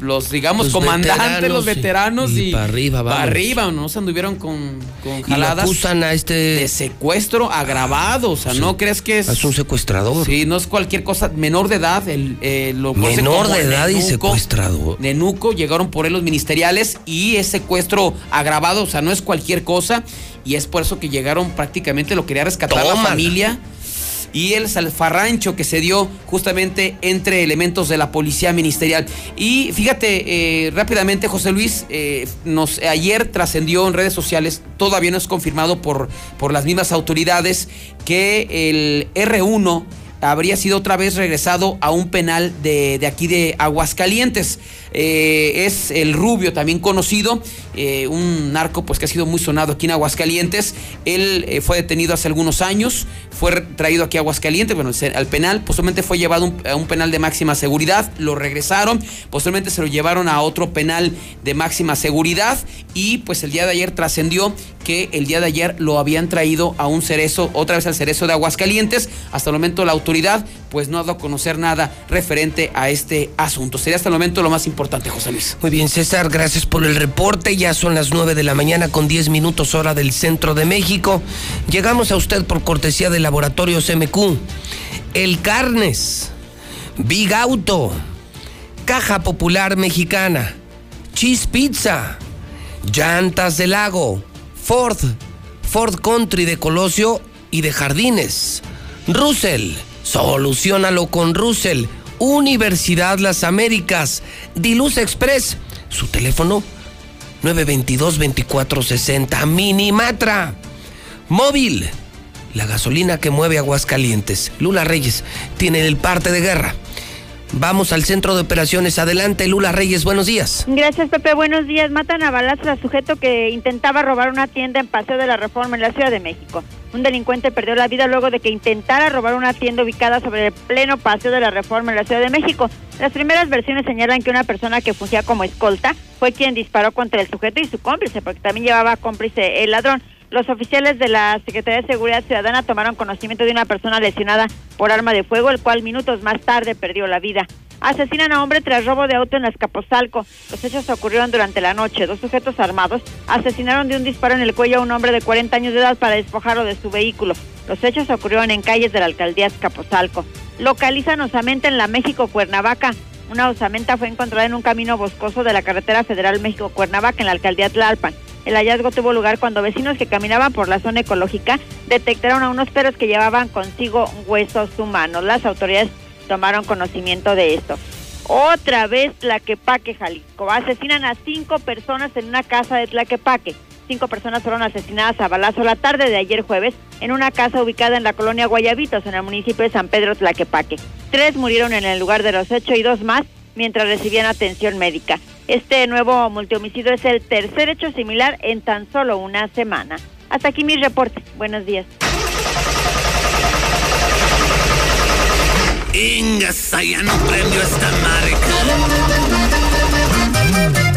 S85: Los, digamos,
S1: Los
S85: comandantes, los
S1: veteranos y-
S85: veteranos
S1: y
S85: y,
S1: pa' arriba, vamos.
S85: arriba, ¿no? Se anduvieron con, con
S1: Y
S85: jaladas
S1: acusan a este...
S85: de secuestro agravado. O sea, no crees que es.
S1: Es un secuestrador.
S85: Sí, no es cualquier cosa. Menor de edad. El, eh, lo
S1: Menor de edad y
S85: nenuco.
S1: secuestrador.
S85: Nenuco, llegaron por él los ministeriales y es secuestro agravado. O sea, no es cualquier cosa. Y es por eso que llegaron prácticamente, lo quería rescatar la
S1: Tómala.
S85: familia. Y el salfarrancho que se dio justamente entre elementos de la policía ministerial. Y fíjate, eh, rápidamente, José Luis, eh, nos, ayer trascendió en redes sociales, todavía no es confirmado por, por las mismas autoridades, que el R1 habría sido otra vez regresado a un penal de, de aquí de Aguascalientes. Eh, es el Rubio, también conocido, eh, un narco pues que ha sido muy sonado aquí en Aguascalientes. Él eh, fue detenido hace algunos años, fue traído aquí a Aguascalientes, bueno, al penal, posteriormente fue llevado a un penal de máxima seguridad, lo regresaron, posteriormente se lo llevaron a otro penal de máxima seguridad y pues el día de ayer trascendió que el día de ayer lo habían traído a un cerezo, otra vez al cerezo de Aguascalientes. Hasta el momento la autoridad pues no ha dado a conocer nada referente a este asunto. Sería hasta el momento lo más importante, José Luis.
S1: Muy bien, César, gracias por el reporte. Ya son las 9 de la mañana con 10 minutos hora del centro de México. Llegamos a usted por cortesía de Laboratorios MQ. El Carnes, Big Auto, Caja Popular Mexicana, Cheese Pizza, Llantas del Lago, Ford, Ford Country de Colosio y de Jardines, Russell, solucionalo con Russell, Universidad Las Américas, Diluz Express, su teléfono 922-2460, Minimatra, Móvil, la gasolina que mueve Aguascalientes. Lula Reyes tiene el parte de guerra. Vamos al centro de operaciones. Adelante, Lula Reyes, buenos días.
S3: Gracias, Pepe. Buenos días. Matan a balazos al sujeto que intentaba robar una tienda en Paseo de la Reforma en la Ciudad de México. Un delincuente perdió la vida luego de que intentara robar una tienda ubicada sobre el pleno Paseo de la Reforma en la Ciudad de México. Las primeras versiones señalan que una persona que fungía como escolta fue quien disparó contra el sujeto y su cómplice, porque también llevaba cómplice el ladrón. Los oficiales de la Secretaría de Seguridad Ciudadana tomaron conocimiento de una persona lesionada por arma de fuego, el cual minutos más tarde perdió la vida. Asesinan a hombre tras robo de auto en Azcapotzalco. Los hechos ocurrieron durante la noche. Dos sujetos armados asesinaron de un disparo en el cuello a un hombre de 40 años de edad para despojarlo de su vehículo. Los hechos ocurrieron en calles de la alcaldía Azcapotzalco. Localizan osamenta en la México-Cuernavaca. Una osamenta fue encontrada en un camino boscoso de la carretera federal México-Cuernavaca en la alcaldía Tlalpan. El hallazgo tuvo lugar cuando vecinos que caminaban por la zona ecológica detectaron a unos perros que llevaban consigo huesos humanos. Las autoridades tomaron conocimiento de esto. Otra vez Tlaquepaque, Jalisco. Asesinan a cinco personas en una casa de Tlaquepaque. Cinco personas fueron asesinadas a balazo la tarde de ayer jueves en una casa ubicada en la colonia Guayabitos, en el municipio de San Pedro Tlaquepaque. Tres murieron en el lugar de los hechos y dos más mientras recibían atención médica. Este nuevo multihomicidio es el tercer hecho similar en tan solo una semana. Hasta aquí mi reporte. Buenos días.
S67: Ingas, ya no esta marca.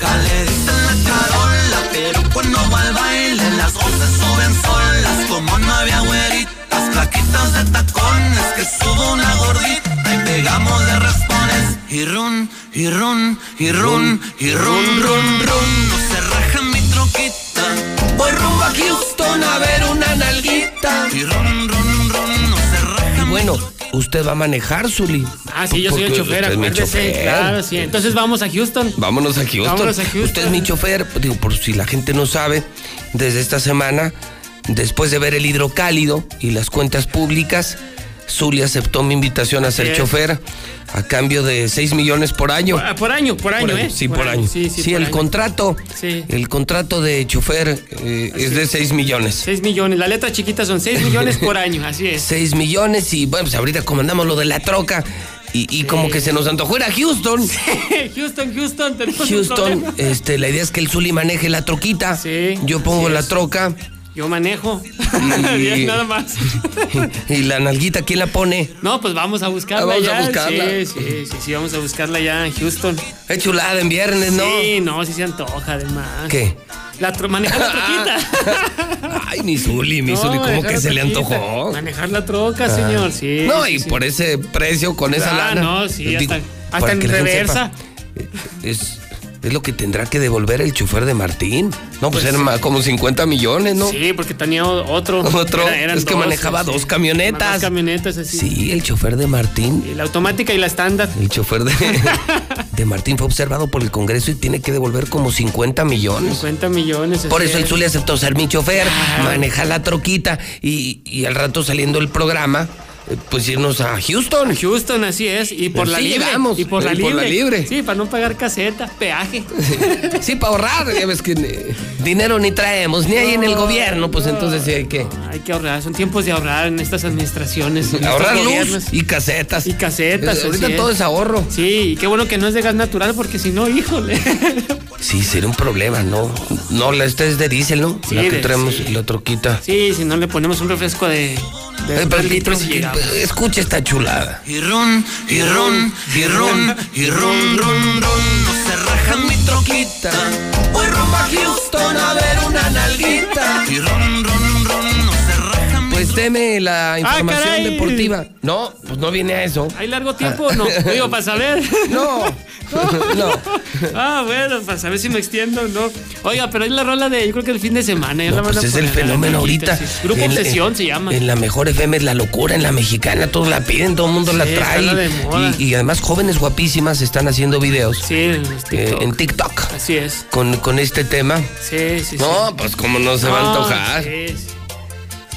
S67: loca, le dicen la carola, pero cuando va al baile las voces suben solas, como no había güeritas, plaquitas de tacones, que subo una gordita y pegamos de raspones. Y run, y run, y run, y run, run, run, no se raja mi troquita.
S1: Voy rumbo a Houston a ver una nalguita.
S67: Y run, run, run, no se raja
S1: Bueno, usted va a manejar, Zuli.
S11: Ah, sí, yo soy el chofer, acuérdese. Claro, sí. Entonces vamos a Houston.
S1: Vámonos a Houston.
S11: Vámonos a Houston.
S1: Usted es mi chofer. Digo, por si la gente no sabe, desde esta semana, después de ver el hidrocálido y las cuentas públicas, Zuli aceptó mi invitación a ser chofer a cambio de 6 millones por año.
S11: Ah, Por año, por año, ¿eh?
S1: Sí, por, año.
S11: Sí,
S1: Sí,
S11: sí, por
S1: el
S11: año.
S1: contrato.
S11: Sí.
S1: El contrato de chofer eh, es de 6 millones.
S11: 6 millones. La letra chiquita son 6 millones por año, así es.
S1: 6 millones y bueno, pues ahorita comandamos lo de la troca y, y como que se nos antojó ir a Houston.
S11: Houston, Houston, tenemos
S1: Houston, este, la idea es que el Zuli maneje la troquita. Yo pongo la
S11: es.
S1: troca
S11: Yo manejo.
S1: Y-
S11: nada más.
S1: y la nalguita, ¿quién la pone?
S11: No, pues vamos a buscarla
S1: Ah, vamos a
S11: ya.
S1: buscarla.
S11: Sí, sí, sí, sí, vamos a buscarla ya en Houston.
S1: Es chulada en viernes, ¿no?
S11: Sí, no, sí se antoja además.
S1: ¿Qué?
S11: La manejar la troquita.
S1: Ay, mi Zuli, mi
S11: No,
S1: Zuli, ¿cómo que se le antojó?
S11: Manejar la troca,
S1: Ah.
S11: señor, sí.
S1: No, y
S11: sí.
S1: por ese precio, con esa
S11: Ah,
S1: lana.
S11: no, sí, hasta, hasta en reversa.
S1: sepa, Es, es lo que tendrá que devolver el chofer de Martín. No, pues,
S11: Pues
S1: eran
S11: sí.
S1: como 50 millones, ¿no?
S11: Sí, porque tenía otro.
S1: Otro.
S11: Era- eran
S1: es que
S11: dos,
S1: manejaba
S11: sí.
S1: dos camionetas.
S11: Dos camionetas así.
S1: Sí, el chofer de Martín.
S11: La automática y la estándar.
S1: El chofer de, de Martín fue observado por el Congreso y tiene que devolver como 50 millones.
S11: 50 millones.
S1: Por eso el. Zuli aceptó ser mi chofer, manejar la troquita y, y al rato saliendo el programa, pues irnos a Houston.
S11: Houston, así es. Y por
S1: Pues
S11: la libre.
S1: vamos,
S11: y por la
S1: y
S11: libre.
S1: por la libre.
S11: Sí, para no pagar caseta, peaje.
S1: Sí, para ahorrar, ya ves que dinero ni traemos, ni hay en el gobierno, pues entonces sí hay que
S11: Hay que ahorrar, son tiempos de ahorrar en estas administraciones. en
S1: ahorrar
S11: estos
S1: luz
S11: gobiernos.
S1: y casetas.
S11: Y casetas.
S1: Ahorita todo es ahorro.
S11: Sí, y qué bueno que no es de gas natural, porque si no, híjole.
S1: Sí, sería un problema, ¿no? No, la esta es de diésel, ¿no?
S11: Sí,
S1: la que
S11: de-
S1: traemos,
S11: sí.
S1: la troquita.
S11: Sí, si no le ponemos un refresco de, de
S1: pero-
S11: litros y.
S1: Escucha esta chulada.
S67: Y ron, y ron, y ron, y ron, ron, ron. No se raja mi troquita.
S1: Voy rumbo a Houston a ver una nalguita.
S67: Y ron, ron.
S1: Deme la información
S11: caray.
S1: deportiva. No, pues no viene a eso.
S11: ¿Hay largo tiempo o no? Digo, para saber.
S1: No, no.
S11: Ah, bueno, para saber si me extiendo o no. Oiga, pero es la rola de, yo creo que el fin de semana. ya
S1: No,
S11: la
S1: pues es el fenómeno ahorita.
S11: sí. Grupo
S1: En la-
S11: Obsesión se llama.
S1: En la mejor FM es la locura, en la mexicana todos la piden, todo el mundo la
S11: Sí,
S1: trae.
S11: la de moda.
S1: Y, y además jóvenes guapísimas están haciendo videos
S11: Sí, en
S1: eh,
S11: TikTok.
S1: en TikTok
S11: Así es.
S1: con, con este tema.
S11: Sí, sí, sí.
S1: No, pues como no se va a
S11: No,
S1: antojar.
S11: sí, sí.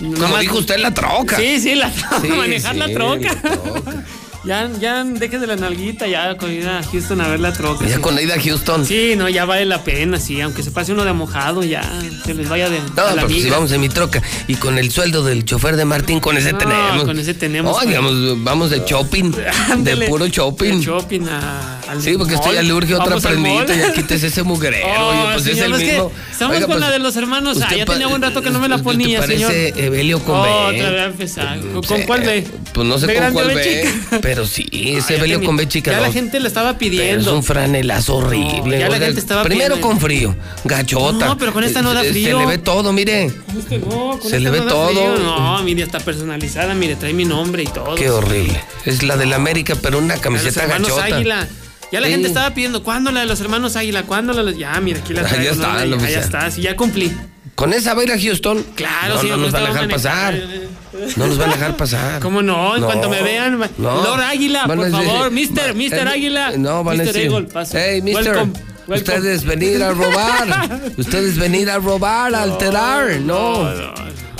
S1: Como
S11: Nomás-
S1: dijo usted, la troca.
S11: Sí, sí, la troca,
S1: Sí,
S11: manejar la troca.
S1: la troca.
S11: Ya, ya deje de la nalguita, ya con ir a Houston a ver la troca.
S1: Ya
S11: sí.
S1: con ida a Houston.
S11: Sí, no, ya vale la pena, sí, aunque se pase uno de mojado, ya se les vaya de
S1: No,
S11: a la
S1: pero si
S11: migra.
S1: vamos en mi troca y con el sueldo del chofer de Martín, con ese
S11: No,
S1: tenemos.
S11: con ese tenemos,
S1: No,
S11: pues.
S1: digamos, vamos de shopping, de puro shopping.
S11: De shopping a,
S1: Sí, porque esto ya le urge otra prendita, ya quítese ese mugrero.
S11: Oh,
S1: pues es
S11: señor,
S1: el
S11: es que
S1: mismo.
S11: Estamos
S1: Oiga,
S11: con
S1: pues,
S11: la de los hermanos. Ah, ya tenía buen rato que no me la ponía,
S1: parece
S11: señor.
S1: Evelio con
S11: Oh,
S1: B.
S11: otra vez a empezar. ¿Con cuál ve?
S1: Pues no sé
S11: ¿Ve
S1: con cuál
S11: chica?
S1: pero sí, ese Evelio con B chica.
S11: Ya la gente le estaba
S1: Pero es
S11: pidiendo.
S1: un franelazo horrible.
S11: ya la gente estaba
S1: Primero
S11: pidiendo.
S1: con frío, gachota.
S11: No, pero con esta no da
S1: Eh,
S11: frío.
S1: Se le ve todo, mire.
S11: Este
S1: Se le ve todo.
S11: No, mire, está personalizada, mire, trae mi nombre y todo.
S1: Qué horrible. Es la del América, pero una camiseta gachota.
S11: Águila. Ya la
S1: Sí.
S11: gente estaba pidiendo, ¿cuándo la de los hermanos Águila? ¿Cuándo la de los... Ya, mira, aquí la
S1: Ah, ya
S11: traigo.
S1: está,
S11: ¿no? Ya, ya está, sí, ya cumplí.
S1: Con esa va a ir a Houston.
S11: Claro,
S1: no,
S11: sí,
S1: no nos van a dejar pasar. No nos van a dejar pasar.
S11: ¿Cómo no? En
S1: No,
S11: cuanto me vean, va-
S1: no.
S11: Lord Águila,
S1: a
S11: por
S1: decir-
S11: favor, Mister,
S1: va-
S11: Mister
S1: eh,
S11: Águila.
S1: No, van a
S11: Mister
S1: decir.
S11: Eagle.
S1: Hey, Mister.
S11: Welcome, welcome.
S1: Ustedes venir a robar. Ustedes venir a robar, a alterar. No.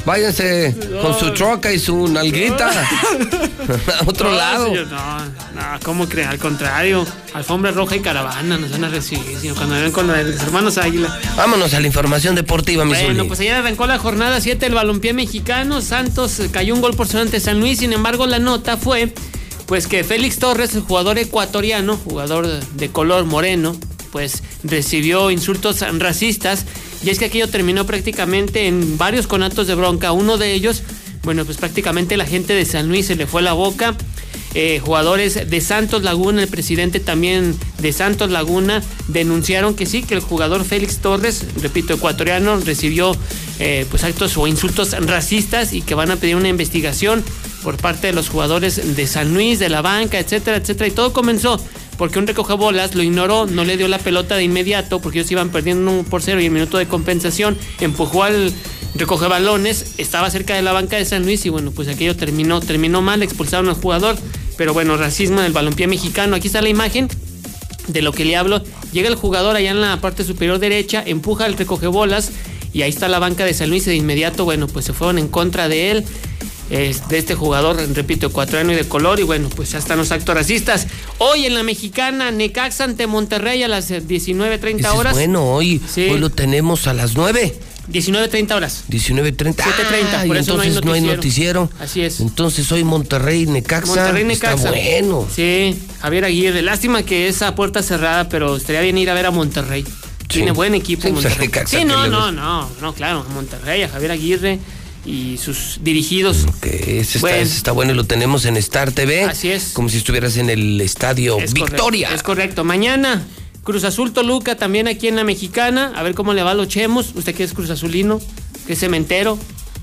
S1: Váyanse con su troca y su nalguita a otro
S11: No,
S1: lado.
S11: señor, no, no, ¿cómo creer? Al contrario, alfombra roja y caravana nos van a recibir, señor, cuando ven con los hermanos Águila.
S1: Vámonos a la información deportiva, mi
S11: Bueno,
S1: Zuli.
S11: pues ayer arrancó la jornada 7 del balompié mexicano. Santos eh, cayó un gol por cero ante San Luis. Sin embargo, la nota fue pues que Félix Torres, el jugador ecuatoriano, jugador de color moreno, pues recibió insultos racistas. Y es que aquello terminó prácticamente en varios conatos de bronca. Uno de ellos, bueno, pues prácticamente la gente de San Luis se le fue la boca. Eh, jugadores de Santos Laguna, el presidente también de Santos Laguna, denunciaron que sí, que el jugador Félix Torres, repito, ecuatoriano, recibió eh, pues actos o insultos racistas y que van a pedir una investigación por parte de los jugadores de San Luis, de la banca, etcétera, etcétera. Y todo comenzó porque un recogebolas lo ignoró, no le dio la pelota de inmediato porque ellos iban perdiendo 1 por 0 y en minuto de compensación empujó al recoge balones, estaba cerca de la banca de San Luis y bueno, pues aquello terminó, terminó mal, expulsaron al jugador, pero bueno, racismo en el balompié mexicano. Aquí está la imagen de lo que le hablo. Llega el jugador allá en la parte superior derecha, empuja al recogebolas y ahí está la banca de San Luis y de inmediato, bueno, pues se fueron en contra de él. Es de este jugador, repito, ecuatoriano y de color, y bueno, pues ya están los actos racistas. Hoy en la mexicana, Necaxa ante Monterrey a las 19.30
S1: Ese es
S11: horas.
S1: bueno, hoy,
S11: Sí.
S1: hoy lo tenemos a las 9.
S11: 19.30 horas.
S1: 19.30.
S11: 7:30,
S1: Ah,
S11: por no hay
S1: entonces no hay
S11: noticiero. Así es.
S1: Entonces hoy Monterrey, Necaxa.
S11: Monterrey Necaxa.
S1: Está bueno.
S11: Sí, Javier Aguirre. Lástima que es a puerta cerrada, pero estaría bien ir a ver a Monterrey. Tiene buen equipo
S1: Sí,
S11: Monterrey. Sí,
S1: ¿qué
S11: no, no, no, no, claro, a Monterrey, a Javier Aguirre y sus dirigidos.
S1: Ese está,
S11: Bueno.
S1: ese está bueno y lo tenemos en Star TV.
S11: Así es.
S1: Como si estuvieras en el estadio
S11: Es
S1: Victoria.
S11: correcto, es correcto. Mañana, Cruz Azul Toluca también aquí en la Mexicana. A ver cómo le va a los chemos. Usted que es Cruz Azulino, que es cementero,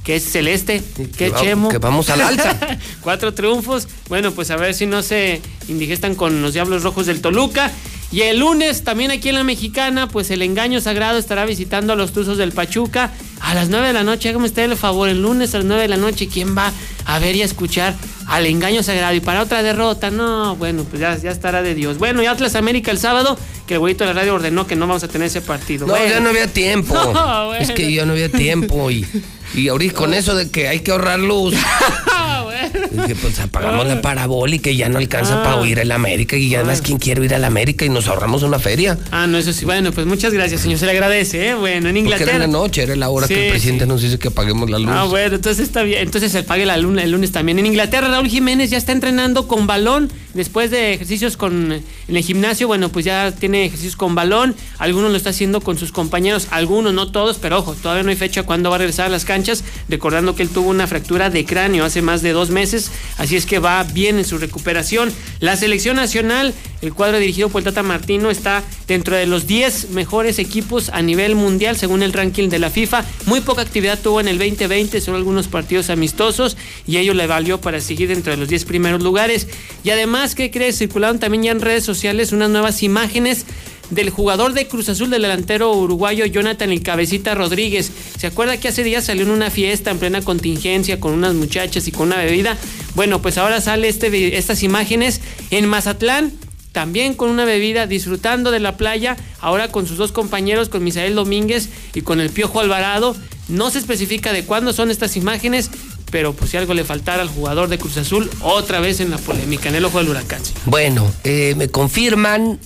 S11: que es celeste, que es
S1: va-
S11: chemo.
S1: que vamos al alza.
S11: Cuatro triunfos. Bueno, pues a ver si no se indigestan con los Diablos Rojos del Toluca. Y el lunes, también aquí en la Mexicana, pues el engaño sagrado estará visitando a los Tuzos del Pachuca a las 9 de la noche. Hágame usted el favor, el lunes a las 9 de la noche, ¿quién va a ver y a escuchar al engaño sagrado? Y para otra derrota, no, bueno, pues ya, ya estará de Dios. Bueno, y Atlas América el sábado, que el güeyito de la radio ordenó que no vamos a tener ese partido.
S1: No,
S11: Bueno.
S1: ya no había tiempo.
S11: No, bueno.
S1: Es que ya no había tiempo. Y, y ahorita con eso de que hay que ahorrar luz. Pues apagamos la parabólica y ya no alcanza
S11: Ah.
S1: para ir al América. Y además, ¿quién quiere ir al América? Y nos ahorramos una feria.
S11: Ah, no, eso sí. Bueno, pues muchas gracias, señor. Se le agradece, ¿eh? Bueno, en
S1: Porque
S11: Inglaterra.
S1: era en la noche, era la hora
S11: Sí,
S1: que el presidente nos dice que apaguemos la luz.
S11: Ah, bueno, entonces está bien. Entonces se pague la luna el lunes también. En Inglaterra, Raúl Jiménez ya está entrenando con balón. Después de ejercicios con en el gimnasio, bueno, pues ya tiene ejercicios con balón. Algunos lo está haciendo con sus compañeros, algunos, no todos, pero ojo, todavía no hay fecha cuándo va a regresar a las canchas. Recordando que él tuvo una fractura de cráneo hace más de dos meses. Así es que va bien en su recuperación. La selección nacional, el cuadro dirigido por el Tata Martino, está dentro de los 10 mejores equipos a nivel mundial según el ranking de la FIFA. Muy poca actividad tuvo en el 2020, solo algunos partidos amistosos y ello le valió para seguir dentro de los 10 primeros lugares. Y además, ¿qué crees? Circularon también ya en redes sociales unas nuevas imágenes del jugador de Cruz Azul, del delantero uruguayo Jonathan El Cabecita Rodríguez. ¿Se acuerda que hace días salió en una fiesta en plena contingencia con unas muchachas y con una bebida? Bueno, pues ahora sale este, estas imágenes en Mazatlán, también con una bebida, disfrutando de la playa, ahora con sus dos compañeros, con Misael Domínguez y con el Piojo Alvarado. No se especifica de cuándo son estas imágenes, pero pues si algo le faltara al jugador de Cruz Azul, otra vez en la polémica, en el ojo del huracán.
S1: Bueno, eh, me confirman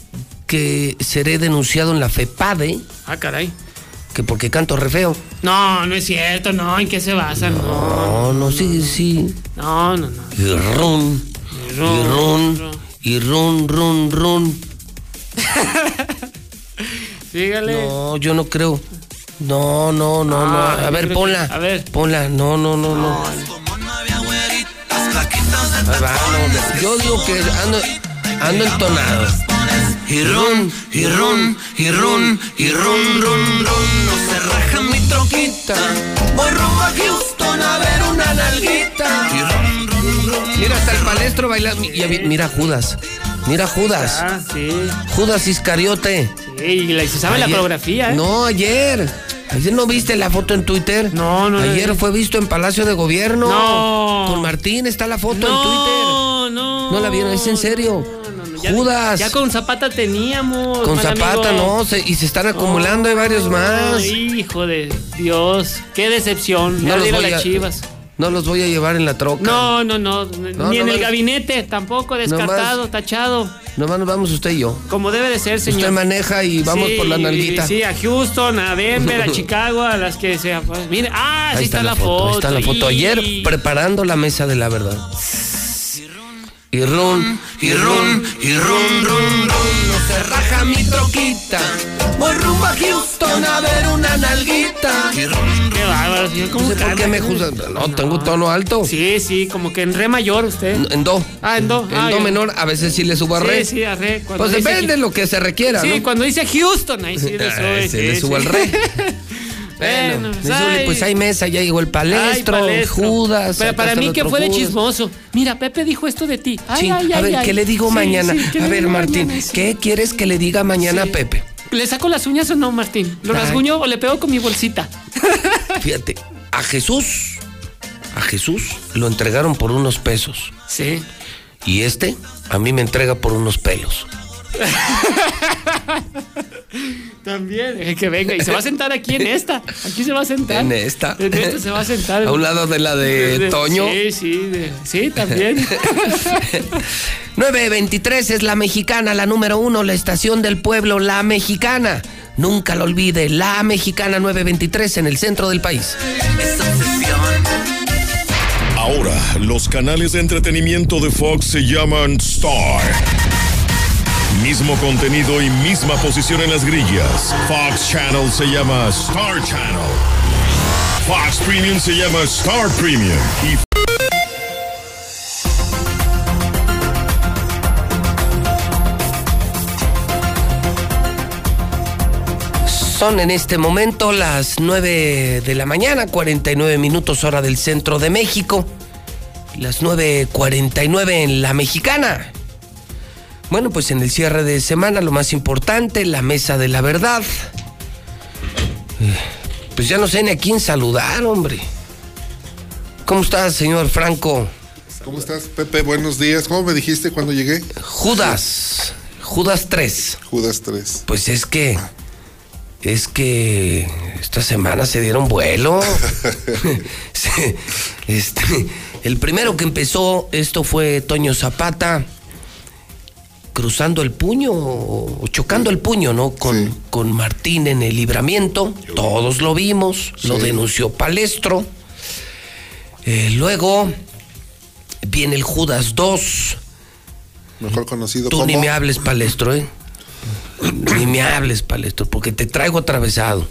S1: que seré denunciado en la FEPADE,
S11: Ah, caray.
S1: que porque canto re feo.
S11: No, no es cierto, no, ¿en qué se basa? No,
S1: No, no, sí, sí.
S11: no, no. no.
S1: Y y y run, run, run.
S11: Sígale.
S1: No, yo no creo. No, no, no, no.
S11: Ah,
S1: A ver,
S11: que-
S1: ponla.
S11: a ver.
S1: Ponla. No, no, no, no. Ahí va, no, Yo digo que ando, ando entonado.
S67: Y run, y run, y run, y run, run, run. No se raja mi troquita. Voy rumbo a Houston a ver una nalguita. Y run.
S1: Mira, hasta el palestro bailando. Mira Judas. Mira Judas.
S11: Ah, sí.
S1: Judas Iscariote.
S11: Sí, y la- se sabe la coreografía, ¿eh?
S1: No, ayer. Ayer no viste la foto en Twitter.
S11: No, no
S1: Ayer fue visto en Palacio de Gobierno.
S11: No.
S1: Con Martín está la foto en
S11: No,
S1: Twitter.
S11: no.
S1: No la vieron, es en serio.
S11: Ya-
S1: Judas.
S11: Ya con Zapata teníamos.
S1: Con Zapata,
S11: amigo.
S1: no, se- y se están acumulando, hay varios más.
S11: Hijo de Dios, qué decepción.
S1: No
S11: No
S1: los
S11: a
S1: voy
S11: las
S1: a-
S11: chivas.
S1: No los voy a llevar en la troca.
S11: No, no, no, ni en el gabinete, tampoco descartado, tachado.
S1: Nomás nos vamos usted y yo.
S11: Como debe de ser, señor.
S1: Usted maneja y vamos
S11: Sí,
S1: por la nalguita.
S11: Sí, a Houston, a Denver, a Chicago, a las que sea. Pues, mire, ah, sí
S1: Ahí
S11: está, la foto.
S1: Ahí está la foto. Ayer preparando la mesa de la verdad. Y run,
S67: Y run, y run, run, run. No se raja mi troquita. Voy rumbo a Houston a ver una nalguita. Y run,
S11: Qué bárbaro, señor. ¿Cómo
S1: No sé por qué me juzgan. No, tengo tono alto.
S11: Sí, sí, como que en re mayor usted.
S1: En do.
S11: Ah, en do.
S1: En
S11: Ah,
S1: do
S11: ya.
S1: menor, a veces sí le subo a
S11: Sí,
S1: re.
S11: sí, a re. Cuando
S1: Pues
S11: dice
S1: depende de lo que se requiera,
S11: Sí,
S1: ¿no?
S11: cuando dice Houston, ahí sí le
S1: Ah,
S11: sube.
S1: sí,
S11: sí,
S1: le
S11: sí.
S1: subo al re. Bueno, dice
S11: ay.
S1: Pues hay mesa, ya llegó el palestro,
S11: Ay, palestro.
S1: Judas.
S11: Pero para mí que fue de chismoso. Mira, Pepe dijo esto de ti. Ay,
S1: Sí,
S11: ay,
S1: a
S11: ay,
S1: ver. ¿qué le digo
S11: Sí,
S1: mañana?
S11: sí, ¿qué
S1: a ver, Martín,
S11: mañana?
S1: ¿qué quieres que le diga mañana a. Pepe?
S11: ¿Le saco las uñas o no, Martín? ¿Lo rasguño o le pego con mi bolsita?
S1: Fíjate, a Jesús, a Jesús lo entregaron por unos pesos.
S11: Sí.
S1: Y este a mí me entrega por unos pelos.
S11: También. Deje que venga. Y se va a sentar aquí en esta. Aquí se va a sentar.
S1: En esta.
S11: En esta se va a sentar.
S1: A un lado de la de Toño.
S11: Sí, sí. de- sí, también.
S1: 923 es la mexicana, la número uno, la estación del pueblo, la mexicana. Nunca lo olvide, la mexicana 923 en el centro del país.
S88: Ahora, los canales de entretenimiento de Fox se llaman Star. Mismo contenido y misma posición en las grillas. Fox Channel se llama Star Channel. Fox Premium se llama Star Premium.
S1: Son en este momento las 9 de la mañana, 49 minutos hora del centro de México. Las 9.49 en la mexicana. Bueno, pues en el cierre de semana lo más importante, la mesa de la verdad. Pues ya no sé ni a quién saludar, hombre. ¿Cómo estás, señor Franco?
S89: ¿Cómo estás, Pepe? Buenos días. ¿Cómo me dijiste cuando llegué?
S1: Judas. Judas 3.
S89: Judas 3.
S1: Pues es que. Es que esta semana se dieron vuelo. Este, el primero que empezó esto fue Toño Zapata cruzando el puño o chocando el puño, ¿no? Con, con Martín en el libramiento. Todos lo vimos, lo denunció Palestro. Eh, luego viene el Judas 2.
S89: Mejor conocido
S1: Tú
S89: como.
S1: ni me hables, Palestro, ¿eh? Ni me hables, Palestro, porque te traigo atravesado.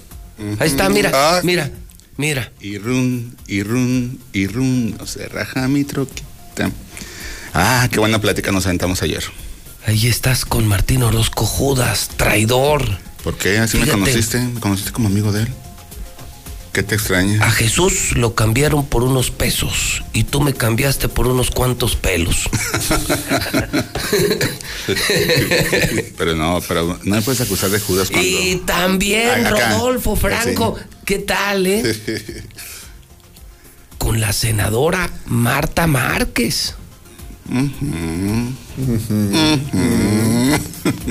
S1: Ahí está, mira,
S89: Ah.
S1: mira, mira.
S49: Y run, y run, y run, no se raja mi troquita. Ah, qué buena plática nos aventamos ayer.
S1: Ahí estás con Martín Orozco Judas, traidor.
S49: ¿Por qué? ¿Así
S1: Fíjate.
S49: me conociste? ¿Me conociste como amigo de él? ¿Qué te extraña?
S1: A Jesús lo cambiaron por unos pesos y tú me cambiaste por unos cuantos pelos.
S49: pero no, pero no me puedes acusar de Judas cuando...
S1: Y también
S49: Acá.
S1: Rodolfo Franco, ¿qué tal, eh? Con la senadora Marta Márquez.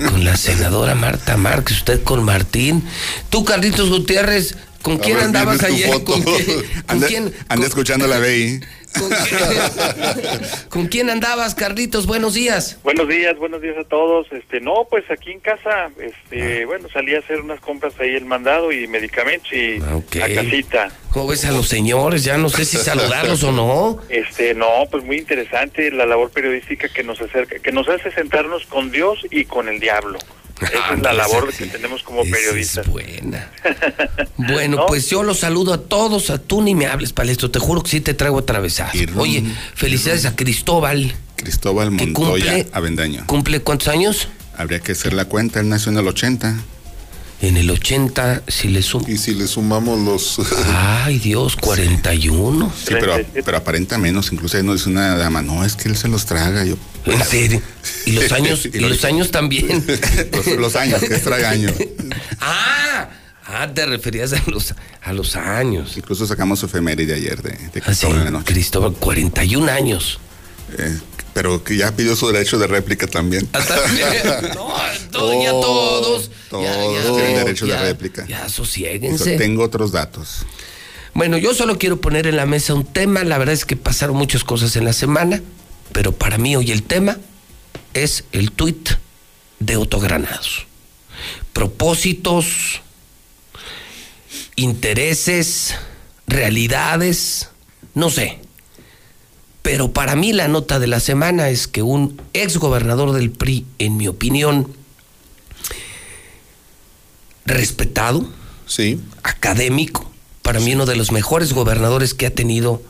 S1: Con la senadora Marta Márquez, usted con Martín. Tú, Carlitos Gutiérrez, ¿con quién
S49: ver,
S1: andabas ayer?
S49: foto.
S1: ¿Con quién? ¿Con
S49: Anda,
S1: quién?
S49: anda escuchando la BI.
S1: ¿Con quién andabas, Carlitos? Buenos días.
S26: Buenos días, buenos días a todos. Este, no, pues aquí en casa, este, bueno, salí a hacer unas compras ahí el mandado y medicamentos y
S1: Ok.
S26: a casita.
S1: ¿Cómo ves a los señores? Ya no sé si saludarlos o no.
S26: Este, no, pues muy interesante la labor periodística que nos acerca, que nos hace sentarnos con Dios y con el diablo. Esa es la labor que tenemos como periodistas.
S1: buena. Bueno, pues yo los saludo a todos, a tú ni me hables, Palestro, te juro que sí te traigo atravesado. Oye, felicidades a Cristóbal.
S49: Cristóbal Montoya
S1: cumple-
S49: Avendaño.
S1: ¿Cumple cuántos años?
S49: Habría que hacer la cuenta, él nació en el 80.
S1: En el 80, si le sumamos.
S89: Y si le sumamos los.
S1: Ay, Dios, 41.
S49: Sí, pero, pero aparenta menos. Incluso ahí nos dice una dama, no, es que él se los traga. Yo,
S1: ¿En serio? Y los años, y los años también.
S49: los, los años, que es tragaño.
S1: Ah, ah, te referías a los, a los años.
S49: Incluso sacamos su efeméride ayer de, de
S1: Ah, sí,
S49: Cristóbal la noche.
S1: Cristóbal, 41 años.
S49: Eh, pero que ya pidió su derecho de réplica también.
S1: no, todo, ya todos.
S49: Todos tienen derecho
S1: ya,
S49: de réplica.
S1: Ya, sosiéguense.
S49: Tengo otros datos.
S1: Bueno, yo solo quiero poner en la mesa un tema. La verdad es que pasaron muchas cosas en la semana, pero para mí hoy el tema es el tuit de Otto Granados. Propósitos, intereses, realidades, no sé. Pero para mí la nota de la semana es que un ex gobernador del PRI, en mi opinión, respetado,
S89: sí.
S1: académico, para mí uno de los mejores gobernadores que ha tenido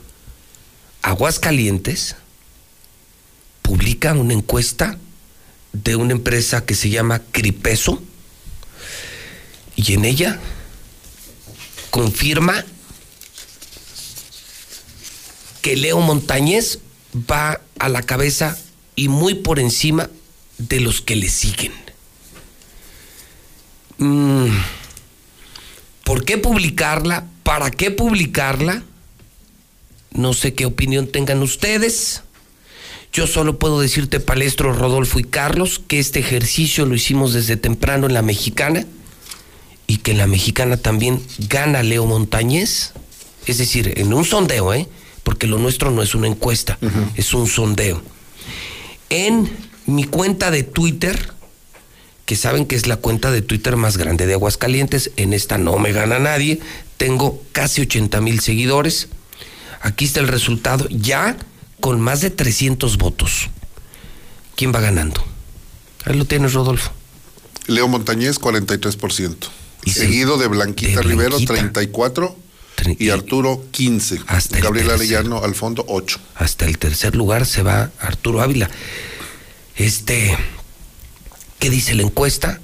S1: Aguascalientes, publica una encuesta de una empresa que se llama Cripeso y en ella confirma que Leo Montañez va a la cabeza y muy por encima de los que le siguen. Mm, ¿Por qué publicarla? ¿Para qué publicarla? No sé qué opinión tengan ustedes. Yo solo puedo decirte, Palestro, Rodolfo y Carlos, que este ejercicio lo hicimos desde temprano en la mexicana y que en la mexicana también gana Leo Montañez. Es decir, en un sondeo, ¿eh? Porque lo nuestro no es una encuesta, es un sondeo. En mi cuenta de Twitter, que saben que es la cuenta de Twitter más grande de Aguascalientes, en esta no me gana nadie, tengo casi 80 mil seguidores. Aquí está el resultado, ya con más de 300 votos. ¿Quién va ganando? Ahí lo tienes, Rodolfo.
S89: Leo Montañez, 43%. Seguido de Blanquita
S1: de
S89: Rivero,
S1: Blanquita.
S89: 34. Y Arturo, 15.
S1: Hasta el
S89: Gabriel. Arellano, al fondo, 8.
S1: Hasta el tercer lugar se va Arturo Ávila. Este, ¿qué dice la encuesta?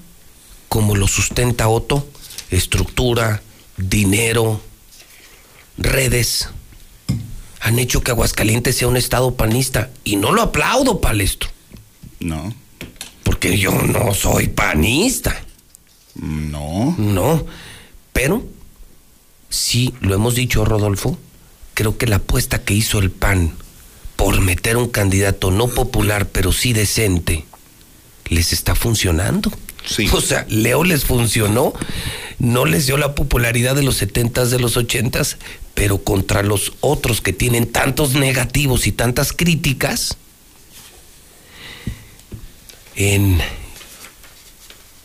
S1: Como lo sustenta Otto, estructura, dinero, redes, han hecho que Aguascalientes sea un estado panista. Y no lo aplaudo, Palestro.
S49: No.
S1: Porque yo no soy panista.
S49: No.
S1: No. Pero, sí, lo hemos dicho, Rodolfo, creo que la apuesta que hizo el PAN por meter un candidato no popular, pero sí decente, les está funcionando. O sea, Leo les funcionó, no les dio la popularidad de los setentas, de los ochentas, pero contra los otros que tienen tantos negativos y tantas críticas, en,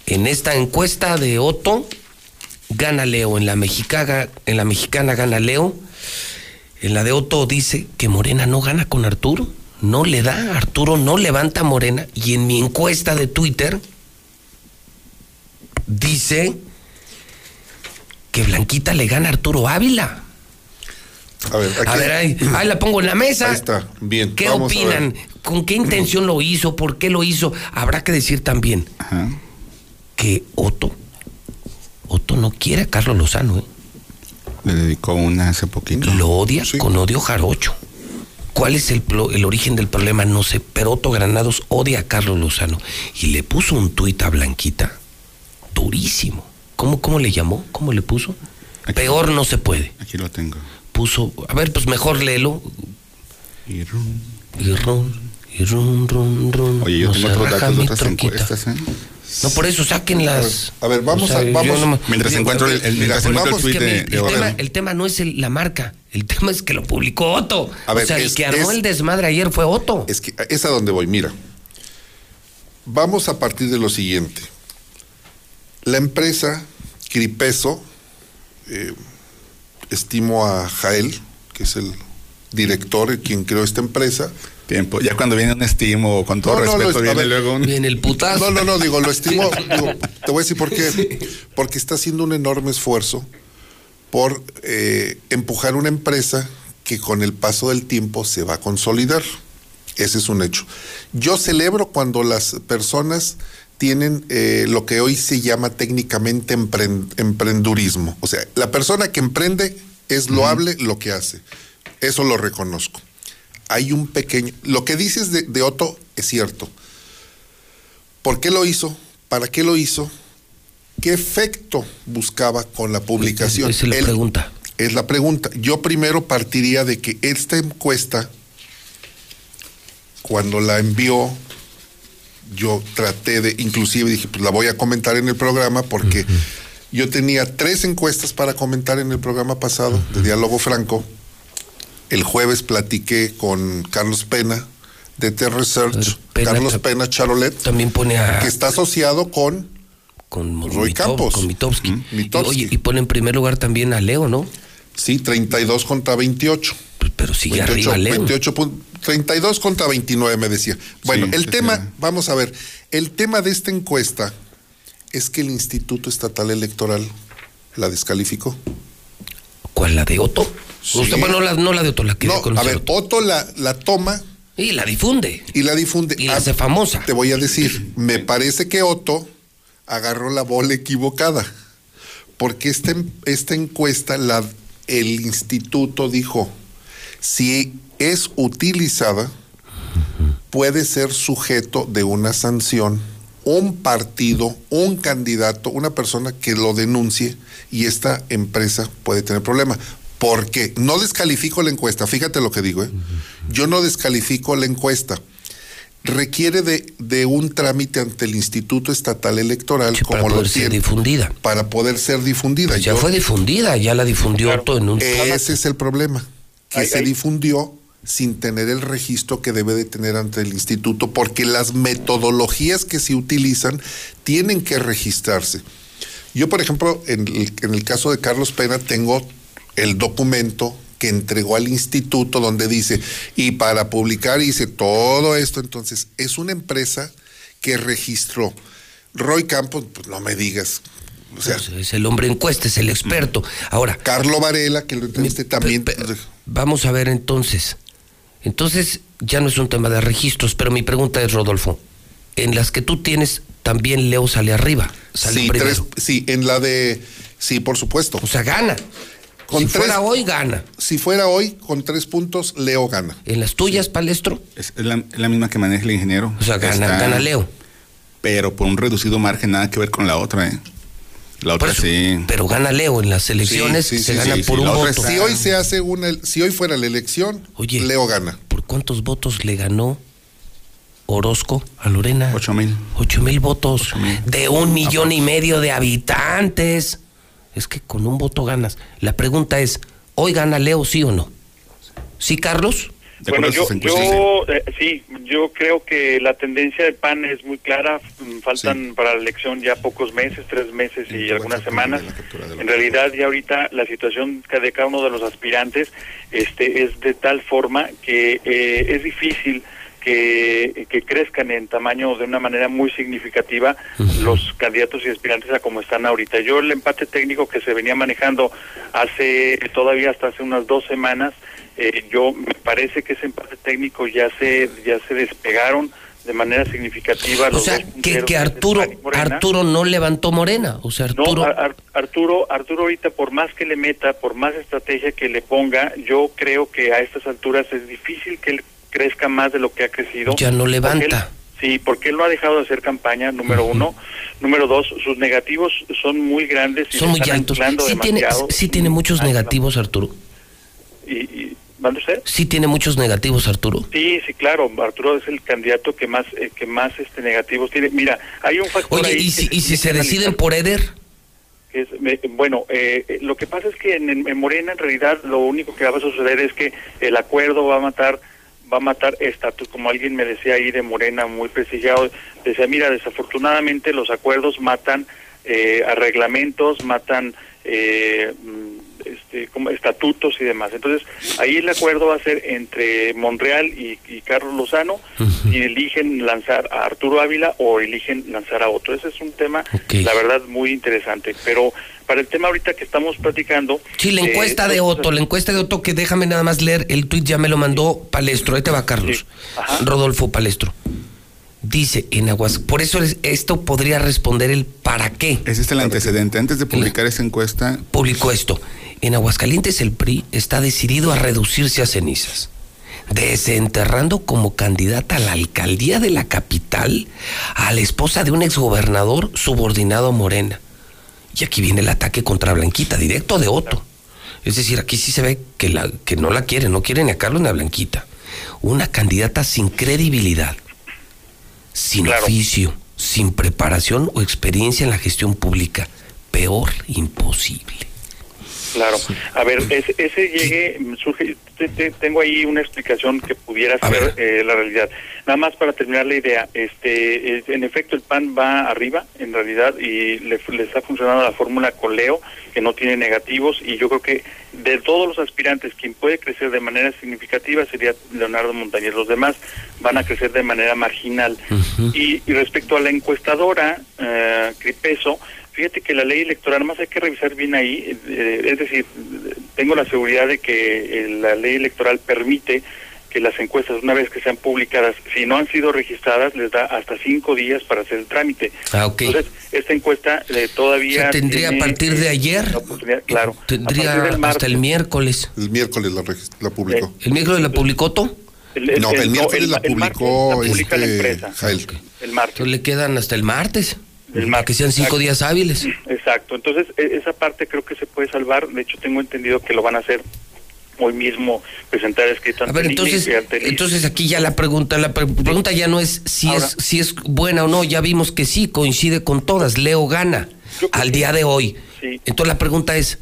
S1: en esta encuesta de Otto, gana Leo, en la mexicana, en la mexicana gana Leo, en la de Otto dice que Morena no gana con Arturo, no le da, Arturo no levanta a Morena, y en mi encuesta de Twitter dice que Blanquita le gana a Arturo Ávila.
S89: A ver, aquí-
S1: A ver, ahí, ahí la pongo en la mesa.
S89: Ahí está, bien.
S1: ¿Qué
S89: vamos a ver.
S1: opinan? ¿Con qué intención lo hizo? ¿Por qué lo hizo? Habrá que decir también que Otto, Otto no quiere a Carlos Lozano, ¿eh?
S49: Le dedicó una hace poquito.
S1: Lo odia con odio jarocho. ¿Cuál es el, el origen del problema? No sé, pero Otto Granados odia a Carlos Lozano y le puso un tuit a Blanquita durísimo. ¿Cómo, cómo le llamó? ¿Cómo le puso? Peor no se puede.
S49: Aquí lo tengo.
S1: Puso, a ver, pues mejor léelo.
S49: Y rum.
S1: Y rum, y rum, rum, rum.
S49: Oye, yo
S1: No
S49: tengo otros datos de otras encuestas, ¿eh?
S1: No, por eso saquen las.
S89: A ver, vamos
S1: O sea,
S89: a- vamos-
S1: no
S49: Mientras
S1: Mira,
S49: encuentro el- el-
S1: mira,
S49: mientras encuentro el de- de
S1: el, tema, el tema no es el- la marca, el tema es que lo publicó Otto.
S89: A ver,
S1: o sea, el
S89: es-
S1: que armó
S89: es-
S1: el desmadre ayer fue Otto.
S89: Es que es a donde voy, mira. Vamos a partir de lo siguiente. La empresa Cripeso, eh, estimo a Jael, que es el director, el quien creó esta empresa.
S49: Tiempo. Ya cuando viene un estimo, con todo
S89: No, no,
S49: respeto,
S89: es- a
S49: viene
S89: ver.
S49: luego un.
S1: Viene el putazo.
S89: No, no, no, digo, lo estimo. digo, te voy a decir por qué. Porque está haciendo un enorme esfuerzo por eh, empujar una empresa que con el paso del tiempo se va a consolidar. Ese es un hecho. Yo celebro cuando las personas tienen eh, lo que hoy se llama técnicamente empren- emprendurismo. O sea, la persona que emprende es loable lo que hace. Eso lo reconozco. Hay un pequeño... Lo que dices de, de Otto es cierto. ¿Por qué lo hizo? ¿Para qué lo hizo? ¿Qué efecto buscaba con la publicación?
S1: Esa es la
S89: Él-
S1: pregunta.
S89: Es la pregunta. Yo primero partiría de que esta encuesta, cuando la envió, yo traté de, inclusive dije, pues la voy a comentar en el programa porque yo tenía tres encuestas para comentar en el programa pasado de Diálogo Franco. El jueves platiqué con Carlos Pena de T Research,
S1: Pena
S89: Carlos Pena Charolet,
S1: También pone a.
S89: que está asociado con
S1: con
S89: Roy
S1: Mitov-
S89: Campos.
S1: Con Mitowski.
S89: Mm,
S1: Y,
S89: Mitowski.
S1: oye, y pone en primer lugar también a Leo, ¿no?
S89: Sí, 32 contra 28.
S1: Pero sigue arriba Leo.
S89: 28 pun- 32 contra 29 me decía. Bueno,
S49: Sí,
S89: el
S49: sí,
S89: tema,
S49: sí.
S89: vamos a ver, el tema de esta encuesta es que el Instituto Estatal Electoral la descalificó.
S1: ¿Cuál? ¿La de Otto?
S89: Sí.
S1: Usted, bueno, la- no la de Otto, la que
S89: No, a ver, Otto la, la toma
S1: Y la difunde.
S89: y la difunde.
S1: Y la
S89: Ah,
S1: hace famosa.
S89: Te voy a decir, me parece que Otto agarró la bola equivocada. Porque esta, esta encuesta, la, el instituto dijo, si es utilizada, puede ser sujeto de una sanción un partido, un candidato, una persona que lo denuncie y esta empresa puede tener problema. ¿Por qué? No descalifico la encuesta, fíjate lo que digo, ¿eh? Yo no descalifico la encuesta. Requiere de, de un trámite ante el Instituto Estatal Electoral como
S1: para
S89: lo
S1: poder ser
S89: tiene,
S1: difundida.
S89: para poder ser difundida.
S1: Pues ya
S89: Yo-
S1: fue difundida, ya la difundió todo en un
S89: ese es el problema, que se difundió sin tener el registro que debe de tener ante el instituto, porque las metodologías que se utilizan tienen que registrarse. Yo, por ejemplo, en el, en el caso de Carlos Pena, tengo el documento que entregó al instituto donde dice, y para publicar hice todo esto, entonces es una empresa que registró. Roy Campos, pues no me digas, o sea,
S1: Es el hombre encuesta, es el experto. Ahora.
S89: Carlo Varela, que lo entrevisté también.
S1: Vamos a ver entonces. Entonces, ya no es un tema de registros, pero mi pregunta es, Rodolfo, en las que tú tienes, también Leo sale arriba. Sale
S89: Sí, tres- sí, en la de. Sí, por supuesto.
S1: O sea, gana. Si fuera hoy, gana.
S89: Si fuera hoy, con tres puntos, Leo gana.
S1: ¿En las tuyas, Palestro?
S49: Es, la, es la misma que maneja el ingeniero.
S1: O sea, gana- gana Leo.
S49: Pero por un reducido margen, nada que ver con la otra, ¿eh? La otra sí.
S1: Pero gana Leo en las elecciones,
S49: Sí, sí,
S1: se
S49: sí,
S1: gana
S49: sí,
S1: por
S49: sí,
S1: un voto.
S89: Si hoy se hace una. Si hoy fuera la elección, Leo gana.
S1: ¿Por cuántos votos le ganó Orozco a Lorena?
S49: Ocho mil.
S1: Ocho mil votos. De un millón y medio de habitantes. Es que con un voto ganas. La pregunta es, ¿hoy gana Leo sí o no? ¿Sí, Carlos?
S26: Bueno, yo, yo eh, sí, yo creo que la tendencia del PAN es muy clara. Mm, Faltan para la elección ya pocos meses, tres meses y algunas semanas. En realidad ya ahorita la situación de cada uno de los aspirantes este, es de tal forma que eh, es difícil que, que crezcan en tamaño de una manera muy significativa los candidatos y aspirantes a como están ahorita. Yo el empate técnico que se venía manejando hace todavía hasta hace unas dos semanas, eh, yo me parece que ese empate técnico ya se ya se despegaron de manera significativa
S1: O
S26: los
S1: sea, que, Arturo. Arturo no levantó Morena. O sea, Arturo...
S26: Ar- Ar- Arturo, Arturo ahorita por más que le meta, por más estrategia que le ponga, yo creo que a estas alturas es difícil que él crezca más de lo que ha crecido.
S1: Ya no
S26: Porque
S1: levanta.
S26: él- sí, porque él no ha dejado de hacer campaña, número uno. Número dos, sus negativos son muy grandes y
S1: son
S26: se
S1: muy altos. Sí tiene, sí tiene muchos negativos, Arturo.
S26: Y, y- ¿mande usted?
S1: Sí tiene muchos negativos, Arturo.
S26: Sí, sí, claro. Arturo es el candidato que más eh, que más este negativos tiene. Mira, hay un factor
S1: Oye,
S26: ahí
S1: ¿y si, y si se
S26: que
S1: deciden por Eder?
S26: es, bueno, eh, eh, lo que pasa es que en, en Morena en realidad lo único que va a suceder es que el acuerdo va a matar va a matar estatus, como alguien me decía ahí de Morena muy prestigiado, decía, mira, desafortunadamente los acuerdos matan eh, a reglamentos, matan eh, mm, este, como estatutos y demás. Entonces, ahí el acuerdo va a ser entre Monreal y, y Carlos Lozano, y eligen lanzar a Arturo Ávila o eligen lanzar a otro. Ese es un tema, la verdad, muy interesante. Pero para el tema ahorita que estamos platicando...
S1: Sí, la
S26: eh,
S1: encuesta de Otto, la encuesta de Otto, que déjame nada más leer, el tuit ya me lo mandó Palestro, ahí te va Carlos, Rodolfo Palestro. Dice en Aguas, por eso es- esto podría responder el para qué.
S49: Ese es el antecedente. Antes de publicar esa encuesta,
S1: Publicó esto. En Aguascalientes el PRI está decidido a reducirse a cenizas, desenterrando como candidata a la alcaldía de la capital a la esposa de un exgobernador subordinado a Morena. Y aquí viene el ataque contra Blanquita, directo de Otto. Es decir, aquí sí se ve que, la, que no la quieren, no quieren ni a Carlos ni a Blanquita. Una candidata sin credibilidad, sin oficio, sin preparación o experiencia en la gestión pública. Peor, imposible.
S26: Claro. A ver, ese, ese llegue, surge, te- te- tengo ahí una explicación que pudiera ser eh, la realidad. Nada más para terminar la idea, este, es- en efecto el PAN va arriba, en realidad, y le, le está funcionando la fórmula con Leo, que no tiene negativos, y yo creo que de todos los aspirantes, quien puede crecer de manera significativa sería Leonardo Montañez. Los demás van a crecer de manera marginal. Y, y respecto a la encuestadora, eh, Cripeso, fíjate que la ley electoral, más hay que revisar bien ahí, eh, es decir, tengo la seguridad de que eh, la ley electoral permite que las encuestas, una vez que sean publicadas, si no han sido registradas, les da hasta cinco días para hacer el trámite.
S1: Ah, ok.
S26: Entonces, esta encuesta eh, todavía...
S1: O sea, tendría a partir de
S26: eh,
S1: ayer.
S26: la oportunidad, claro.
S1: Tendría hasta el miércoles.
S89: El miércoles la, la publicó.
S1: ¿El miércoles la publicó todo?
S26: El-
S89: no, el, miércoles la publicó
S26: publica la
S89: este,
S26: empresa.
S89: Jael.
S26: El martes.
S1: Entonces le quedan hasta el martes.
S26: El
S1: Para que sean cinco
S26: exacto.
S1: días hábiles.
S26: Exacto, entonces e- esa parte creo que se puede salvar, de hecho tengo entendido que lo van a hacer hoy mismo, presentar escrito
S1: A ver, entonces, entonces aquí ya la pregunta, la pre- pregunta ya no es si
S26: Ahora-
S1: es si es buena o no, ya vimos que sí, coincide con todas, Leo gana al día de hoy.
S26: Sí.
S1: Entonces la pregunta es,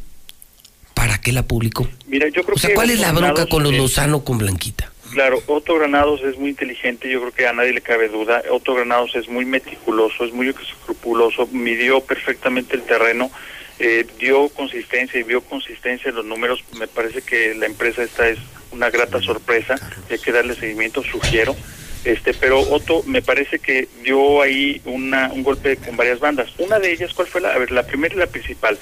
S1: ¿para qué la publicó?
S26: Mira, yo creo
S1: O sea,
S26: que
S1: ¿cuál es la bronca con los Lozano con Blanquita?
S26: Claro, Otto Granados es muy inteligente, yo creo que a nadie le cabe duda. Otto Granados es muy meticuloso, es muy escrupuloso, midió perfectamente el terreno, eh, dio consistencia y vio consistencia en los números. Me parece que la empresa esta es una grata sorpresa, hay que darle seguimiento, sugiero. Este, pero Otto me parece que dio ahí una, un golpe con varias bandas. Una de ellas, ¿cuál fue la? A ver, la primera y la principal.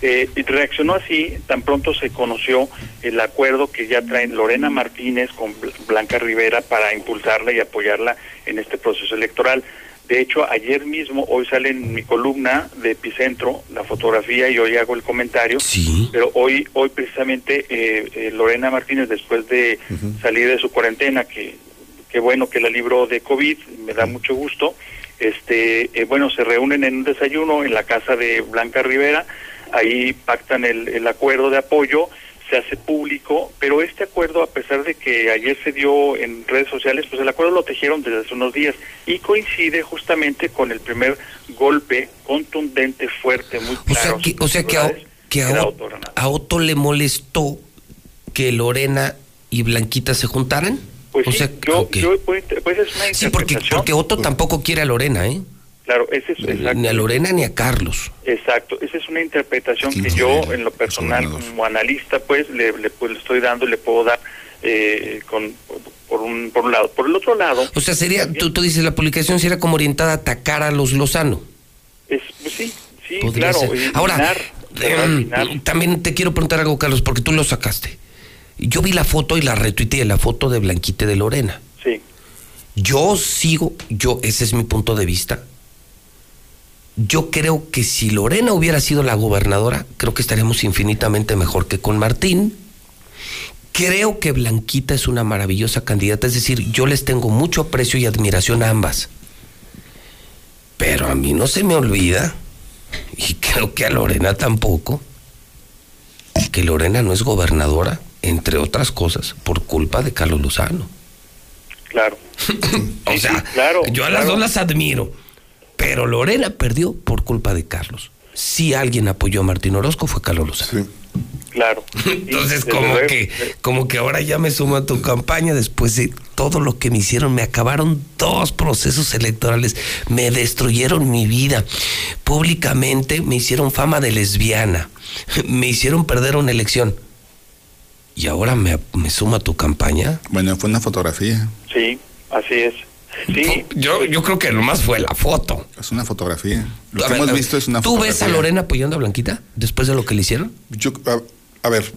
S26: Eh, y reaccionó así, tan pronto se conoció el acuerdo que ya traen Lorena Martínez con Bl- Blanca Rivera para impulsarla y apoyarla en este proceso electoral. De hecho, ayer mismo, hoy sale en mi columna de Epicentro la fotografía y hoy hago el comentario. Pero hoy, hoy precisamente eh, eh, Lorena Martínez, después de salir de su cuarentena, que, que bueno que la libró de COVID, me da mucho gusto. Este, eh, bueno, se reúnen en un desayuno en la casa de Blanca Rivera, ahí pactan el, el acuerdo de apoyo, se hace público, pero este acuerdo, a pesar de que ayer se dio en redes sociales, pues el acuerdo lo tejieron desde hace unos días y coincide justamente con el primer golpe contundente, fuerte, muy
S1: O
S26: claro.
S1: sea que, o sea que, a, que
S26: Otto Granados.
S1: a Otto le molestó que Lorena y Blanquita se juntaran.
S26: Pues
S1: o
S26: sí,
S1: sea,
S26: yo, yo, pues, pues es una
S1: sí, porque, porque Otto tampoco quiere a Lorena, ¿eh?
S26: Claro, ese es, exacto.
S1: Ni a Lorena ni a Carlos.
S26: Exacto, esa es una interpretación que yo en lo personal como analista pues le, le, pues, le estoy dando, le puedo dar eh, con, por, un, por un lado. Por el otro lado,
S1: O sea, sería, tú, tú dices, la publicación sería como orientada a atacar a los Lozano.
S26: es, pues sí, sí,
S1: Podría
S26: claro.
S1: ser. Ahora, em,
S26: Eliminar.
S1: también te quiero preguntar algo, Carlos, porque tú lo sacaste. Yo vi la foto y la retuiteé, la foto de Blanquita y de Lorena.
S26: Sí.
S1: Yo sigo, yo, ese es mi punto de vista. Yo creo que si Lorena hubiera sido la gobernadora, creo que estaríamos infinitamente mejor que con Martín. Creo que Blanquita es una maravillosa candidata, es decir, yo les tengo mucho aprecio y admiración a ambas. Pero a mí no se me olvida, y creo que a Lorena tampoco, que Lorena no es gobernadora, entre otras cosas, por culpa de Carlos Lozano.
S26: Claro.
S1: O sea, yo a las dos las admiro. Pero Lorena perdió por culpa de Carlos. Si alguien apoyó a Martín Orozco fue Carlos Lozano.
S26: Claro.
S1: Entonces, como que, como que ahora ya me sumo a tu campaña después de todo lo que me hicieron. Me acabaron dos procesos electorales. Me destruyeron mi vida. Públicamente me hicieron fama de lesbiana. Me hicieron perder una elección. Y ahora me, me sumo a tu campaña.
S49: Bueno, fue una fotografía.
S26: Sí, así es. Sí.
S1: Yo, yo creo que nomás fue la foto.
S49: Es una fotografía. Lo
S1: A
S49: que
S1: ver,
S49: hemos visto es una
S1: ¿Tú
S49: fotografía.
S1: ves a Lorena apoyando a Blanquita después de lo que le hicieron?
S89: Yo, a, a ver,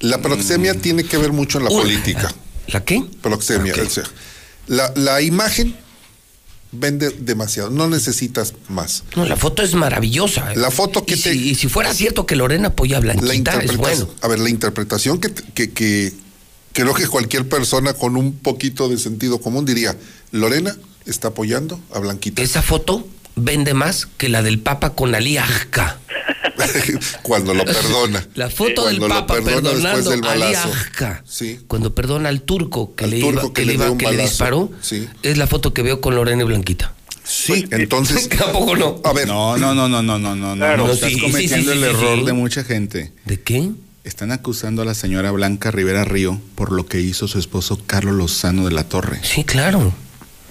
S89: la proxemia tiene que ver mucho en la política.
S1: ¿La qué?
S89: Proxemia. o sea, la, la imagen vende demasiado, no necesitas más.
S1: No, la foto es maravillosa.
S89: La foto que
S1: y,
S89: te...
S1: si, y si fuera cierto que Lorena apoya a
S89: la
S1: Blanquita, es
S89: interpretación,
S1: bueno.
S89: a ver, la interpretación que, que, que creo que cualquier persona con un poquito de sentido común diría, Lorena está apoyando a Blanquita.
S1: Esa foto vende más que la del Papa con Ali Ajka.
S89: Cuando lo perdona.
S1: La foto del
S89: Cuando
S1: Papa
S89: perdona después
S1: perdonando
S89: del balazo. Sí.
S1: Cuando perdona al turco que
S89: Al
S1: le
S89: turco
S1: iba,
S89: que
S1: que
S89: le
S1: iba- que disparó,
S89: Sí.
S1: es la foto que veo con Lorena y Blanquita.
S89: Sí, entonces.
S1: Tampoco no.
S89: A ver.
S49: No, no, no, no, no, no, no,
S1: Claro.
S49: no. Estás
S1: Sí,
S49: cometiendo
S1: sí, sí,
S49: el
S1: sí,
S49: error
S1: sí.
S49: de mucha gente.
S1: ¿De qué?
S49: Están acusando a la señora Blanca Rivera Río por lo que hizo su esposo Carlos Lozano de la Torre.
S1: Sí, claro.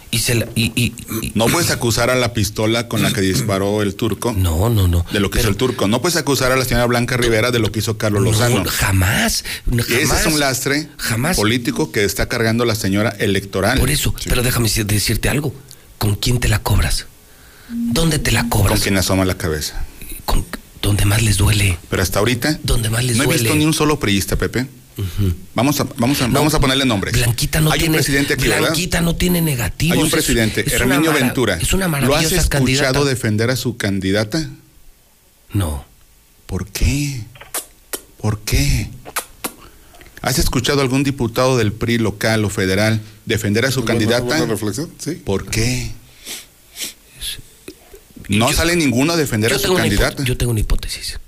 S1: Y se la, y, y- y-
S49: No puedes acusar a la pistola con la que disparó el turco.
S1: No, no, no.
S49: De lo que hizo el turco. No puedes acusar a la señora Blanca Rivera de lo que hizo Carlos Lozano.
S1: No, jamás. no,
S49: Y ese
S1: jamás.
S49: es un lastre
S1: Jamás.
S49: político que está cargando la señora electoral.
S1: Por eso, pero déjame decir- decirte algo. ¿Con quién te la cobras? ¿Dónde te la
S49: Con
S1: cobras?
S49: quien asoma la cabeza.
S1: ¿Dónde más les duele?
S49: Pero hasta ahorita
S1: ¿Dónde más les
S49: no he
S1: duele?
S49: visto ni un solo priista, Pepe, Vamos a, vamos a, vamos a ponerle nombres.
S1: Blanquita no
S49: Hay
S1: tiene.
S49: un presidente aquí, ¿verdad?
S1: Blanquita no tiene negativos.
S49: Hay un
S1: es-
S49: presidente,
S1: es una
S49: Herminio
S1: mara-
S49: Ventura.
S1: Es una
S49: ¿Lo has escuchado
S1: candidata.
S49: defender a su candidata?
S1: No.
S49: ¿Por qué? ¿Por qué? ¿Has escuchado a algún diputado del PRI local o federal defender a su candidata?
S89: buena reflexión, sí.
S49: ¿Por qué? No sale ninguno a defender a su candidata.
S1: yo tengo una hipótesis.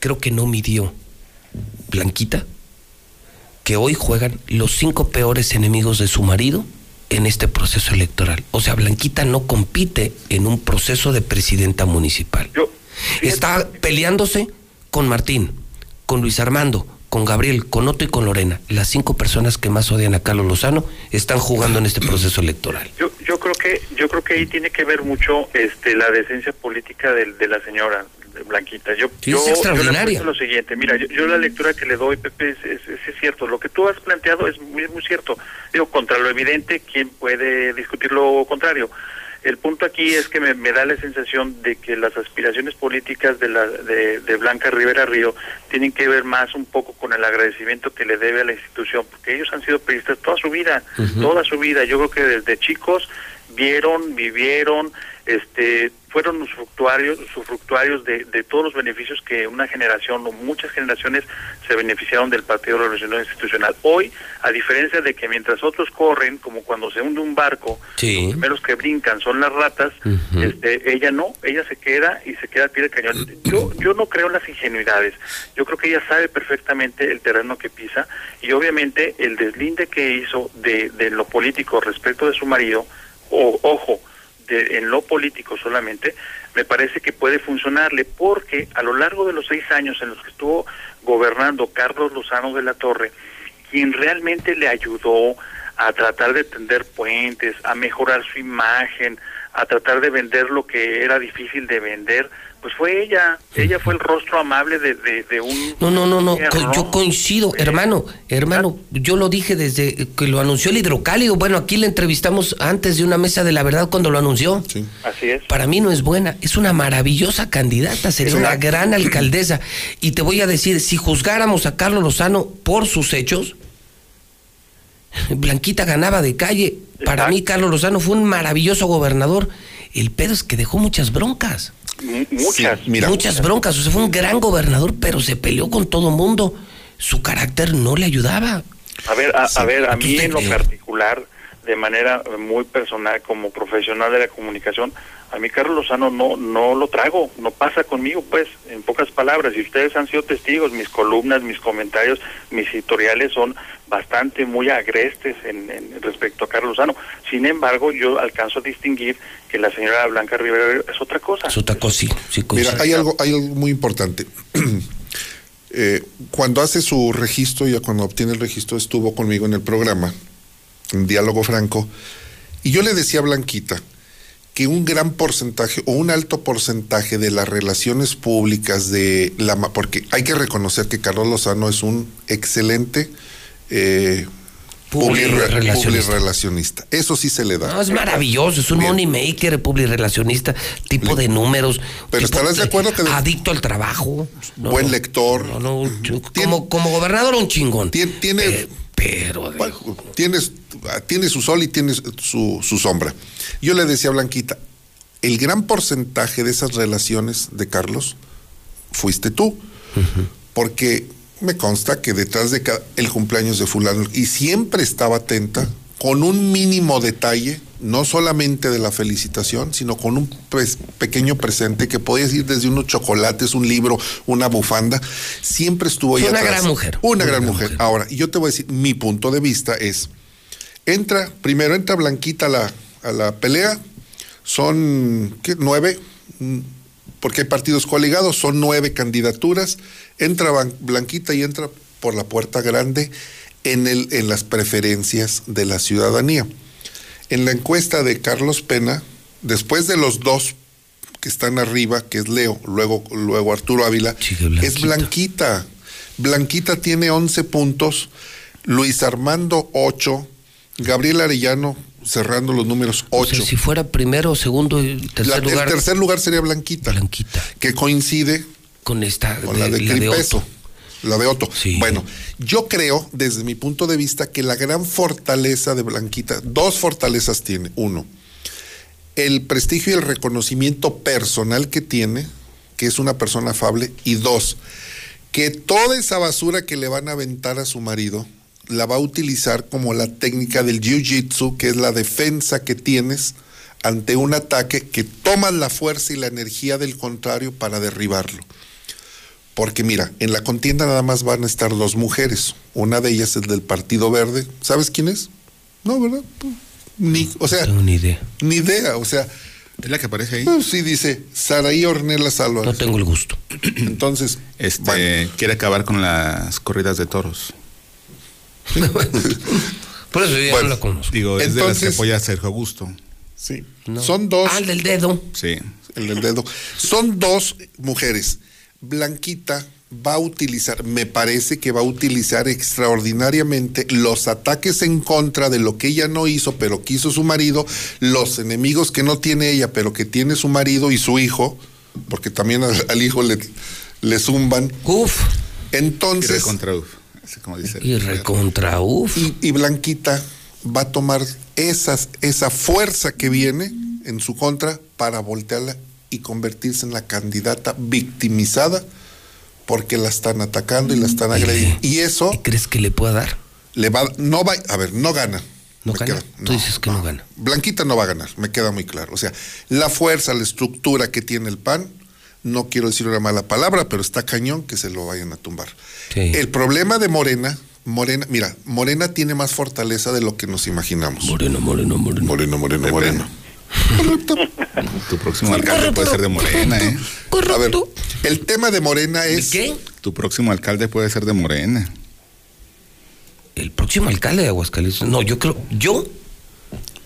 S1: Creo que no midió Blanquita que hoy juegan los cinco peores enemigos de su marido en este proceso electoral. O sea, Blanquita no compite en un proceso de presidenta municipal. Está peleándose con Martín, con Luis Armando, con Gabriel, con Otto y con Lorena. Las cinco personas que más odian a Carlos Lozano están jugando en este proceso electoral.
S26: Yo, yo creo que yo creo que ahí tiene que ver mucho este la decencia política de, la señora Blanquita. Yo,
S1: Sí,
S26: yo,
S1: es
S26: yo le
S1: extraordinaria.
S26: apuesto lo siguiente, mira, yo, yo la lectura que le doy, Pepe, es, es- es- es cierto. Lo que tú has planteado es muy, muy cierto. Digo, contra lo evidente, ¿quién puede discutir lo contrario? El punto aquí es que me, me da la sensación de que las aspiraciones políticas de, la, de, de Blanca Rivera Río tienen que ver más un poco con el agradecimiento que le debe a la institución, porque ellos han sido periodistas toda su vida, toda su vida. Yo creo que desde chicos vieron, vivieron, este, fueron usufructuarios, usufructuarios de, de todos los beneficios que una generación o muchas generaciones se beneficiaron del Partido Revolucionario Institucional. Hoy, a diferencia de que mientras otros corren, como cuando se hunde un barco,
S1: Sí.
S26: los primeros que brincan son las ratas, este, ella no, ella se queda y se queda al pie del cañón. Yo, yo no creo en las ingenuidades, yo creo que ella sabe perfectamente el terreno que pisa y obviamente el deslinde que hizo de, de lo político respecto de su marido, o, ojo, de, en lo político solamente, me parece que puede funcionarle porque a lo largo de los seis años en los que estuvo gobernando Carlos Lozano de la Torre, quien realmente le ayudó a tratar de tender puentes, a mejorar su imagen, a tratar de vender lo que era difícil de vender, pues fue ella. Ella fue el rostro amable de, de, de un...
S1: No, no, no, no, co- yo coincido, hermano, hermano, yo lo dije desde que lo anunció el hidrocálido, bueno, aquí le entrevistamos antes de una mesa de la verdad cuando lo anunció.
S26: Así es.
S1: Para mí no es buena, es una maravillosa candidata, sería una gran alcaldesa. Y te voy a decir, si juzgáramos a Carlos Lozano por sus hechos, Blanquita ganaba de calle. Para mí Carlos Lozano fue un maravilloso gobernador. El pedo es que dejó muchas broncas.
S26: Muchas.
S1: muchas broncas. O sea, fue un gran gobernador, pero se peleó con todo mundo. Su carácter no le ayudaba.
S26: A ver, a, a ver, a mí en lo particular, de manera muy personal, como profesional de la comunicación, a mí Carlos Lozano no, no lo trago, no pasa conmigo, pues, en pocas palabras. Y ustedes han sido testigos, mis columnas, mis comentarios, mis editoriales son bastante muy agrestes en, en respecto a Carlos Lozano. Sin embargo, yo alcanzo a distinguir que la señora Blanca Rivera es otra cosa.
S1: Es otra cosa, sí, sí,
S89: Mira,
S1: coincido.
S89: hay algo, hay algo muy importante. Eh, cuando hace su registro, ya cuando obtiene el registro, estuvo conmigo en el programa, en Diálogo Franco, y yo le decía a Blanquita que un gran porcentaje o un alto porcentaje de las relaciones públicas de la porque hay que reconocer que Carlos Lozano es un excelente eh,
S1: Publirelacionista.
S89: Eso sí se le da.
S1: No, es maravilloso, es un money maker, publirelacionista, tipo de números.
S89: Pero
S1: tipo
S89: estarás de acuerdo que-
S1: Adicto al trabajo. No,
S89: Buen lector.
S1: no, como, como gobernador, un chingón.
S89: Tiene,
S1: pero,
S89: tienes, tiene su sol y tiene su, su sombra. Yo le decía a Blanquita, el gran porcentaje de esas relaciones de Carlos fuiste tú, porque me consta que detrás de cada, el cumpleaños de fulano, y siempre estaba atenta con un mínimo detalle, no solamente de la felicitación, sino con un pues, pequeño presente que podía ir desde unos chocolates, un libro, una bufanda, siempre estuvo ahí
S1: una
S89: atrás.
S1: gran mujer.
S89: Una gran mujer. Ahora, y yo te voy a decir, mi punto de vista es, entra, primero entra Blanquita a la, a la pelea, son, ¿qué? Nueve, Mm, porque hay partidos coligados, son nueve candidaturas, entra Blanquita y entra por la puerta grande en, el, en las preferencias de la ciudadanía. En la encuesta de Carlos Pena, después de los dos que están arriba, que es Leo, luego, luego Arturo Ávila, es Blanquita. Blanquita tiene 11 puntos, Luis Armando 8, Gabriel Arellano cerrando los números 8.
S1: O sea, si fuera primero, segundo y tercer
S89: La-
S1: lugar.
S89: El tercer lugar sería Blanquita. Que coincide
S1: con esta
S89: con de-
S1: la de
S89: Cripeso. La de Otto. Bueno, yo creo, desde mi punto de vista, que la gran fortaleza de Blanquita, dos fortalezas tiene. Uno, el prestigio y el reconocimiento personal que tiene, que es una persona afable. Y dos, que toda esa basura que le van a aventar a su marido, la va a utilizar como la técnica del jiu-jitsu, que es la defensa que tienes ante un ataque que tomas la fuerza y la energía del contrario para derribarlo. Porque mira, en la contienda nada más van a estar dos mujeres. Una de ellas es del Partido Verde. ¿Sabes quién es? No, ¿verdad? Ni, o sea,
S1: No tengo ni idea.
S89: ni idea. O sea,
S49: Es la que aparece ahí.
S89: pues sí dice Saraí Ornelas Álvarez.
S1: No tengo el gusto.
S89: Entonces,
S49: Este, quiere acabar con las corridas de toros.
S1: Por eso yo ya no la conozco.
S49: Digo, es de las que apoya a Sergio Augusto.
S89: Sí. Son dos.
S1: Ah, el del dedo.
S49: Sí.
S89: El del dedo. Son dos mujeres. Blanquita va a utilizar, me parece que va a utilizar extraordinariamente los ataques en contra de lo que ella no hizo, pero que hizo su marido, los enemigos que no tiene ella, pero que tiene su marido y su hijo, porque también al, al hijo le, le zumban.
S1: Uf.
S89: Entonces.
S49: Y recontra uf, así como dice.
S1: Y recontra uf.
S89: Y, y Blanquita va a tomar esas, esa fuerza que viene en su contra para voltearla y convertirse en la candidata victimizada porque la están atacando y la están agrediendo. Y eso
S1: ¿Crees que le pueda dar?
S89: le va, no va, a ver, no gana.
S1: ¿No
S89: Me
S1: gana?
S89: queda-
S1: Tú dices que no gana.
S89: Blanquita no va a ganar, me queda muy claro. O sea, la fuerza, la estructura que tiene el PAN, no quiero decir una mala palabra, pero está cañón que se lo vayan a tumbar. El problema de Morena, Morena, mira, Morena tiene más fortaleza de lo que nos imaginamos.
S1: Moreno, moreno, moreno.
S89: Moreno, moreno, moreno.
S49: Tu próximo alcalde puede ser de Morena, ¿eh?
S89: A ver, el tema de Morena es.
S1: ¿Qué?
S49: Tu próximo alcalde puede ser de Morena.
S1: El próximo alcalde de Aguascalientes. No, yo creo, yo,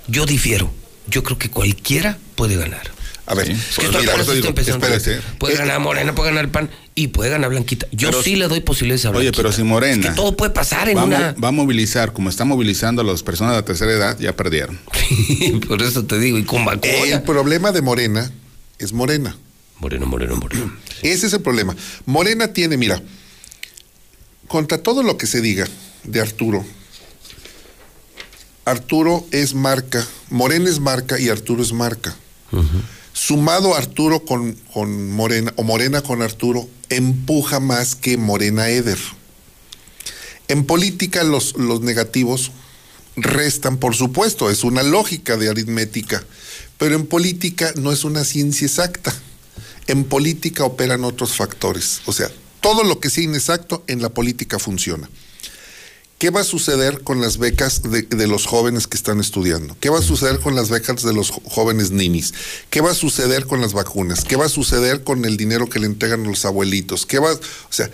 S1: yo difiero. Yo creo que cualquiera puede ganar.
S89: A ver,
S1: Es que
S89: pues mira, digo, espérate.
S1: Puede
S89: Eh,
S1: ganar Morena, puede ganar el PAN y puede ganar Blanquita. Yo
S49: Pero-
S1: sí le doy posibilidades a
S49: Oye,
S1: Blanquita.
S49: pero si Morena.
S1: Es que todo puede pasar en
S49: va,
S1: una.
S49: va a movilizar, como está movilizando a las personas de la tercera edad, ya perdieron.
S1: Por eso te digo, y con vacuna.
S89: El problema de Morena es Morena.
S1: Moreno, moreno, moreno.
S89: Ese es el problema. Morena tiene, mira, contra todo lo que se diga de Arturo, Arturo es marca, Morena es marca y Arturo es marca. Sumado Arturo con, con Morena, o Morena con Arturo, empuja más que Morena Eder. En política los, los negativos restan, por supuesto, es una lógica de aritmética, pero en política no es una ciencia exacta. En política operan otros factores. O sea, todo lo que sea inexacto en la política funciona. ¿Qué va a suceder con las becas de, de los jóvenes que están estudiando? ¿Qué va a suceder con las becas de los jóvenes ninis? ¿Qué va a suceder con las vacunas? ¿Qué va a suceder con el dinero que le entregan los abuelitos? ¿Qué va, o sea,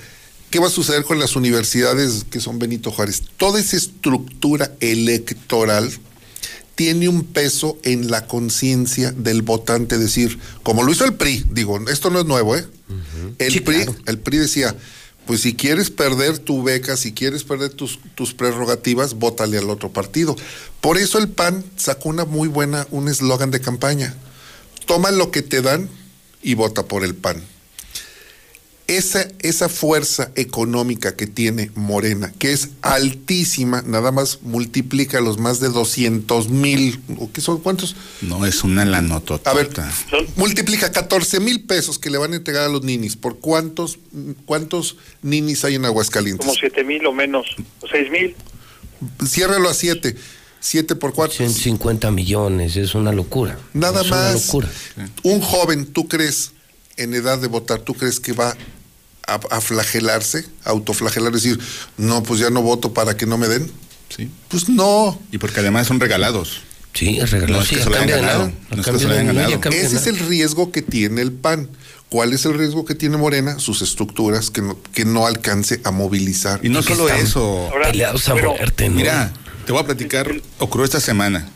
S89: ¿qué va a suceder con las universidades que son Benito Juárez? Toda esa estructura electoral tiene un peso en la conciencia del votante, decir, como lo hizo el PRI, digo, esto no es nuevo, ¿eh? El PRI, el PRI decía, pues si quieres perder tu beca, si quieres perder tus, tus prerrogativas, vótale al otro partido. Por eso el PAN sacó una muy buena, un eslogan de campaña. Toma lo que te dan y vota por el PAN. Esa, esa fuerza económica que tiene Morena, que es altísima, nada más multiplica los más de 200 mil, ¿o qué son? ¿Cuántos?
S49: No, es una lanotota.
S89: A ver, multiplica 14 mil pesos que le van a entregar a los ninis. ¿Por cuántos, cuántos ninis hay en Aguascalientes?
S26: Como siete mil o menos, o seis mil.
S89: Ciérralo a 7. 7 por 4.
S1: 150 millones, es una locura.
S89: Nada
S1: es Una
S89: más.
S1: locura.
S89: Un joven, ¿tú crees, en edad de votar, tú crees que va a, a flagelarse, a autoflagelar, decir, no, pues ya no voto para que no me den?
S49: Sí.
S89: Pues no.
S49: Y porque además son regalados.
S1: Sí, es regalado.
S49: No es que se lo hayan ganado. No es que
S1: cambio
S49: se lo hayan ganado.
S89: Ese es el riesgo que tiene el PAN. ¿Cuál es el riesgo que tiene Morena? Sus estructuras que no, que no alcance a movilizar.
S49: Y no solo eso.
S1: Peleados a muerte, ¿no?
S49: Mira, te voy a platicar, ocurrió esta semana.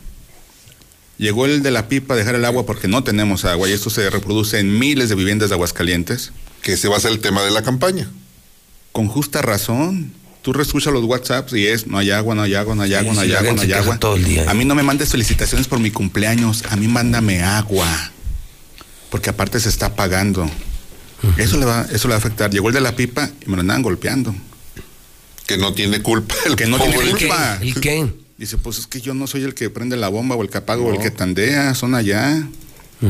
S49: Llegó el de la pipa a dejar el agua porque no tenemos agua y esto se reproduce en miles de viviendas de Aguascalientes.
S89: Que ese va a ser el tema de la campaña.
S49: Con justa razón. Tú reescuchas los WhatsApps y es no hay agua, no hay agua, no hay agua, no hay agua, no hay agua.
S1: todo el día.
S49: A mí no me mandes felicitaciones por mi cumpleaños, a mí mándame agua. Porque aparte se está pagando. Eso le va, eso le va a afectar. Llegó el de la pipa y me lo andaban golpeando.
S89: Que no tiene culpa. El
S49: que no
S89: pobre.
S49: tiene culpa.
S1: ¿El qué?
S49: Dice, pues es que yo no soy el que prende la bomba o el que apaga o el que tandea, son allá.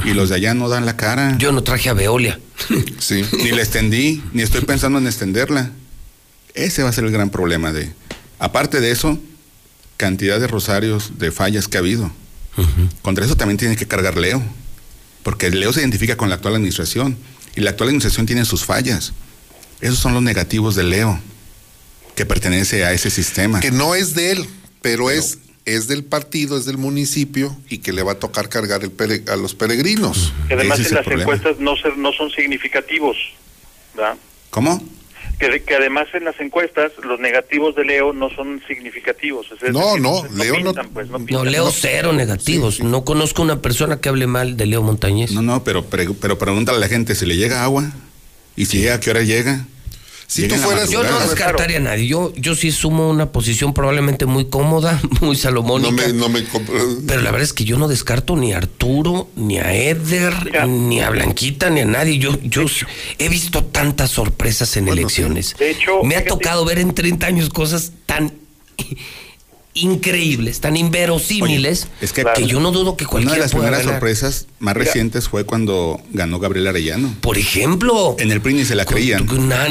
S49: Y los de allá no dan la cara.
S1: Yo no traje a Veolia.
S89: Sí.
S49: Ni la extendí, ni estoy pensando en extenderla. Ese va a ser el gran problema de. Aparte de eso, cantidad de rosarios, de fallas que ha habido. Contra eso también tiene que cargar Leo. Porque Leo se identifica con la actual administración. Y la actual administración tiene sus fallas. Esos son los negativos de Leo, que pertenece a ese sistema.
S89: Que no es de él, pero, es, es del partido, es del municipio y que le va a tocar cargar el pere- a los peregrinos.
S26: Que además en las
S49: problema.
S26: encuestas no, ser- no son significativos. ¿verdad?
S49: ¿Cómo?
S26: Que, que además en las encuestas los negativos de Leo no son significativos. Es decir,
S89: No, no, Leo no-
S26: pintan, pues, no
S1: No,
S26: pintan.
S1: Leo cero negativos. No conozco una persona que hable mal de Leo Montañez.
S49: No, no, pero, pero pregúntale a la gente si le llega agua y si llega, a qué hora llega.
S89: Si
S49: Llega
S89: tú fueras-
S1: Yo no descartaría a nadie. Yo, yo sí sumo una posición probablemente muy cómoda, muy
S89: No
S1: salomónica.
S89: me, no me comp-
S1: Pero la verdad es que yo no descarto ni a Arturo, ni a Eder, ni a Blanquita, ni a nadie. Yo, yo he visto tantas sorpresas en elecciones.
S26: De hecho,
S1: me ha tocado ver en 30 años cosas tan increíbles, tan inverosímiles,
S49: Es que,
S1: que yo no dudo que
S49: una
S1: cualquiera
S49: de las
S1: pueda
S49: primeras
S1: ganar.
S49: sorpresas más
S26: Mira.
S49: recientes fue cuando ganó Gabriel Arellano.
S1: Por ejemplo,
S49: En el PRI ni se la creían.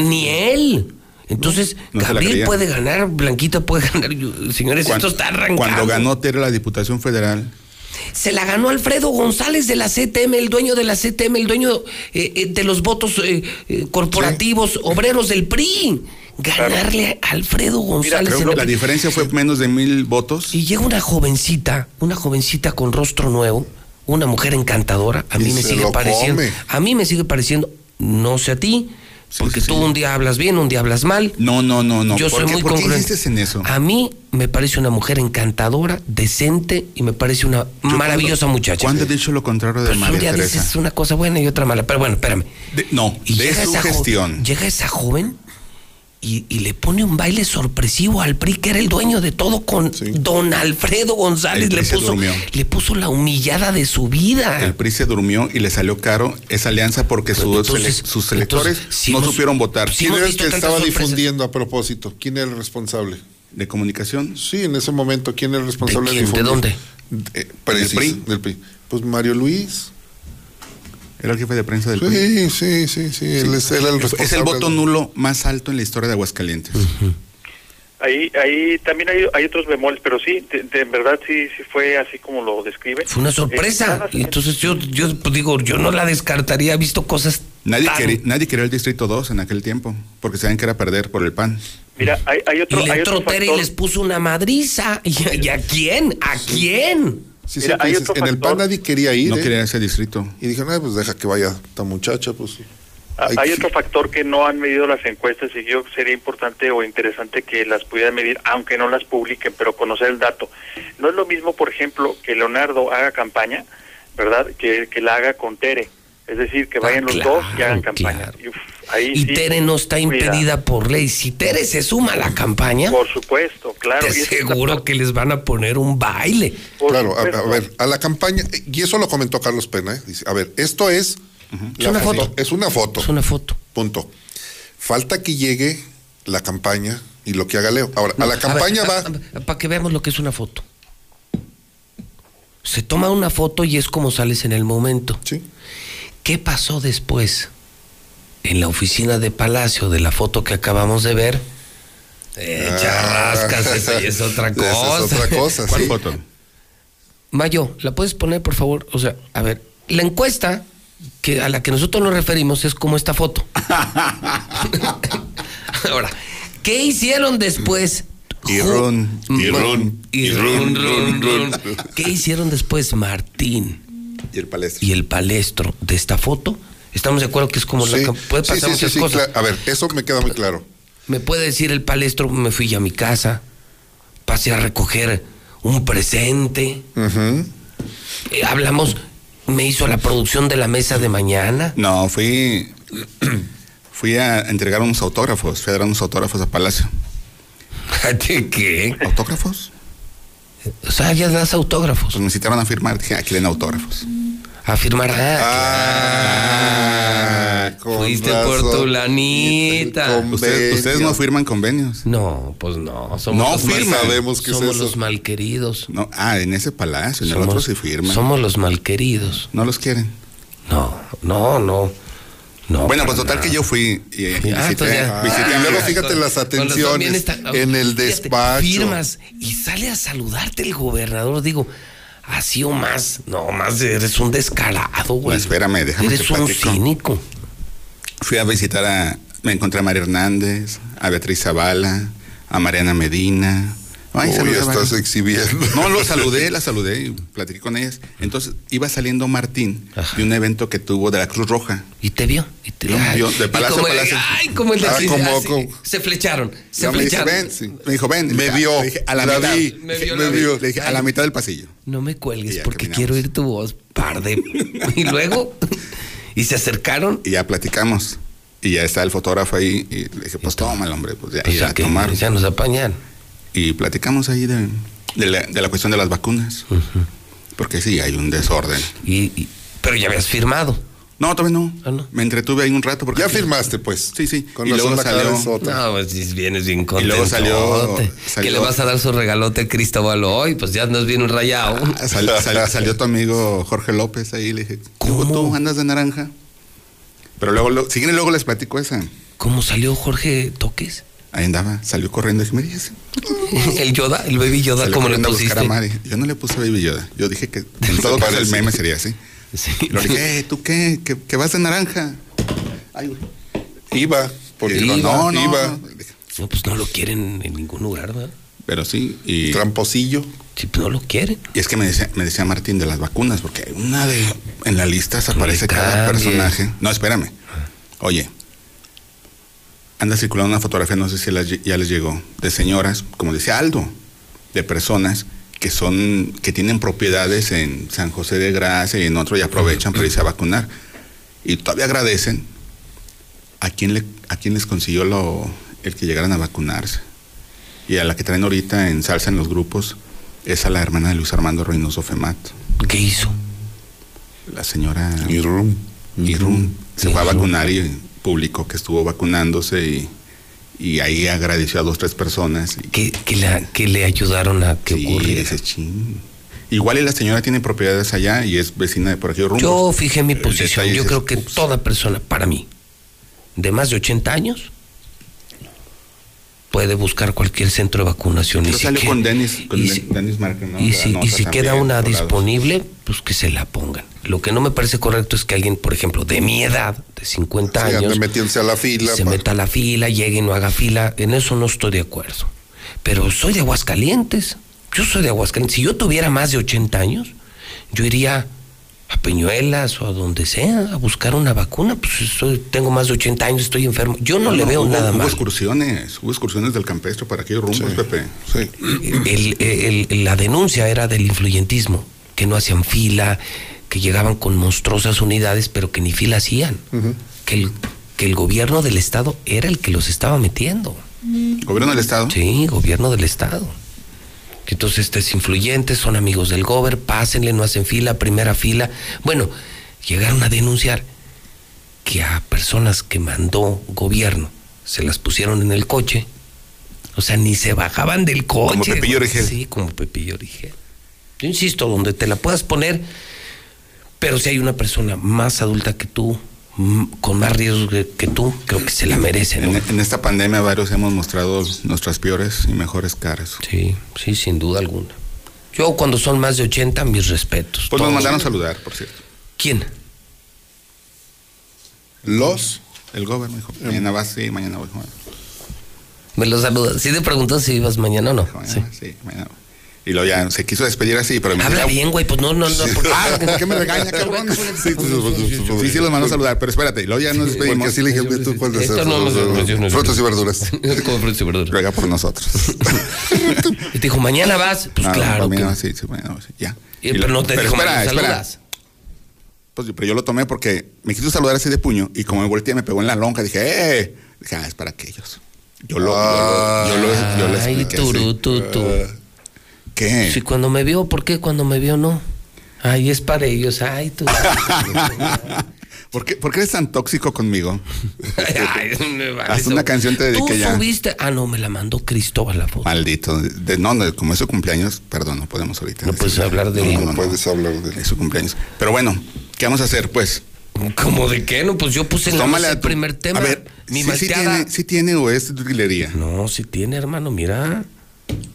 S1: ni él. Entonces,
S49: No
S1: Gabriel puede ganar, Blanquita puede ganar. Señores,
S49: Cuando,
S1: esto está arrancando.
S49: cuando ganó Tere la Diputación Federal,
S1: Se la ganó Alfredo González de la CTM, el dueño de la CTM, el dueño eh, eh, de los votos eh, eh, corporativos, obreros del PRI. Ganarle a Alfredo González
S49: creo que la diferencia fue menos de mil votos.
S1: Y llega una jovencita, una jovencita con rostro nuevo, una mujer encantadora. A mí
S89: Y
S1: me sigue pareciendo.
S89: come.
S1: A mí me sigue pareciendo, no sé a ti, porque
S49: sí,
S1: tú
S49: sí.
S1: un día hablas bien, un día hablas mal.
S49: No, no, no, no.
S1: Yo
S49: ¿Por
S1: soy
S49: qué-
S1: muy
S49: ¿Por
S1: congruente.
S49: en eso?
S1: A mí me parece una mujer encantadora, decente y me parece una
S49: Yo
S1: maravillosa
S49: cuando-
S1: muchacha.
S49: ¿Cuándo he dicho lo contrario de
S1: Pues un
S49: María
S1: día
S49: Teresa?
S1: dices una cosa buena y otra mala. Pero bueno, espérame.
S49: De- no,
S1: Y
S49: de su
S1: esa
S49: gestión.
S1: llega esa joven y, y le pone un baile sorpresivo al PRI, que era el dueño de todo, con don Alfredo González. Le puso, le puso la humillada de su vida.
S49: El PRI se durmió y le salió caro esa alianza porque sus,
S1: Entonces-
S49: ele- sus electores
S1: entonces, si
S49: no
S1: hemos-
S49: supieron votar.
S1: si
S89: ¿Quién era el que estaba
S1: sorpresas.
S89: difundiendo a propósito? ¿Quién era el responsable?
S49: ¿De comunicación?
S89: Sí, en ese momento, ¿quién era el responsable
S1: quién? ¿De
S89: difundir?
S1: dónde?
S89: Eh, preciso,
S49: ¿Del PRI?
S89: Del PRI. Pues Mario Luis.
S49: Era el jefe de prensa del PRI.
S89: Sí, sí, sí, sí. Él es, él el
S49: Es
S89: responsable.
S49: el voto nulo más alto en la historia de Aguascalientes.
S26: Ahí, ahí también hay, hay otros bemoles, pero sí, de, de verdad sí, sí fue así como lo describe.
S1: Fue una sorpresa. Y entonces yo, yo pues, digo, yo no la descartaría. He visto cosas.
S49: Nadie,
S1: tan-
S49: quería, nadie quería el Distrito 2 en aquel tiempo, porque sabían que era perder por el PAN.
S26: Mira, hay, hay otro,
S1: Y le
S26: hay otro
S1: y les puso una madriza. ¿Y, a- y a quién? ¿A quién?
S89: Sí,
S26: Mira,
S89: sí, que
S26: hay
S89: dices,
S26: otro
S89: en el
S26: factor.
S89: PAN nadie quería ir.
S49: No
S89: ¿eh?
S49: quería ese distrito.
S89: Y dijeron, "Ay, pues deja que vaya esta muchacha, pues.
S26: Ah,
S89: Ay,
S26: Hay
S89: sí.
S26: otro factor que no han medido las encuestas y yo creo que sería importante o interesante que las pudieran medir, aunque no las publiquen, pero conocer el dato. No es lo mismo, por ejemplo, que Leonardo haga campaña, ¿verdad? Que, que la haga con Tere. Es decir, que vayan los
S1: claro,
S26: dos y hagan campaña.
S1: claro.
S26: Y, uf, ahí
S1: Y
S26: sí,
S1: Tere no está
S26: cuidado.
S1: impedida por ley. Si Tere se suma a la campaña,
S26: Por supuesto, claro.
S1: te
S26: es parte-
S1: que les van a poner un baile.
S26: por
S89: Claro, a,
S26: supuesto.
S89: a ver, a la campaña, y eso lo comentó Carlos Pena, ¿eh? dice, a ver, esto es, la
S1: una foto.
S89: Es una foto.
S1: Es una foto.
S89: Punto. Falta que llegue la campaña y lo que haga Leo. Ahora, a la campaña va.
S1: Para que veamos lo que es una foto. Se toma una foto y es como sales en el momento.
S89: Sí.
S1: ¿Qué pasó después? En la oficina de Palacio de la foto que acabamos de ver. Eh, charrascas, eso ya es otra cosa.
S89: Esa es otra cosa,
S49: ¿Cuál
S89: sí.
S49: foto?
S1: Mayo, ¿la puedes poner, por favor? O sea, a ver, la encuesta que a la que nosotros nos referimos es como esta foto. Ahora, ¿qué hicieron después?
S49: Y run,
S89: y run,
S1: y run, run, run. ¿Qué hicieron después Martín
S49: Y el palestro.
S1: y el palestro de esta foto? Estamos de acuerdo que es como la
S89: Sí,
S1: cam- puede pasar
S89: sí, sí,
S1: muchas cosas.
S89: A ver, eso me queda muy claro.
S1: Me puede decir el palestro, me fui a mi casa, pasé a recoger un presente, eh, hablamos, me hizo la producción de la mesa de mañana.
S49: No, fui, fui a entregar unos autógrafos, fui a dar unos autógrafos a Palacio.
S1: ¿De qué?
S49: ¿Autógrafos?
S1: O sea, ya das autógrafos.
S49: Pues me citaron a firmar, dije, aquí leen autógrafos.
S1: A firmar. Ah,
S89: Ah,
S1: fuiste por tu lanita.
S49: Ustedes, ustedes no firman convenios.
S1: No, pues no. Somos
S49: No firman.
S89: Sabemos qué es
S1: somos los malqueridos.
S49: No, ah, en ese palacio, en el
S1: Somos-
S49: otro sí firman.
S1: Somos los malqueridos.
S49: No los quieren.
S1: No, no, no. No
S49: bueno, pues total que yo fui y, y
S1: Ah,
S49: visité,
S1: entonces ya.
S49: visité
S89: Ah, y luego
S49: mi-
S89: fíjate las
S1: Con razón
S89: atenciones
S1: esta-
S89: en el despacho.
S1: Firmas y sale a saludarte el gobernador. Digo, así o más. No, más eres un descarado, güey.
S49: Pues espérame, déjame
S1: Eres un cínico.
S49: Fui a visitar a. Me encontré a María Hernández, a Beatriz Zavala, a Mariana Medina. Ay,
S89: Uy,
S49: saludé a
S89: estás exhibiendo.
S49: No, lo saludé, la saludé y platiqué con ellas. Entonces iba saliendo Martín de un evento que tuvo de la Cruz Roja.
S1: Y te vio. Y te
S49: Lo vio, de
S1: Y
S49: Palacio a Palacio.
S1: Ay, como el de
S49: Ah, como-
S1: así,
S49: como-
S1: Se flecharon. Se
S49: No, me dice,
S1: flecharon.
S49: me dijo, ven.
S89: Me vio,
S49: a la, mitad.
S89: vi,
S1: me
S49: Dije,
S1: vio,
S49: me
S1: la
S49: vio.
S1: vi.
S49: Le dije, a la mitad del pasillo.
S1: No me cuelgues
S49: ya
S1: porque
S49: caminamos.
S1: quiero oír tu voz, par de. y luego. Y se acercaron.
S49: Y ya platicamos. Y ya está el fotógrafo ahí. Y le dije, pues tómalo, hombre. Pues ya,
S1: Pues
S49: ya
S1: ya que
S49: tomar.
S1: ya nos apañan.
S49: Y platicamos ahí de, de, la, de la cuestión de las vacunas. Porque sí, hay un desorden.
S1: Y, y- pero ya habías firmado.
S49: No, todavía no.
S1: Ah, no.
S49: Me entretuve ahí un rato. Porque
S89: Ya firmaste, pues.
S49: Sí, sí.
S89: Con
S49: y luego salió.
S1: No, pues si vienes bien
S49: Y
S1: contento.
S49: luego salió-
S1: Que le vas a dar su regalote a Cristóbal hoy, pues ya nos viene un rayado.
S49: Ah, sal- sal- salió tu amigo Jorge López ahí. Le dije, ¿cómo tú andas de naranja? Pero luego, lo, si quieren, luego les platico esa.
S1: ¿Cómo salió Jorge Toques?
S49: Ahí andaba, salió corriendo. Y dije, mira, ese-
S1: El Yoda, el baby Yoda,
S49: Salió
S1: ¿cómo le
S49: corriendo a buscar
S1: pusiste?
S49: a Mari. Yo no le puse Baby Yoda. Yo dije que en todo caso el meme sería así.
S1: Sí.
S49: Le dije, "Eh, ¿tú qué? ¿Que, que vas de naranja? Ay, güey.
S89: Iba, porque
S49: Digo,
S89: iba,
S49: no, no,
S89: iba.
S49: no.
S1: Pues no lo quieren en ningún lugar, ¿verdad?
S49: Pero sí, y,
S89: Tramposillo.
S1: Sí, pues no lo quieren.
S49: y es que me decía, me decía Martín de las vacunas, porque hay una de en la lista se
S1: No
S49: aparece cada personaje. No, espérame. Oye, anda circulando una fotografía, no sé si ya les llegó, de señoras, como decía Aldo, de personas que son, que tienen propiedades en San José de Gracia y en otro y aprovechan para irse a vacunar. Y todavía agradecen a quien le, a quien les consiguió lo, el que llegaran a vacunarse. Y a la que traen ahorita en salsa en los grupos es a la hermana de Luis Armando Reynoso Femat.
S1: ¿Qué hizo?
S49: La señora
S89: Irrum.
S49: Irún se fue a vacunar y publicó que estuvo vacunándose y, y ahí agradeció a dos, tres personas.
S1: Que, que, la, que le ayudaron a que
S49: sí,
S1: ocurriera.
S49: ese chin. Igual y la señora tiene propiedades allá y es vecina de por aquí rumbo.
S1: Yo fijé mi posición. Yo creo que toda persona, para mí, de más de 80 años, puede buscar cualquier centro de vacunación. Y si
S49: salió
S1: que-
S49: con Denis, con
S1: y si-
S49: ¿no?
S1: y si, y
S49: nota
S1: si queda una disponible, pues que se la pongan. Lo que no me parece correcto es que alguien, por ejemplo, de mi edad, de 50
S89: Sí, ande
S1: años,
S89: metiéndose a la fila.
S1: se meta a la fila, llegue y no haga fila. En eso no estoy de acuerdo. Pero soy de Aguascalientes. Yo soy de Aguascalientes. Si yo tuviera más de 80 años, yo iría a Peñuelas o a donde sea a buscar una vacuna. Pues soy- tengo más de 80 años, estoy enfermo. Yo no, le veo
S49: hubo,
S1: nada
S49: hubo
S1: mal.
S49: excursiones, hubo excursiones del campestre para aquellos rumbos, Pepe.
S89: Sí.
S1: El- el- el- la denuncia era del influyentismo, que no hacían fila, que llegaban con monstruosas unidades, pero que ni fila hacían. que, el, que el gobierno del Estado era el que los estaba metiendo.
S49: ¿Gobierno del Estado?
S1: Sí, gobierno del Estado. Que entonces estos influyentes son amigos del gober, pásenle, no hacen fila, primera fila. Bueno, llegaron a denunciar que a personas que mandó gobierno se las pusieron en el coche. O sea, ni se bajaban del coche.
S49: Como Pepillo. Origel.
S1: Sí, como Pepillo Origel. Yo insisto, donde te la puedas poner, pero si hay una persona más adulta que tú, con más riesgos que, que tú, creo que se la merece, ¿no?
S49: En, en esta pandemia varios hemos mostrado nuestras peores y mejores caras.
S1: Sí, sí, sin duda alguna. Yo cuando son más de 80, mis respetos.
S49: Pues nos
S1: Todos.
S49: mandaron saludar, por cierto.
S1: ¿Quién?
S89: Los.
S49: El gobierno dijo, mañana vas, sí, mañana voy.
S1: Me lo saludas. Sí te preguntó si ibas mañana o no.
S49: Mañana,
S1: Sí.
S49: sí, mañana. Y luego ya se quiso despedir así, pero me
S1: Habla
S49: dijo,
S1: bien, güey, pues no, no, no. porque-
S49: Ah, ¿por qué me regaña, cabrón? Sí, sí, sí, los mandó a saludar, pero espérate, y luego ya nos despedimos.
S89: Porque así le dije, tú
S1: Esto
S89: hacer
S1: no, no, no, yo no-
S89: frutas y verduras.
S1: Como frutas y verduras.
S49: Ruega por nosotros.
S1: Y te dijo, mañana vas. Pues
S49: Ah,
S1: claro.
S49: mañana sí, sí, mañana sí, ya.
S1: Pero no te dijo, mañana saludas.
S49: Pues, pero yo lo tomé porque me quiso saludar así de puño y como me volteé me pegó en la lonja, dije, ¡eh! Dije, ah, es para aquellos. Yo lo, yo lo, yo lo, yo lo expliqué así.
S1: tu, tu.
S49: ¿Qué?
S1: Si cuando me vio, ¿por qué cuando me vio no? Ay, es para ellos. Ay, tú.
S49: ¿Por qué, por qué eres tan tóxico conmigo?
S1: Ay, me vale
S49: Haz una canción te dediqué
S1: ¿Tú
S49: ya.
S1: subiste? Ah, no, me la mandó Cristóbal la foto.
S49: Maldito. De- no, no, como es su cumpleaños, perdón, no podemos ahorita.
S1: No puedes hablar de-
S49: No, no,
S1: No
S89: puedes hablar de
S49: su cumpleaños. Pero bueno, ¿qué vamos a hacer, pues?
S1: ¿Cómo de qué? No, pues yo puse en el primer tema.
S49: A ver,
S1: mi
S49: sí, sí tiene, sí tiene o es utilería.
S1: No, sí tiene, hermano, mira.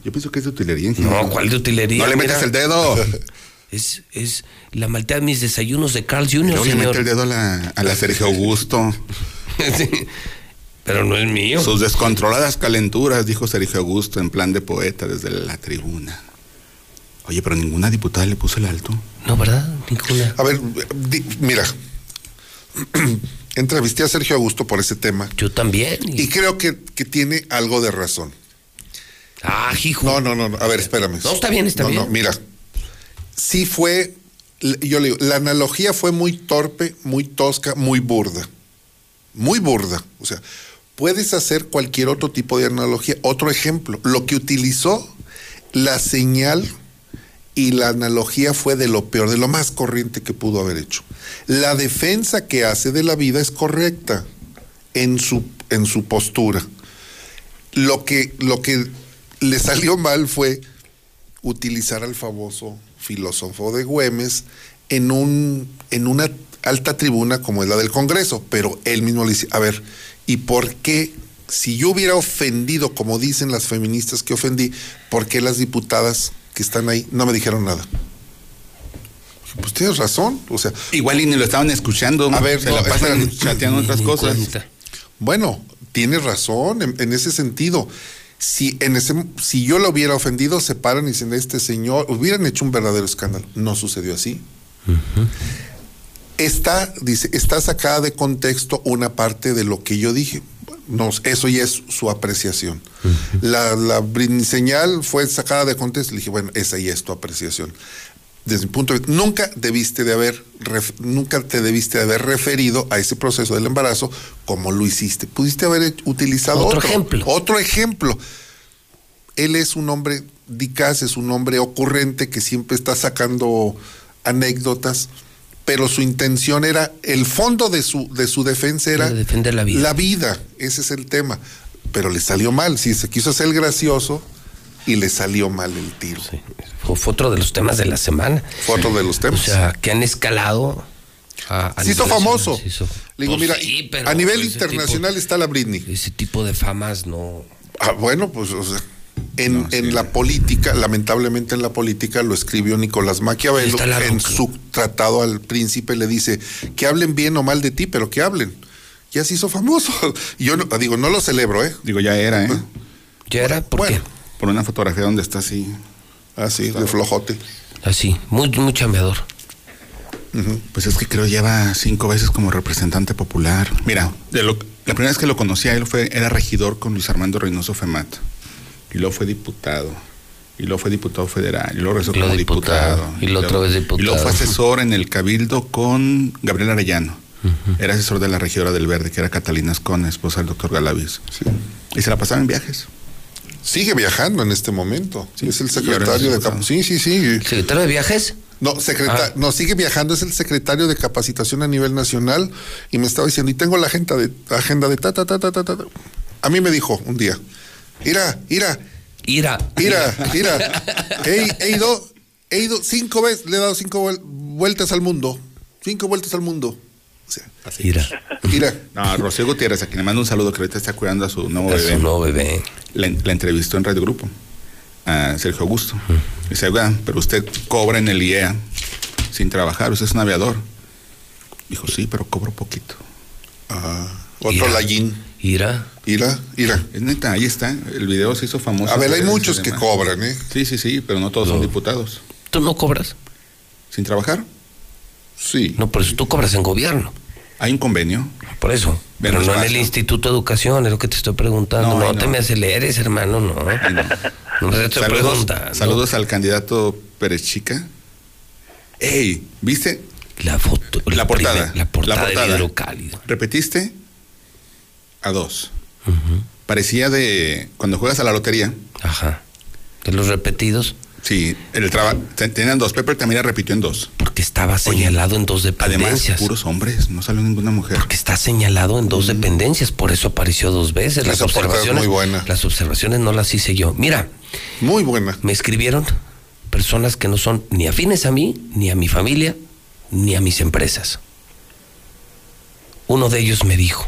S49: Yo pienso que es de utilería.
S1: No, ¿cuál de utilería?
S49: No le metas el dedo.
S1: Es, es la malteada de mis desayunos de Carl Jr.,
S49: Luego le
S1: señor.
S49: mete el dedo a la, a la Sergio Augusto.
S1: Sí, Pero no es mío.
S49: Sus descontroladas calenturas, dijo Sergio Augusto en plan de poeta desde la tribuna. Oye, pero ninguna diputada le puso el alto.
S1: No, ¿verdad? Ninguna.
S89: A ver, di- mira. Entrevisté a Sergio Augusto por ese tema.
S1: Yo también.
S89: Y creo que, que tiene algo de razón.
S1: Ah, hijo.
S89: No, no, no, no. A ver, espérame.
S1: No, está bien, está
S89: No,
S1: bien.
S89: No, mira. Sí fue. Yo le digo, la analogía fue muy torpe, muy tosca, muy burda. Muy burda. O sea, puedes hacer cualquier otro tipo de analogía. Otro ejemplo, lo que utilizó la señal y la analogía fue de lo peor, de lo más corriente que pudo haber hecho. La defensa que hace de la vida es correcta en su, en su postura. Lo que, lo que le salió mal fue utilizar al famoso filósofo de Güemes en, un, en una alta tribuna como es la del Congreso, pero él mismo le dice, a ver, ¿y por qué, si yo hubiera ofendido, como dicen las feministas que ofendí, por qué las diputadas que están ahí no me dijeron nada? Pues tienes razón, o sea...
S49: Igual y ni lo estaban escuchando.
S89: A ver,
S49: se
S89: no,
S49: la pasan chateando otras cosas.
S1: cuenta.
S89: Bueno, tienes razón en, en ese sentido. Si, en ese, si yo lo hubiera ofendido, se paran y dicen, este señor, hubieran hecho un verdadero escándalo. No sucedió así. Está, dice, está sacada de contexto una parte de lo que yo dije. No, eso ya es su apreciación. La, la brin- señal fue sacada de contexto. Le dije, bueno, esa ya es tu apreciación. Desde mi punto de vista, nunca debiste de haber, ref- nunca te debiste de haber referido a ese proceso del embarazo como lo hiciste. Pudiste haber utilizado
S1: Otro
S89: otro,
S1: ejemplo.
S89: Otro ejemplo. Él es un hombre dicaz, es un hombre ocurrente que siempre está sacando anécdotas, pero su intención era, el fondo de su, de su defensa era
S1: Era defender la vida.
S89: La vida, ese es el tema. Pero le salió mal, sí, se quiso hacer gracioso y le salió mal el tiro.
S1: Fue, fue otro de los temas de la semana.
S89: Fue otro de los temas.
S1: O sea, que han escalado. A, a
S89: Se hizo famoso.
S1: nacional, se hizo-
S89: Le digo,
S1: Pues
S89: mira,
S1: sí, pero
S89: a nivel internacional está la Britney.
S1: ese tipo de famas no.
S89: Ah, bueno, pues, o sea, en, en la política, lamentablemente en la política, lo escribió Nicolás Maquiavelo. En
S1: roca.
S89: su tratado al príncipe le dice que hablen bien o mal de ti, pero que hablen. Ya se hizo famoso. Y yo no, digo, no lo celebro, ¿eh?
S49: Digo, ya era, ¿eh?
S1: Ya era, ¿por
S89: bueno.
S49: Por una fotografía donde está así.
S89: Así, de flojote.
S1: Así, muy, muy chambeador.
S49: Pues es que creo lleva cinco veces como representante popular. Mira, de lo- la primera vez que lo conocí a él fue, era regidor con Luis Armando Reynoso Femat. Y luego fue diputado. Y luego fue diputado federal. Y luego regresó
S1: Y
S49: como diputado.
S1: diputado. Y luego otra vez diputado.
S49: Y luego fue asesor en el Cabildo con Gabriel Arellano. Era asesor de la regidora del Verde, que era Catalina Escona, esposa del doctor Galaviz. Y se la pasaba en viajes.
S89: Sigue viajando en este momento. es el secretario de Sí, sí, sí.
S1: ¿Secretario de viajes?
S89: No, secreta-
S1: Ah.
S89: no, sigue viajando, es el secretario de capacitación a nivel nacional y me estaba diciendo, y tengo la agenda de, agenda de ta, ta, ta, ta, ta, ta. A mí me dijo un día, ira, ira,
S1: Ira.
S89: ira, ira, he, he ido, he ido cinco veces, le he dado cinco vuel- vueltas al mundo, cinco vueltas al mundo.
S1: Ira.
S89: ira.
S49: No, Rocío Gutiérrez, a quien le mando un saludo, que ahorita está cuidando a su nuevo
S1: A
S49: bebé.
S1: su nuevo bebé.
S49: La, la entrevistó en Radio Grupo a Sergio Augusto. Dice, oiga, pero usted cobra en el IEA sin trabajar, usted es un aviador. Dijo, sí, pero cobro poquito.
S89: Ah, otro
S1: Ira.
S89: lallín.
S1: Ira.
S89: Ira, ira.
S49: Es neta, ahí está. El video se hizo famoso.
S89: A ver, hay muchos que cobran, ¿eh?
S49: Sí, sí, sí, pero no todos son diputados.
S1: ¿Tú no cobras?
S49: ¿Sin trabajar?
S89: Sí.
S1: No, por eso tú cobras en gobierno.
S49: Hay un convenio.
S1: Por eso. Pero no en el. Instituto de Educación, es lo que te estoy preguntando.
S49: No,
S1: te me aceleres, hermano, no. No te
S49: Saludos,
S1: preguntando.
S49: saludos al candidato Pérez Chica. Ey, ¿viste?
S1: La foto.
S49: La portada.
S1: primer- la portada de hidrocálido.
S49: Repetiste a dos. Parecía de cuando juegas a la lotería.
S1: Ajá. De los repetidos.
S49: Sí, el trabajo. Tenían dos, Pepper también la repitió en dos.
S1: Porque estaba señalado en dos
S49: Además,
S1: dependencias.
S49: puros hombres, no salió ninguna mujer.
S1: Porque está señalado en dos dependencias, por eso apareció dos veces. Las
S89: es
S1: observaciones,
S89: muy buena.
S1: las observaciones no las hice yo. Mira,
S89: Muy buena.
S1: me escribieron personas que no son ni afines a mí, ni a mi familia, ni a mis empresas. Uno de ellos me dijo,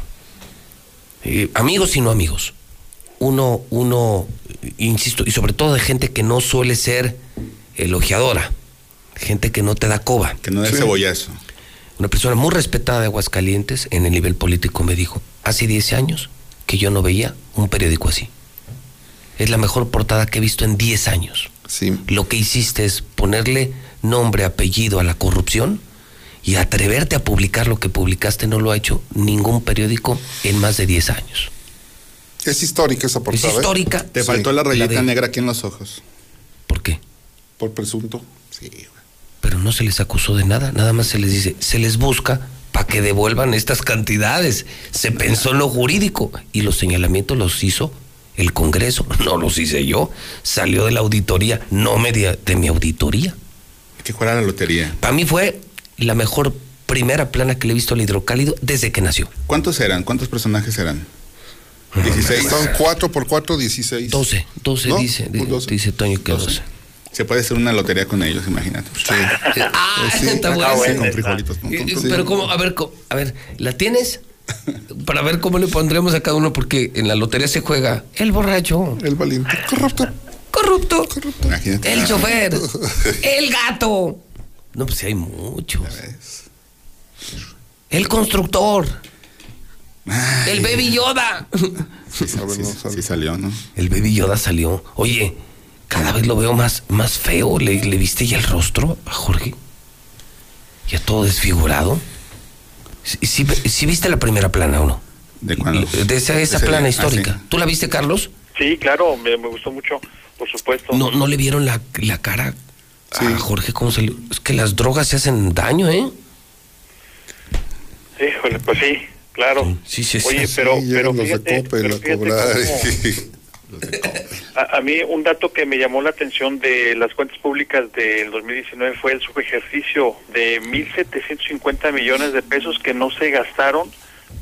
S1: eh, amigos y no amigos, uno, uno, insisto, y sobre todo de gente que no suele ser elogiadora, gente que no te da coba.
S49: Que no da cebollazo.
S1: Una persona muy respetada de Aguascalientes en el nivel político me dijo, hace 10 años que yo no veía un periódico así. Es la mejor portada que he visto en 10 años. Lo que hiciste es ponerle nombre, apellido a la corrupción y atreverte a publicar lo que publicaste no lo ha hecho ningún periódico en más de 10 años.
S89: Es histórica esa portada. ¿eh?
S1: histórica.
S49: Te
S89: Sí.
S49: faltó la rayita
S1: de-
S49: negra aquí en los ojos.
S1: ¿Por qué?
S89: Por presunto.
S49: Sí,
S1: Pero no se les acusó de nada, nada más se les dice, se les busca para que devuelvan estas cantidades. Se pensó en lo jurídico y los señalamientos los hizo el Congreso, no los hice yo. Salió de la auditoría, no me de, de mi auditoría.
S49: Que fuera la lotería.
S1: Para mí fue la mejor primera plana que le he visto al hidrocálido desde que nació.
S49: ¿Cuántos eran? ¿Cuántos personajes eran? 16.
S89: Son 4 por 4, 16.
S1: 12, 12
S89: ¿No?
S1: dice, di- dice Toño que 12.
S49: Se puede hacer una lotería con ellos, imagínate.
S1: Ah, está
S49: Ah,
S1: bueno.
S49: sí, con frijolitos.
S1: Pero cómo, a ver, a ver, ¿la tienes? Para ver cómo le pondremos a cada uno, porque en la lotería se juega el borracho,
S89: El valiente. Corrupto.
S1: corrupto,
S49: Imagínate.
S1: el chofer, el gato. No, pues sí hay muchos. El constructor, el baby Yoda.
S49: Sí, sí, sí, sí salió, ¿no?
S1: El baby Yoda salió. Oye, cada vez lo veo más, más feo. ¿Le, le viste ya el rostro a Jorge? Ya todo desfigurado. ¿Sí, sí- sí viste la primera plana o no?
S49: ¿De cuándo?
S1: De esa, plana.
S49: Ah,
S1: histórica.
S49: sí.
S1: ¿Tú la viste, Carlos?
S26: Sí, claro, me, me gustó mucho, por supuesto.
S1: ¿No, no le vieron la, la cara a Jorge cómo salió? Es que las drogas se hacen daño, ¿eh?
S26: Híjole, pues sí, claro.
S1: Sí, sí, sí.
S26: Oye,
S1: Sí,
S26: pero,
S89: llegan
S26: pero
S89: los de
S26: fíjate,
S89: Coppel
S26: pero
S89: a
S26: fíjate
S89: cobrar.
S26: cómo- a, a mí un dato que me llamó la atención de las cuentas públicas del 2019 fue el subejercicio de 1.750 millones de pesos que no se gastaron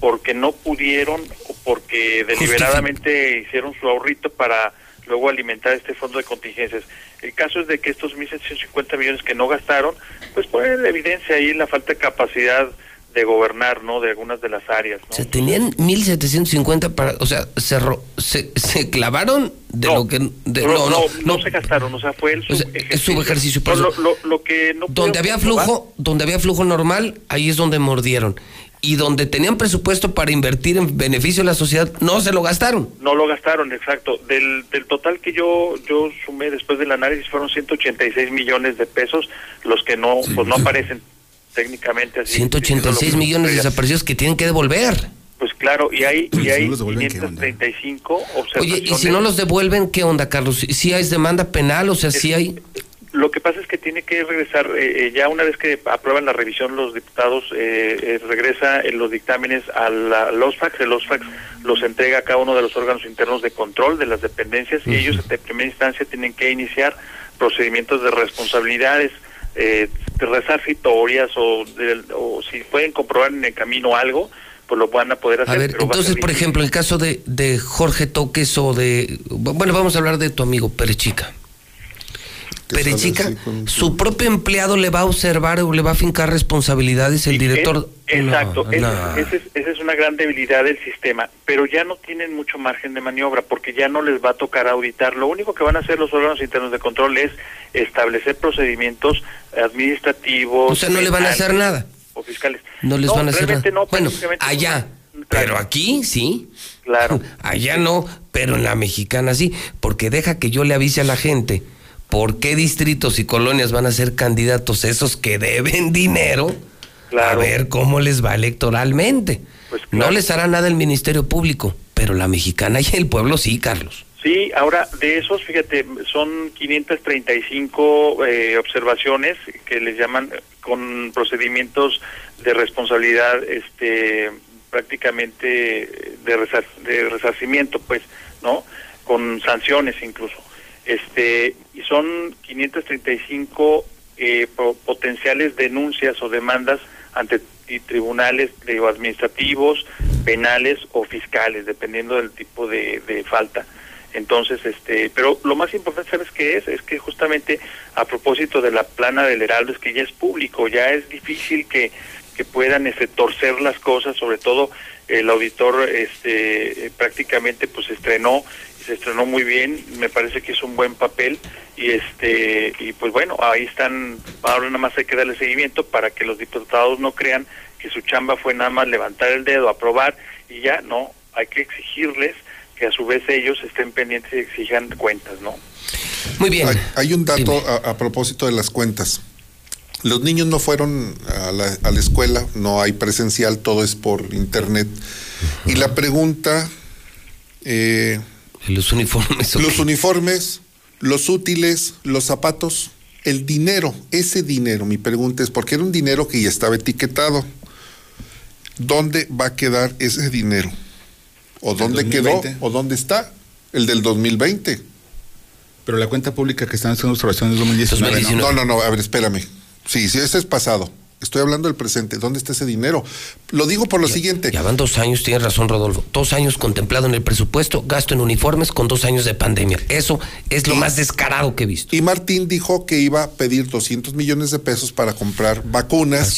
S26: porque no pudieron o porque deliberadamente hicieron su ahorrito para luego alimentar este fondo de contingencias. El caso es de que estos 1.750 millones que no gastaron, pues ponen en evidencia ahí la falta de capacidad de gobernar, ¿no? De algunas de las áreas, ¿no?
S1: Se tenían 1750 para. O sea, se, ro- se, se clavaron de lo que. de-
S26: no, no, no, se gastaron, o sea, fue el
S1: O sea, eso-
S26: lo, lo, lo que no
S1: donde había flujo, donde había flujo normal, ahí es donde mordieron. Y donde tenían presupuesto para invertir en beneficio de la sociedad, no se lo gastaron.
S26: No lo gastaron, exacto. Del, del total que yo yo sumé después del análisis fueron 186 millones de pesos los que no pues no aparecen técnicamente así.
S1: 186
S26: diciendo lo que
S1: millones
S26: sucedía.
S1: desaparecidos que tienen que devolver.
S26: Pues claro, y hay y
S1: Si
S26: hay
S1: no los devuelven, ¿qué
S26: 535
S1: Oye,
S26: observaciones.
S1: y si no los devuelven, ¿qué onda, Carlos? ¿Si si hay demanda penal? O sea, si hay.
S26: Lo que pasa es que tiene que regresar, eh, eh, ya una vez que aprueban la revisión los diputados, eh, eh, regresa en los dictámenes a la, al OSFAX, el OSFAX los entrega a cada uno de los órganos internos de control de las dependencias y ellos en primera instancia tienen que iniciar procedimientos de responsabilidades, eh, de resarcitorias o, de- o si pueden comprobar en el camino algo, pues lo van a poder hacer.
S1: A ver,
S26: a
S1: entonces, por ejemplo, el caso de, de Jorge Toques o de. Bueno, vamos a hablar de tu amigo Perechica. Perechica, su propio empleado le va a observar o le va a fincar responsabilidades el director.
S26: Exacto,
S1: No,
S26: ese-
S1: no.
S26: ese es- esa es una gran debilidad del sistema, pero ya no tienen mucho margen de maniobra porque ya no les va a tocar auditar. Lo único que van a hacer los órganos internos de control es establecer procedimientos administrativos.
S1: O sea, no le van a hacer nada.
S26: O fiscales.
S1: No les van a hacer nada.
S26: realmente no,
S1: bueno, allá. Pero aquí sí.
S26: Claro.
S1: Allá no, pero en la mexicana sí. Porque deja que yo le avise a la gente por qué distritos y colonias van a ser candidatos esos que deben dinero. A ver cómo les va electoralmente.
S26: Pues
S1: No les hará nada el Ministerio Público, pero la mexicana y el pueblo sí, Carlos.
S26: Sí, ahora de esos, fíjate, son 535 eh, observaciones que les llaman eh, con procedimientos de responsabilidad, este, prácticamente de, resar- de resarcimiento, pues, ¿no? Con sanciones incluso. Este, y son 535 eh, po- potenciales denuncias o demandas ante tribunales digo, administrativos, penales o fiscales, dependiendo del tipo de, falta. Entonces, este, pero lo más importante, ¿sabes qué es? Es que justamente a propósito de la plana del Heraldo, es que ya es público, ya es difícil que, que puedan este, torcer las cosas, sobre todo el auditor este, eh, prácticamente pues estrenó se estrenó muy bien, me parece que es un buen papel y este y pues bueno, ahí están, ahora nada más hay que darle seguimiento para que los diputados no crean que su chamba fue nada más levantar el dedo, aprobar y ya, no, hay que exigirles que a su vez ellos estén pendientes y exijan cuentas, ¿no?
S1: Muy bien.
S89: Hay, hay un dato a, a propósito de las cuentas. Los niños no fueron a la, a la escuela, no hay presencial, todo es por internet. Y la pregunta... eh,
S1: los uniformes.
S89: Los uniformes, los útiles, los zapatos, el dinero, ese dinero, mi pregunta es, porque era un dinero que ya estaba etiquetado. ¿Dónde va a quedar ese dinero? ¿O dónde quedó?
S49: 2020.
S89: ¿O dónde está? El del 2020.
S49: Pero la cuenta pública que están haciendo observación es 2019. ¿no?
S89: No, no, no, a ver, espérame. Sí, sí, ese es pasado. Estoy hablando del presente. ¿Dónde está ese dinero? Lo digo por lo siguiente.
S1: Ya van dos años, tienes razón, Rodolfo. Dos años contemplado en el presupuesto, gasto en uniformes con dos años de pandemia. Eso es lo más descarado que he visto.
S89: Y Martín dijo que iba a pedir 200 millones de pesos para comprar vacunas.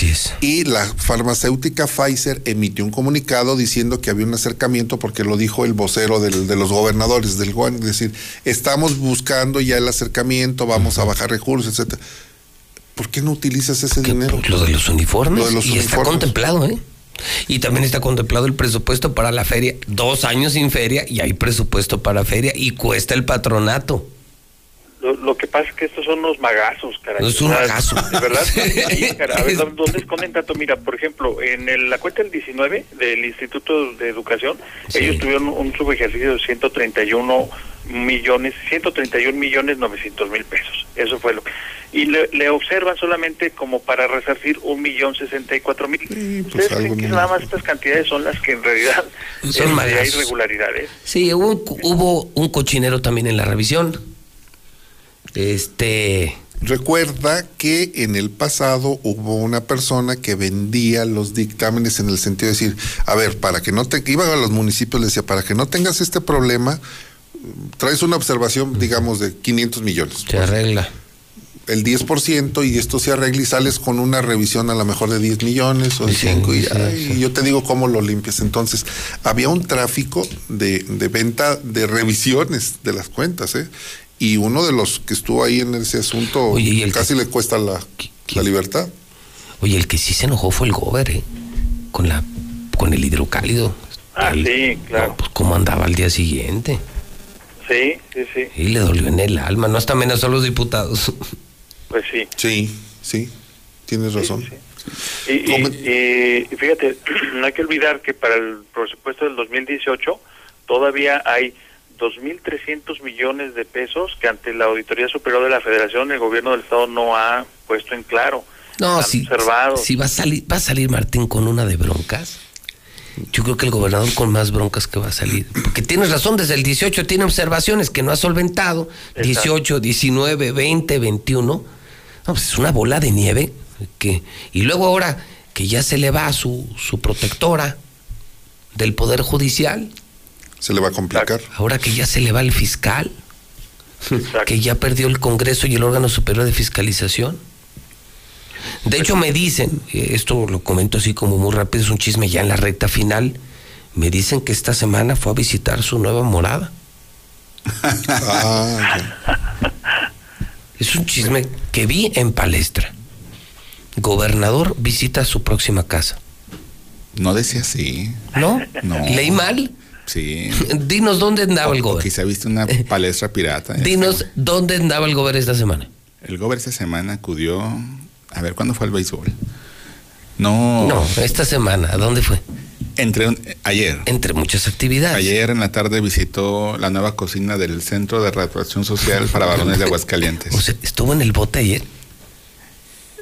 S89: Y la farmacéutica Pfizer emitió un comunicado diciendo que había un acercamiento, porque lo dijo el vocero del- de los gobernadores del GUAN, es decir, estamos buscando ya el acercamiento, vamos a bajar recursos, etcétera. ¿Por qué no utilizas ese dinero?
S1: Lo de los uniformes.
S89: Lo de los
S1: y está
S89: uniformes.
S1: contemplado, ¿eh? Y también está contemplado el presupuesto para la feria. Dos años sin feria y hay presupuesto para feria y cuesta el patronato.
S26: Lo, lo que pasa es que estos son unos magazos, caray.
S1: Es un magazo.
S26: De verdad. Sí, caray. A ver, ¿dó- ¿dónde esconden tanto? Mira, por ejemplo, en el- la cuenta del 19 del Instituto de Educación, ellos tuvieron un subejercicio de 131 millones, 131 millones 900 mil pesos. Eso fue lo que... Y le, le observan solamente como para resarcir un millón 64 mil. ¿Ustedes creen que nada más estas cantidades son las que en realidad
S1: Son
S26: este, hay irregularidades?
S1: Sí, hubo un, hubo un cochinero también en la revisión. Este.
S89: Recuerda que en el pasado hubo una persona que vendía los dictámenes en el sentido de decir, a ver, para que no te, iban a los municipios, les decía, para que no tengas este problema, traes una observación, digamos, de 500 millones.
S1: Se arregla.
S89: El 10% y esto se arregla y sales con una revisión a lo mejor de 10 millones o de 5 y, yo te digo cómo lo limpias. Entonces, había un tráfico de, de venta de revisiones de las cuentas, ¿eh? Y uno de los que estuvo ahí en ese asunto casi le cuesta la, la libertad.
S1: Oye, el que sí se enojó fue el Gober, ¿eh? Con la con el hidrocálido.
S26: Ah,
S1: El-
S26: sí, claro.
S1: no, pues cómo andaba al día siguiente.
S26: Sí, sí, sí.
S1: Y le dolió en el alma, no hasta amenazó a los diputados.
S26: Pues sí.
S89: Sí, sí, tienes razón.
S26: Y, y- y fíjate, no hay que olvidar que para el presupuesto del 2018 todavía hay 2.300 millones de pesos que ante la Auditoría Superior de la Federación el gobierno del Estado no ha puesto en claro.
S1: No, si,
S26: observado.
S1: si va a salir, va a salir Martín con una de broncas. Yo creo que el gobernador con más broncas que va a salir. Porque tienes razón, desde el 18 tiene observaciones que no ha solventado. 18, 19, 20, 21. No, pues es una bola de nieve. Que, y luego ahora que ya se le va a su, su protectora del Poder Judicial.
S89: Se le va a complicar.
S1: Ahora que ya se le va el fiscal. Que ya perdió el Congreso y el órgano superior de fiscalización. De hecho, me dicen, eh, esto lo comento así como muy rápido, es un chisme ya en la recta final. Me dicen que esta semana fue a visitar su nueva morada. Es un chisme que vi en palestra. Gobernador visita su próxima casa.
S49: No decía así.
S1: ¿No?
S49: No.
S1: ¿Leí mal?
S49: Sí.
S1: Dinos dónde andaba el gobernador.
S49: quizá viste una palestra pirata.
S1: Dinos dónde andaba el gobernador esta semana.
S49: El gobernador esta semana acudió. A ver, ¿cuándo fue al béisbol? No.
S1: No, esta semana. ¿A dónde fue?
S49: Entre ayer.
S1: Entre muchas actividades.
S49: Ayer en la tarde visitó la nueva cocina del Centro de Reactuación Social para Varones de Aguascalientes.
S1: O sea, estuvo en el bote ayer.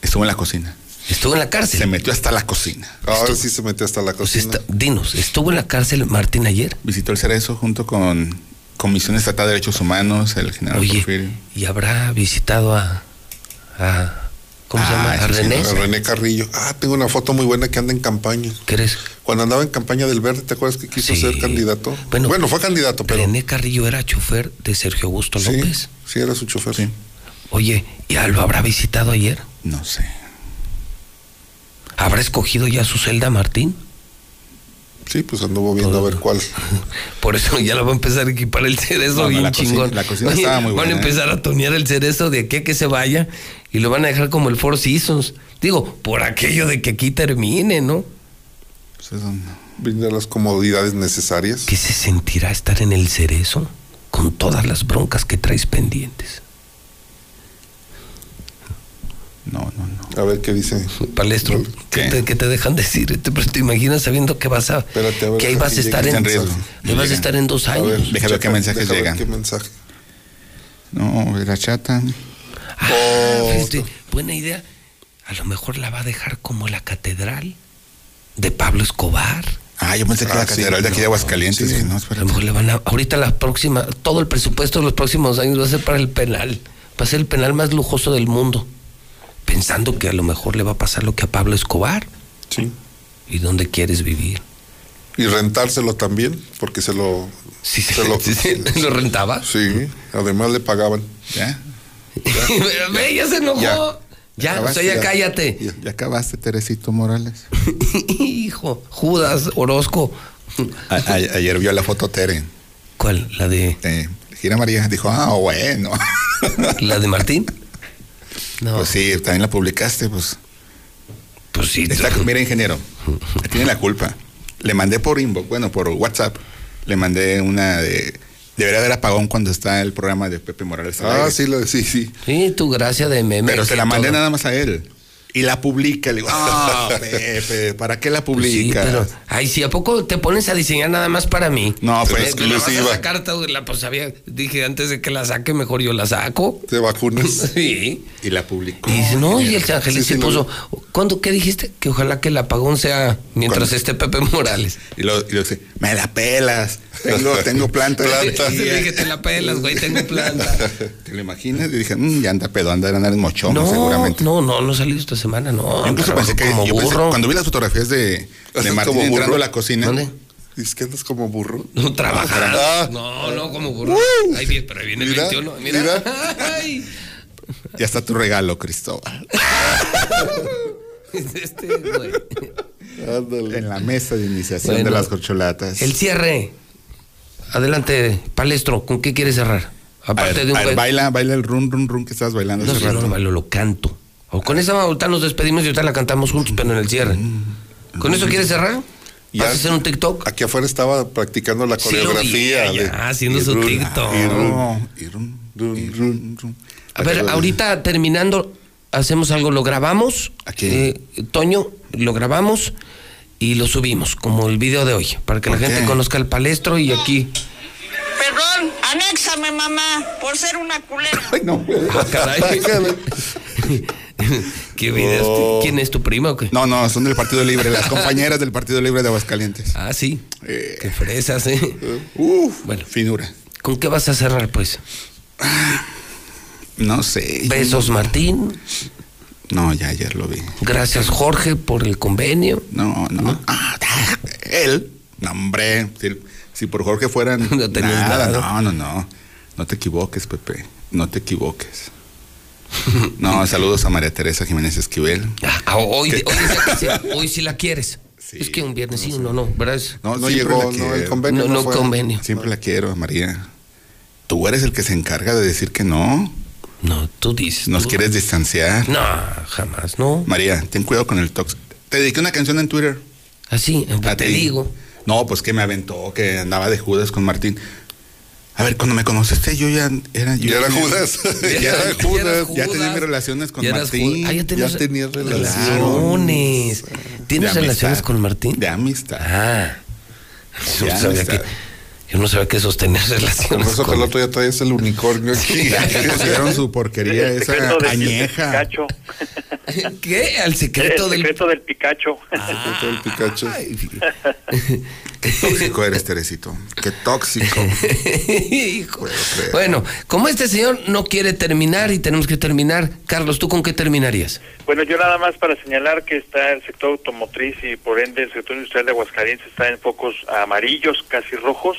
S49: Estuvo en la cocina.
S1: Estuvo en la cárcel.
S49: Se metió hasta la cocina.
S89: Ahora sí se metió hasta la cocina.
S1: Dinos, ¿estuvo en la cárcel Martín ayer?
S49: Visitó el Cerezo junto con, Comisión Estatal de Derechos Humanos, el general
S1: Oye,
S49: Porfirio.
S1: ¿y habrá visitado a, a ¿cómo se llama?
S49: Ah,
S1: A
S49: ese sí,
S1: René.
S89: A René Carrillo. Ah, tengo una foto muy buena que anda en campaña.
S1: ¿Crees?
S89: Cuando andaba en campaña del Verde, ¿te acuerdas que quiso
S1: Sí.
S89: ser candidato?
S1: Bueno,
S89: Bueno, fue candidato, pero.
S1: René Carrillo era chofer de Sergio Augusto
S89: Sí,
S1: López.
S89: sí, era su chofer.
S1: Oye, ¿ya lo habrá visitado ayer?
S49: No sé.
S1: ¿Habrá escogido ya su celda Martín?
S89: Sí, pues anduvo viendo a ver cuál.
S1: Por eso ya lo va a empezar a equipar el cerezo
S49: No, no,
S1: bien
S49: la cocina-
S1: chingón.
S49: la cocina estaba muy
S1: Van a
S49: buena, ¿eh?
S1: empezar a tonear el cerezo de aquí a que se vaya y lo van a dejar como el Four Seasons. Digo, por aquello de que aquí termine, ¿no?
S49: Pues eso no.
S89: Brinda las comodidades necesarias.
S1: ¿Qué se sentirá estar en el cerezo con todas las broncas que traes pendientes?
S49: No, no, no.
S89: A ver qué dice.
S1: Palestro, ¿qué te, qué te dejan decir? Te, pero te imaginas sabiendo que vas a...
S89: Espérate, a ver,
S1: que ahí vas a estar
S89: llegue
S1: en...
S49: en riesgo.
S1: ahí vas a estar en dos
S89: A ver,
S1: años.
S49: Deja ver qué mensajes
S89: deja ver
S49: llegan.
S89: qué mensaje.
S49: No, era chata.
S1: Ah,
S89: Oh,
S1: fíjate, buena idea. A lo mejor la va a dejar como la catedral de Pablo Escobar.
S49: Ah, yo pensé que
S89: Ah,
S49: la
S89: sí,
S49: catedral de aquí de Aguascalientes.
S89: sí.
S49: Dije, no,
S1: A lo mejor le van a... Ahorita la próxima, todo el presupuesto de los próximos años va a ser para el penal. Va a ser el penal más lujoso del mundo. Pensando que a lo mejor le va a pasar lo que a Pablo Escobar.
S89: Sí.
S1: ¿Y dónde quieres vivir?
S89: Y rentárselo también, porque se lo.
S1: Sí,
S89: se lo,
S1: sí, sí, ¿Lo rentaba?
S89: Sí, además le pagaban.
S49: ¿Ya?
S1: Ve, ya se enojó.
S49: Ya.
S1: Ya, o
S49: Acabaste,
S1: sea, ya
S49: ya.
S1: cállate.
S49: Ya, ya acabaste, Teresito Morales.
S1: Hijo, Judas, Orozco.
S49: A- a- ayer vio la foto Tere.
S1: ¿Cuál? ¿La de,
S49: Eh, Gira María dijo, ah, bueno.
S1: la de Martín? No.
S49: Pues sí, también la publicaste, pues.
S1: Pues sí.
S49: Está- mira, ingeniero, tiene la culpa. Le mandé por inbox, bueno, por WhatsApp, le mandé una de. Debería haber apagón cuando está el programa de Pepe Morales. al
S89: Ah, sí, lo, sí, sí.
S1: Sí, tu gracia de meme.
S49: Pero se la mandé
S1: todo.
S49: nada más a él. Y la publica. Le digo, ah, Pepe, ¿para qué la
S1: Pues Sí,
S49: publica?
S1: pero, ay, si a poco te pones a diseñar nada más para mí.
S49: No, pues,
S1: Eh, pues, la a
S89: exclusiva.
S1: sacar, todo, la, pues sabía, dije antes de que la saque, mejor yo la saco.
S89: Te vacunas.
S1: Sí.
S49: Y la publicó.
S1: Y dice, no, y el Ángeles
S89: Sí,
S1: se
S89: sí, lo
S1: puso, ¿cuándo, qué dijiste? Que ojalá que el apagón sea mientras
S49: ¿Cuándo?
S1: esté Pepe Morales.
S49: Y luego, y luego dice, me la pelas. Tengo, tengo planta.
S89: Planta.
S1: Le dije, te la pelas, güey, tengo planta.
S49: ¿Te lo imaginas? Y dije, "Mm, ya anda pedo, anda a andar en mochón,
S1: No,
S49: seguramente.
S1: no, no, no he salido esta semana, no.
S49: Yo incluso pensé que,
S1: como
S49: yo pensé-
S1: burro.
S49: cuando vi las fotografías de, de Martín
S89: como
S49: entrando a la cocina,
S1: ¿Dónde?
S89: Que andas como burro.
S1: No, trabajando.
S89: Ah.
S1: No, no, como burro. Ay, bien, pero ahí viene el
S89: Mira,
S1: 21. Mira.
S89: mira.
S1: Ay.
S49: ya está tu regalo, Cristóbal.
S1: Este, güey.
S89: Ándale.
S49: En la mesa de iniciación
S1: Bueno.
S49: de las corcholatas.
S1: El cierre. Adelante, Palestro, ¿con qué quieres cerrar?
S49: A
S1: Aparte
S49: ver,
S1: de un
S49: ver, baila, baila el run, run, run que estabas bailando
S1: No, no lo bailo, lo canto. O con esa ahorita nos despedimos y ahorita la cantamos juntos, pero en el cierre. ¿Con eso quieres cerrar?
S89: Ya.
S1: ¿Vas a hacer un TikTok?
S89: Aquí afuera estaba practicando la
S1: Sí, lo vi,
S89: coreografía.
S1: ya,
S89: de-
S1: haciendo
S89: y
S1: su
S89: run,
S1: TikTok.
S89: y run,
S49: y run.
S1: A ver, ahorita terminando, hacemos algo, lo grabamos.
S49: Aquí.
S1: eh, Toño, lo grabamos y lo subimos, como el video de hoy, para que la
S49: ¿Por
S1: gente conozca el palestro y aquí.
S90: Perdón, anéxame, mamá, por ser una culera.
S49: Ay, no.
S1: Ah, caray. ¿Qué video? ¿Quién es tu prima o qué?
S49: No, no, son del Partido Libre, las compañeras del Partido Libre de Aguascalientes.
S1: Ah, sí.
S49: Eh,
S1: Qué fresas, ¿eh?
S49: uf,
S1: Bueno.
S49: finura.
S1: ¿Con qué vas a cerrar, pues?
S49: No sé.
S1: Besos, Martín.
S49: No, ya ayer lo vi.
S1: Gracias, Jorge, por el convenio.
S49: No, no. Ah, él. No, hombre. Si, si por Jorge fueran.
S1: No tenías
S49: nada,
S1: nada.
S49: No, no, no. No te equivoques, Pepe. No te equivoques. No, saludos a María Teresa Jiménez Esquivel.
S1: Ah, hoy,
S49: ¿Qué?
S1: hoy, sí, hoy sí la quieres.
S49: Sí,
S1: es que un viernes sí, no, no, ¿verdad?
S49: No,
S89: No
S49: siempre
S89: llegó, no, el convenio
S1: no,
S89: no,
S1: no convenio.
S49: Siempre la quiero, María. Tú eres el que se encarga de decir que no.
S1: No, tú dices.
S49: Nos
S1: tú.
S49: quieres distanciar.
S1: No, jamás, no.
S49: María, ten cuidado con el tox. Te dediqué una canción en Twitter.
S1: Así,
S49: A
S1: te
S49: ti.
S1: digo.
S49: No, pues que me aventó, que andaba de Judas con Martín. A ver, cuando me conociste yo ya era... Yo
S89: Ya era
S49: tenía-
S89: Judas.
S49: Ya,
S89: Ya
S49: era Judas.
S1: Judas.
S49: Ya tenía mis relaciones con
S1: Ya
S49: Martín.
S1: Ah, ya tenías,
S89: Ya tenías
S1: relaciones. ¿Tienes relaciones con Martín?
S49: De amistad.
S1: Ah. Yo sabía
S49: amistad.
S1: que, yo no sabía que sostener
S89: Por
S1: relaciones
S89: eso que
S1: con
S89: el otro día traes el unicornio aquí.
S49: Ya pusieron su porquería
S26: El
S49: esa
S26: secreto del, del
S49: añeja.
S26: Picacho.
S1: ¿Qué? ¿Al secreto
S26: el
S1: del
S26: secreto del Picacho.
S89: Todo el Pikachu.
S1: Ay,
S49: Qué tóxico eres, Teresito. Qué tóxico.
S1: Hijo. Bueno, como este señor no quiere terminar y tenemos que terminar, Carlos, ¿tú con qué terminarías?
S26: Bueno, yo nada más para señalar que está el sector automotriz y por ende el sector industrial de Aguascalientes está en focos amarillos, casi rojos,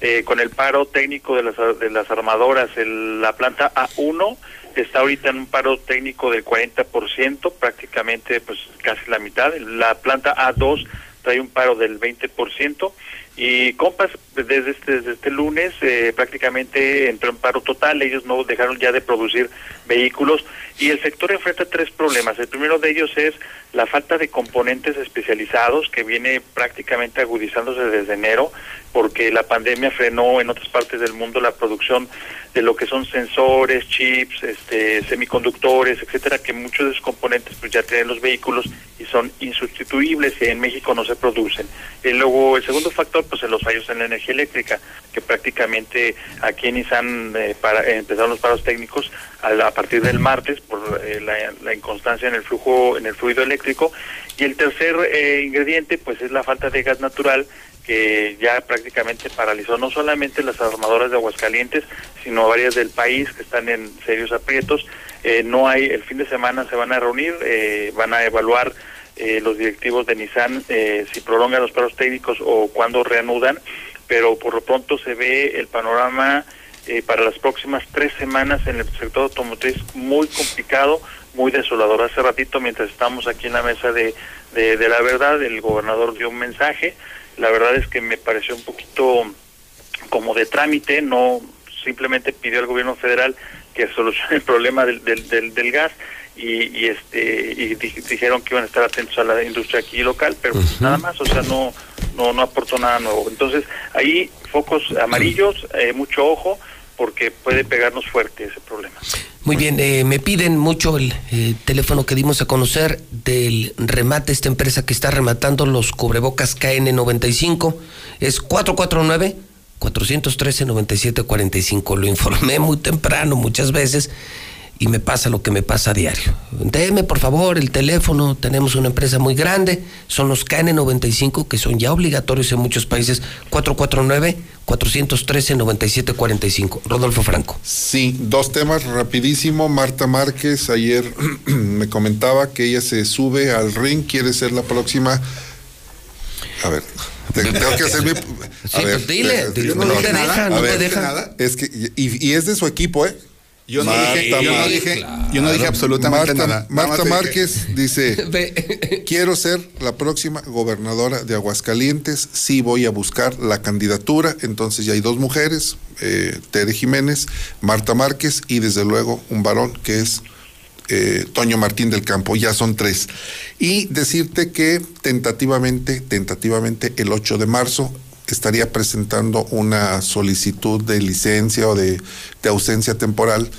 S26: eh, con el paro técnico de las, de las armadoras. El- la planta A1 está ahorita en un paro técnico del 40%, prácticamente pues casi la mitad. La planta A2 trae un paro del 20%. Y Compas, desde este, desde este lunes, eh, prácticamente entró en paro total. Ellos no dejaron ya de producir vehículos. Y el sector enfrenta tres problemas. El primero de ellos es la falta de componentes especializados, que viene prácticamente agudizándose desde enero, porque la pandemia frenó en otras partes del mundo la producción de lo que son sensores, chips, este, semiconductores, etcétera, que muchos de esos componentes pues ya tienen los vehículos y son insustituibles y en México no se producen. Y luego el segundo factor, pues en los fallos en la energía eléctrica, que prácticamente aquí en Nissan eh, para, empezaron los paros técnicos a, partir del martes por eh, la, la inconstancia en el flujo, en el fluido eléctrico. Y el tercer eh, ingrediente, pues es la falta de gas natural que ya prácticamente paralizó no solamente las armadoras de Aguascalientes, sino varias del país que están en serios aprietos. Eh, no hay, el fin de semana se van a reunir, eh, van a evaluar eh, los directivos de Nissan eh, si prolongan los paros técnicos o cuándo reanudan, pero por lo pronto se ve el panorama eh, para las próximas tres semanas en el sector automotriz muy complicado, muy desolador. Hace ratito, mientras estamos aquí en la mesa de, de, de la verdad, el gobernador dio un mensaje. La verdad es que me pareció un poquito como de trámite, no simplemente pidió al gobierno federal que solucione el problema del, del, del, del gas y, y este y di- dijeron que iban a estar atentos a la industria aquí local, pero pues nada más, o sea, no no no aportó nada nuevo. Entonces, ahí focos amarillos, eh, mucho ojo porque puede pegarnos fuerte ese problema.
S1: Muy bien, eh, me piden mucho el eh, teléfono que dimos a conocer del remate, esta empresa que está rematando los cubrebocas KN95. Es 449 413 9745. Lo informé muy temprano muchas veces y me pasa lo que me pasa a diario. Deme por favor el teléfono, tenemos una empresa muy grande, son los KN95 que son ya obligatorios en muchos países, 449-413-9745. Rodolfo Franco.
S89: Sí, dos temas rapidísimo. Marta Márquez ayer me comentaba que ella se sube al ring, quiere ser la próxima. A ver, te- tengo que hacer mi. A
S1: Sí, pues dile, dile, no te deja, no te
S89: ver,
S1: deja.
S89: Es que, y, y es de su equipo, ¿eh?
S49: Yo no dije- yo no dije- yo no dije absolutamente
S89: Marta,
S49: nada.
S89: Marta Márquez dice: Quiero ser la próxima gobernadora de Aguascalientes. Sí, voy a buscar la candidatura. Entonces ya hay dos mujeres: eh, Tere Jiménez, Marta Márquez y desde luego un varón que es eh, Toño Martín del Campo, ya son tres. Y decirte que tentativamente, tentativamente el 8 de marzo estaría presentando una solicitud de licencia o de, de ausencia temporal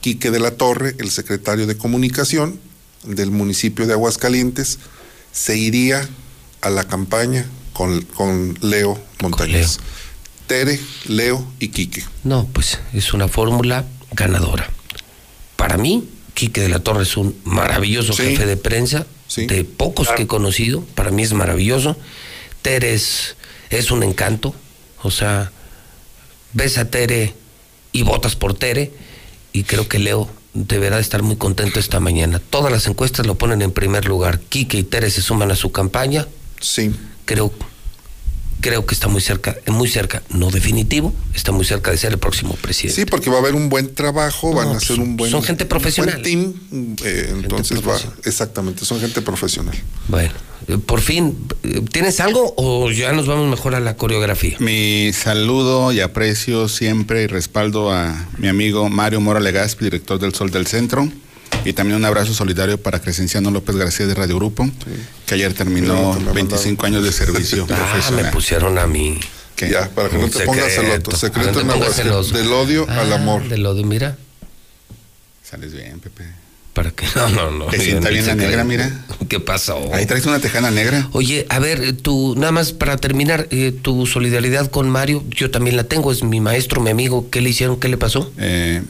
S89: Quique de la Torre, el secretario de comunicación del municipio de Aguascalientes, se iría a la campaña con, con Leo Montañez. Tere, Leo y Quique.
S1: No, pues es una fórmula ganadora. Para mí, Quique de la Torre es un maravilloso
S89: Sí.
S1: jefe de prensa, de pocos que he conocido, para mí es maravilloso. Tere es, es un encanto, o sea, ves a Tere y votas por Tere, y creo que Leo deberá estar muy contento esta mañana. Todas las encuestas lo ponen en primer lugar. Quique y Tere se suman a su campaña.
S89: Sí.
S1: Creo, creo que está muy cerca, muy cerca, no definitivo, está muy cerca de ser el próximo presidente.
S89: Sí, porque va a haber un buen trabajo, van a
S1: pues,
S89: hacer un buen.
S1: son gente profesional.
S89: buen team, eh, entonces va. Exactamente, son gente profesional.
S1: Bueno, eh, por fin, eh, ¿tienes algo o ya nos vamos mejor a la coreografía?
S49: Mi saludo y aprecio siempre y respaldo a mi amigo Mario Mora Legaspi, director del Sol del Centro. Y también un abrazo solidario para Crescenciano López García de Radio Grupo, que ayer terminó 25 años de servicio
S1: Ah,
S49: profesional.
S1: me pusieron a mí.
S89: Ya, para que no te pongas
S1: secreto.
S89: celoso. Secreto
S1: No te
S89: en
S1: pongas celoso.
S89: Del odio al
S1: Ah,
S89: amor.
S1: Del odio, mira.
S49: Sales bien, Pepe.
S1: ¿Para qué? No, no, no.
S49: Que
S1: yo
S49: sienta bien la negra, mira.
S1: ¿Qué pasó?
S49: Ahí traes una tejana negra.
S1: Oye, a ver, eh, tú, nada más para terminar, eh, tu solidaridad con Mario, yo también la tengo, es mi maestro, mi amigo, ¿qué le hicieron? ¿Qué le pasó?
S49: Eh,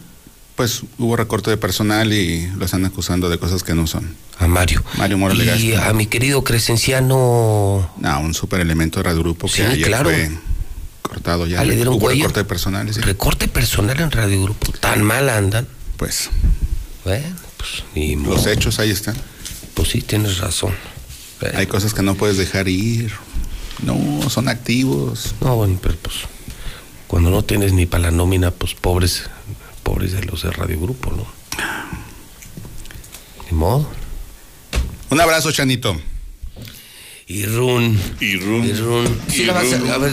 S49: Pues hubo recorte de personal y lo están acusando de cosas que no son.
S1: A Mario.
S49: Mario Mora
S1: Y a mi querido Crescenciano.
S49: No, un super elemento de Radio Grupo que
S1: Sí,
S49: ayer
S1: claro.
S49: fue cortado ya.
S1: Ah, le dieron
S49: hubo
S1: cuello.
S49: recorte de personal, sí.
S1: Recorte personal en Radio Grupo. Tan mal andan.
S49: Pues.
S1: Bueno, pues ni
S49: Los
S1: modo.
S49: hechos ahí están.
S1: Pues sí, tienes razón.
S49: Hay cosas que no puedes dejar ir. No, son activos.
S1: No, bueno, pero pues cuando no tienes ni para la nómina, pues pobres, pobres de los de Radio Grupo, ¿no? Ni modo.
S49: Un abrazo, Chanito.
S1: Y run.
S49: Y run.
S1: Y run. Sí, la vas a, a ver.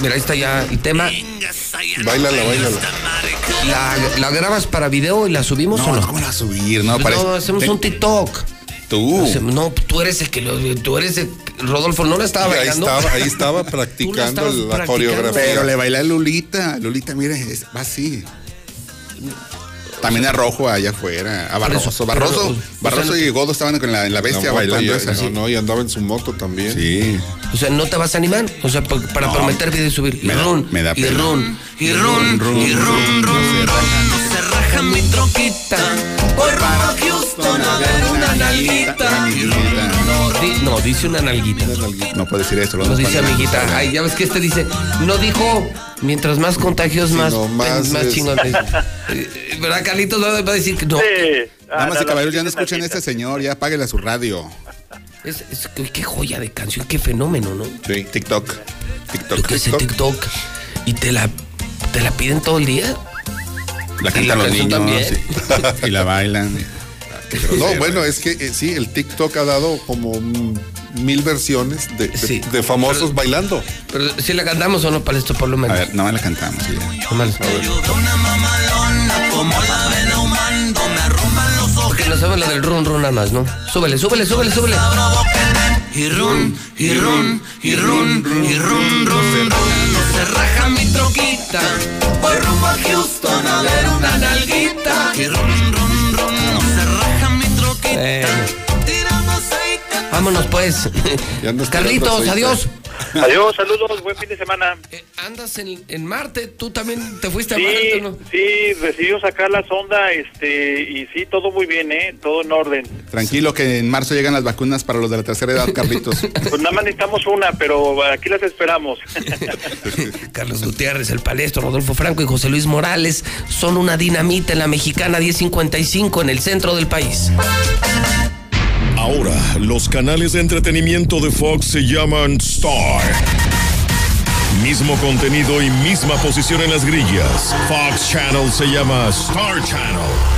S1: Mira, ahí está ya el tema.
S89: Bailala, bailala.
S1: ¿La, la grabas para video y la subimos
S49: No,
S1: o no?
S49: ¿cómo la subir? No, parece-
S1: no, hacemos un TikTok.
S49: Tú.
S1: No, tú eres el que lo, tú eres el, Rodolfo, no la estaba
S89: ahí
S1: bailando.
S89: estaba, ahí estaba practicando la
S1: practicando.
S89: coreografía.
S49: Pero le baila a Lulita. Lulita, mire, va así. También a Rojo allá afuera. A Barroso.
S1: pero,
S49: Barroso,
S1: o sea,
S49: Barroso y Godo estaban con la, en la bestia bailando
S89: y-
S49: esa.
S89: no, no, y andaba en su moto también.
S49: Sí.
S1: O sea, ¿no te vas a animar? O sea, pa- para
S49: No.
S1: prometer video y subir. Y
S49: Me da-
S1: run,
S49: me da
S1: y run.
S67: Y run, y run, mi troquita. Voy rumbo a Houston a ver una nalguita.
S1: No, di- no, dice una nalguita.
S49: No puede decir eso.
S1: No dice amiguita. Ay, ya ves que este dice, no dijo, mientras más contagios, más,
S89: no, más
S1: más
S89: es-
S1: chingón. Eh, ¿Verdad, Carlitos? Va va a decir que no.
S49: Damas y caballeros, ya no escuchen a este señor, ya apáguele a su radio.
S1: Es, es- qué- qué joya de canción, qué fenómeno, ¿no?
S49: Sí, TikTok. TikTok.
S1: Lo que es el TikTok. Y te la, te la piden todo el día.
S49: La
S1: Y
S49: cantan
S1: la
S49: los niños.
S1: también.
S49: sí. Y la bailan.
S89: No, bueno, es que eh, sí, el TikTok ha dado como mil versiones de, de-
S1: Sí.
S89: de famosos bailando.
S1: Pero si la cantamos o no para esto, por lo
S49: A
S1: menos.
S49: ver, no la cantamos. sí, ya.
S1: Nomás.
S67: una mamalona como la ven ahumando. Me arrumban los ojos.
S1: Porque no saben la del run run nada más, ¿no? Súbele, súbele, súbele, súbele.
S67: Y run, y run, y run, y run, run, run. Se raja mi troquita. Voy rumbo a Houston a ver una nalguita. Y run, run. No se raja mi troquita.
S1: Eh. Vámonos pues. Carlitos, adiós.
S26: Adiós, saludos, buen fin de semana.
S1: Eh, andas en, en Marte, tú también te fuiste a
S26: Sí,
S1: Marte, ¿no?
S26: sí, decidió sacar la sonda, este, y sí, todo muy bien, ¿eh? Todo en orden.
S49: Tranquilo que en marzo llegan las vacunas para los de la tercera edad, Carlitos.
S26: Pues nada más necesitamos una, pero aquí las esperamos.
S1: Carlos Gutiérrez, el palestro, Rodolfo Franco y José Luis Morales son una dinamita en la mexicana 1055 en el centro del país.
S88: Ahora, los canales de entretenimiento de Fox se llaman Star. Mismo contenido y misma posición en las grillas. Fox Channel se llama Star Channel.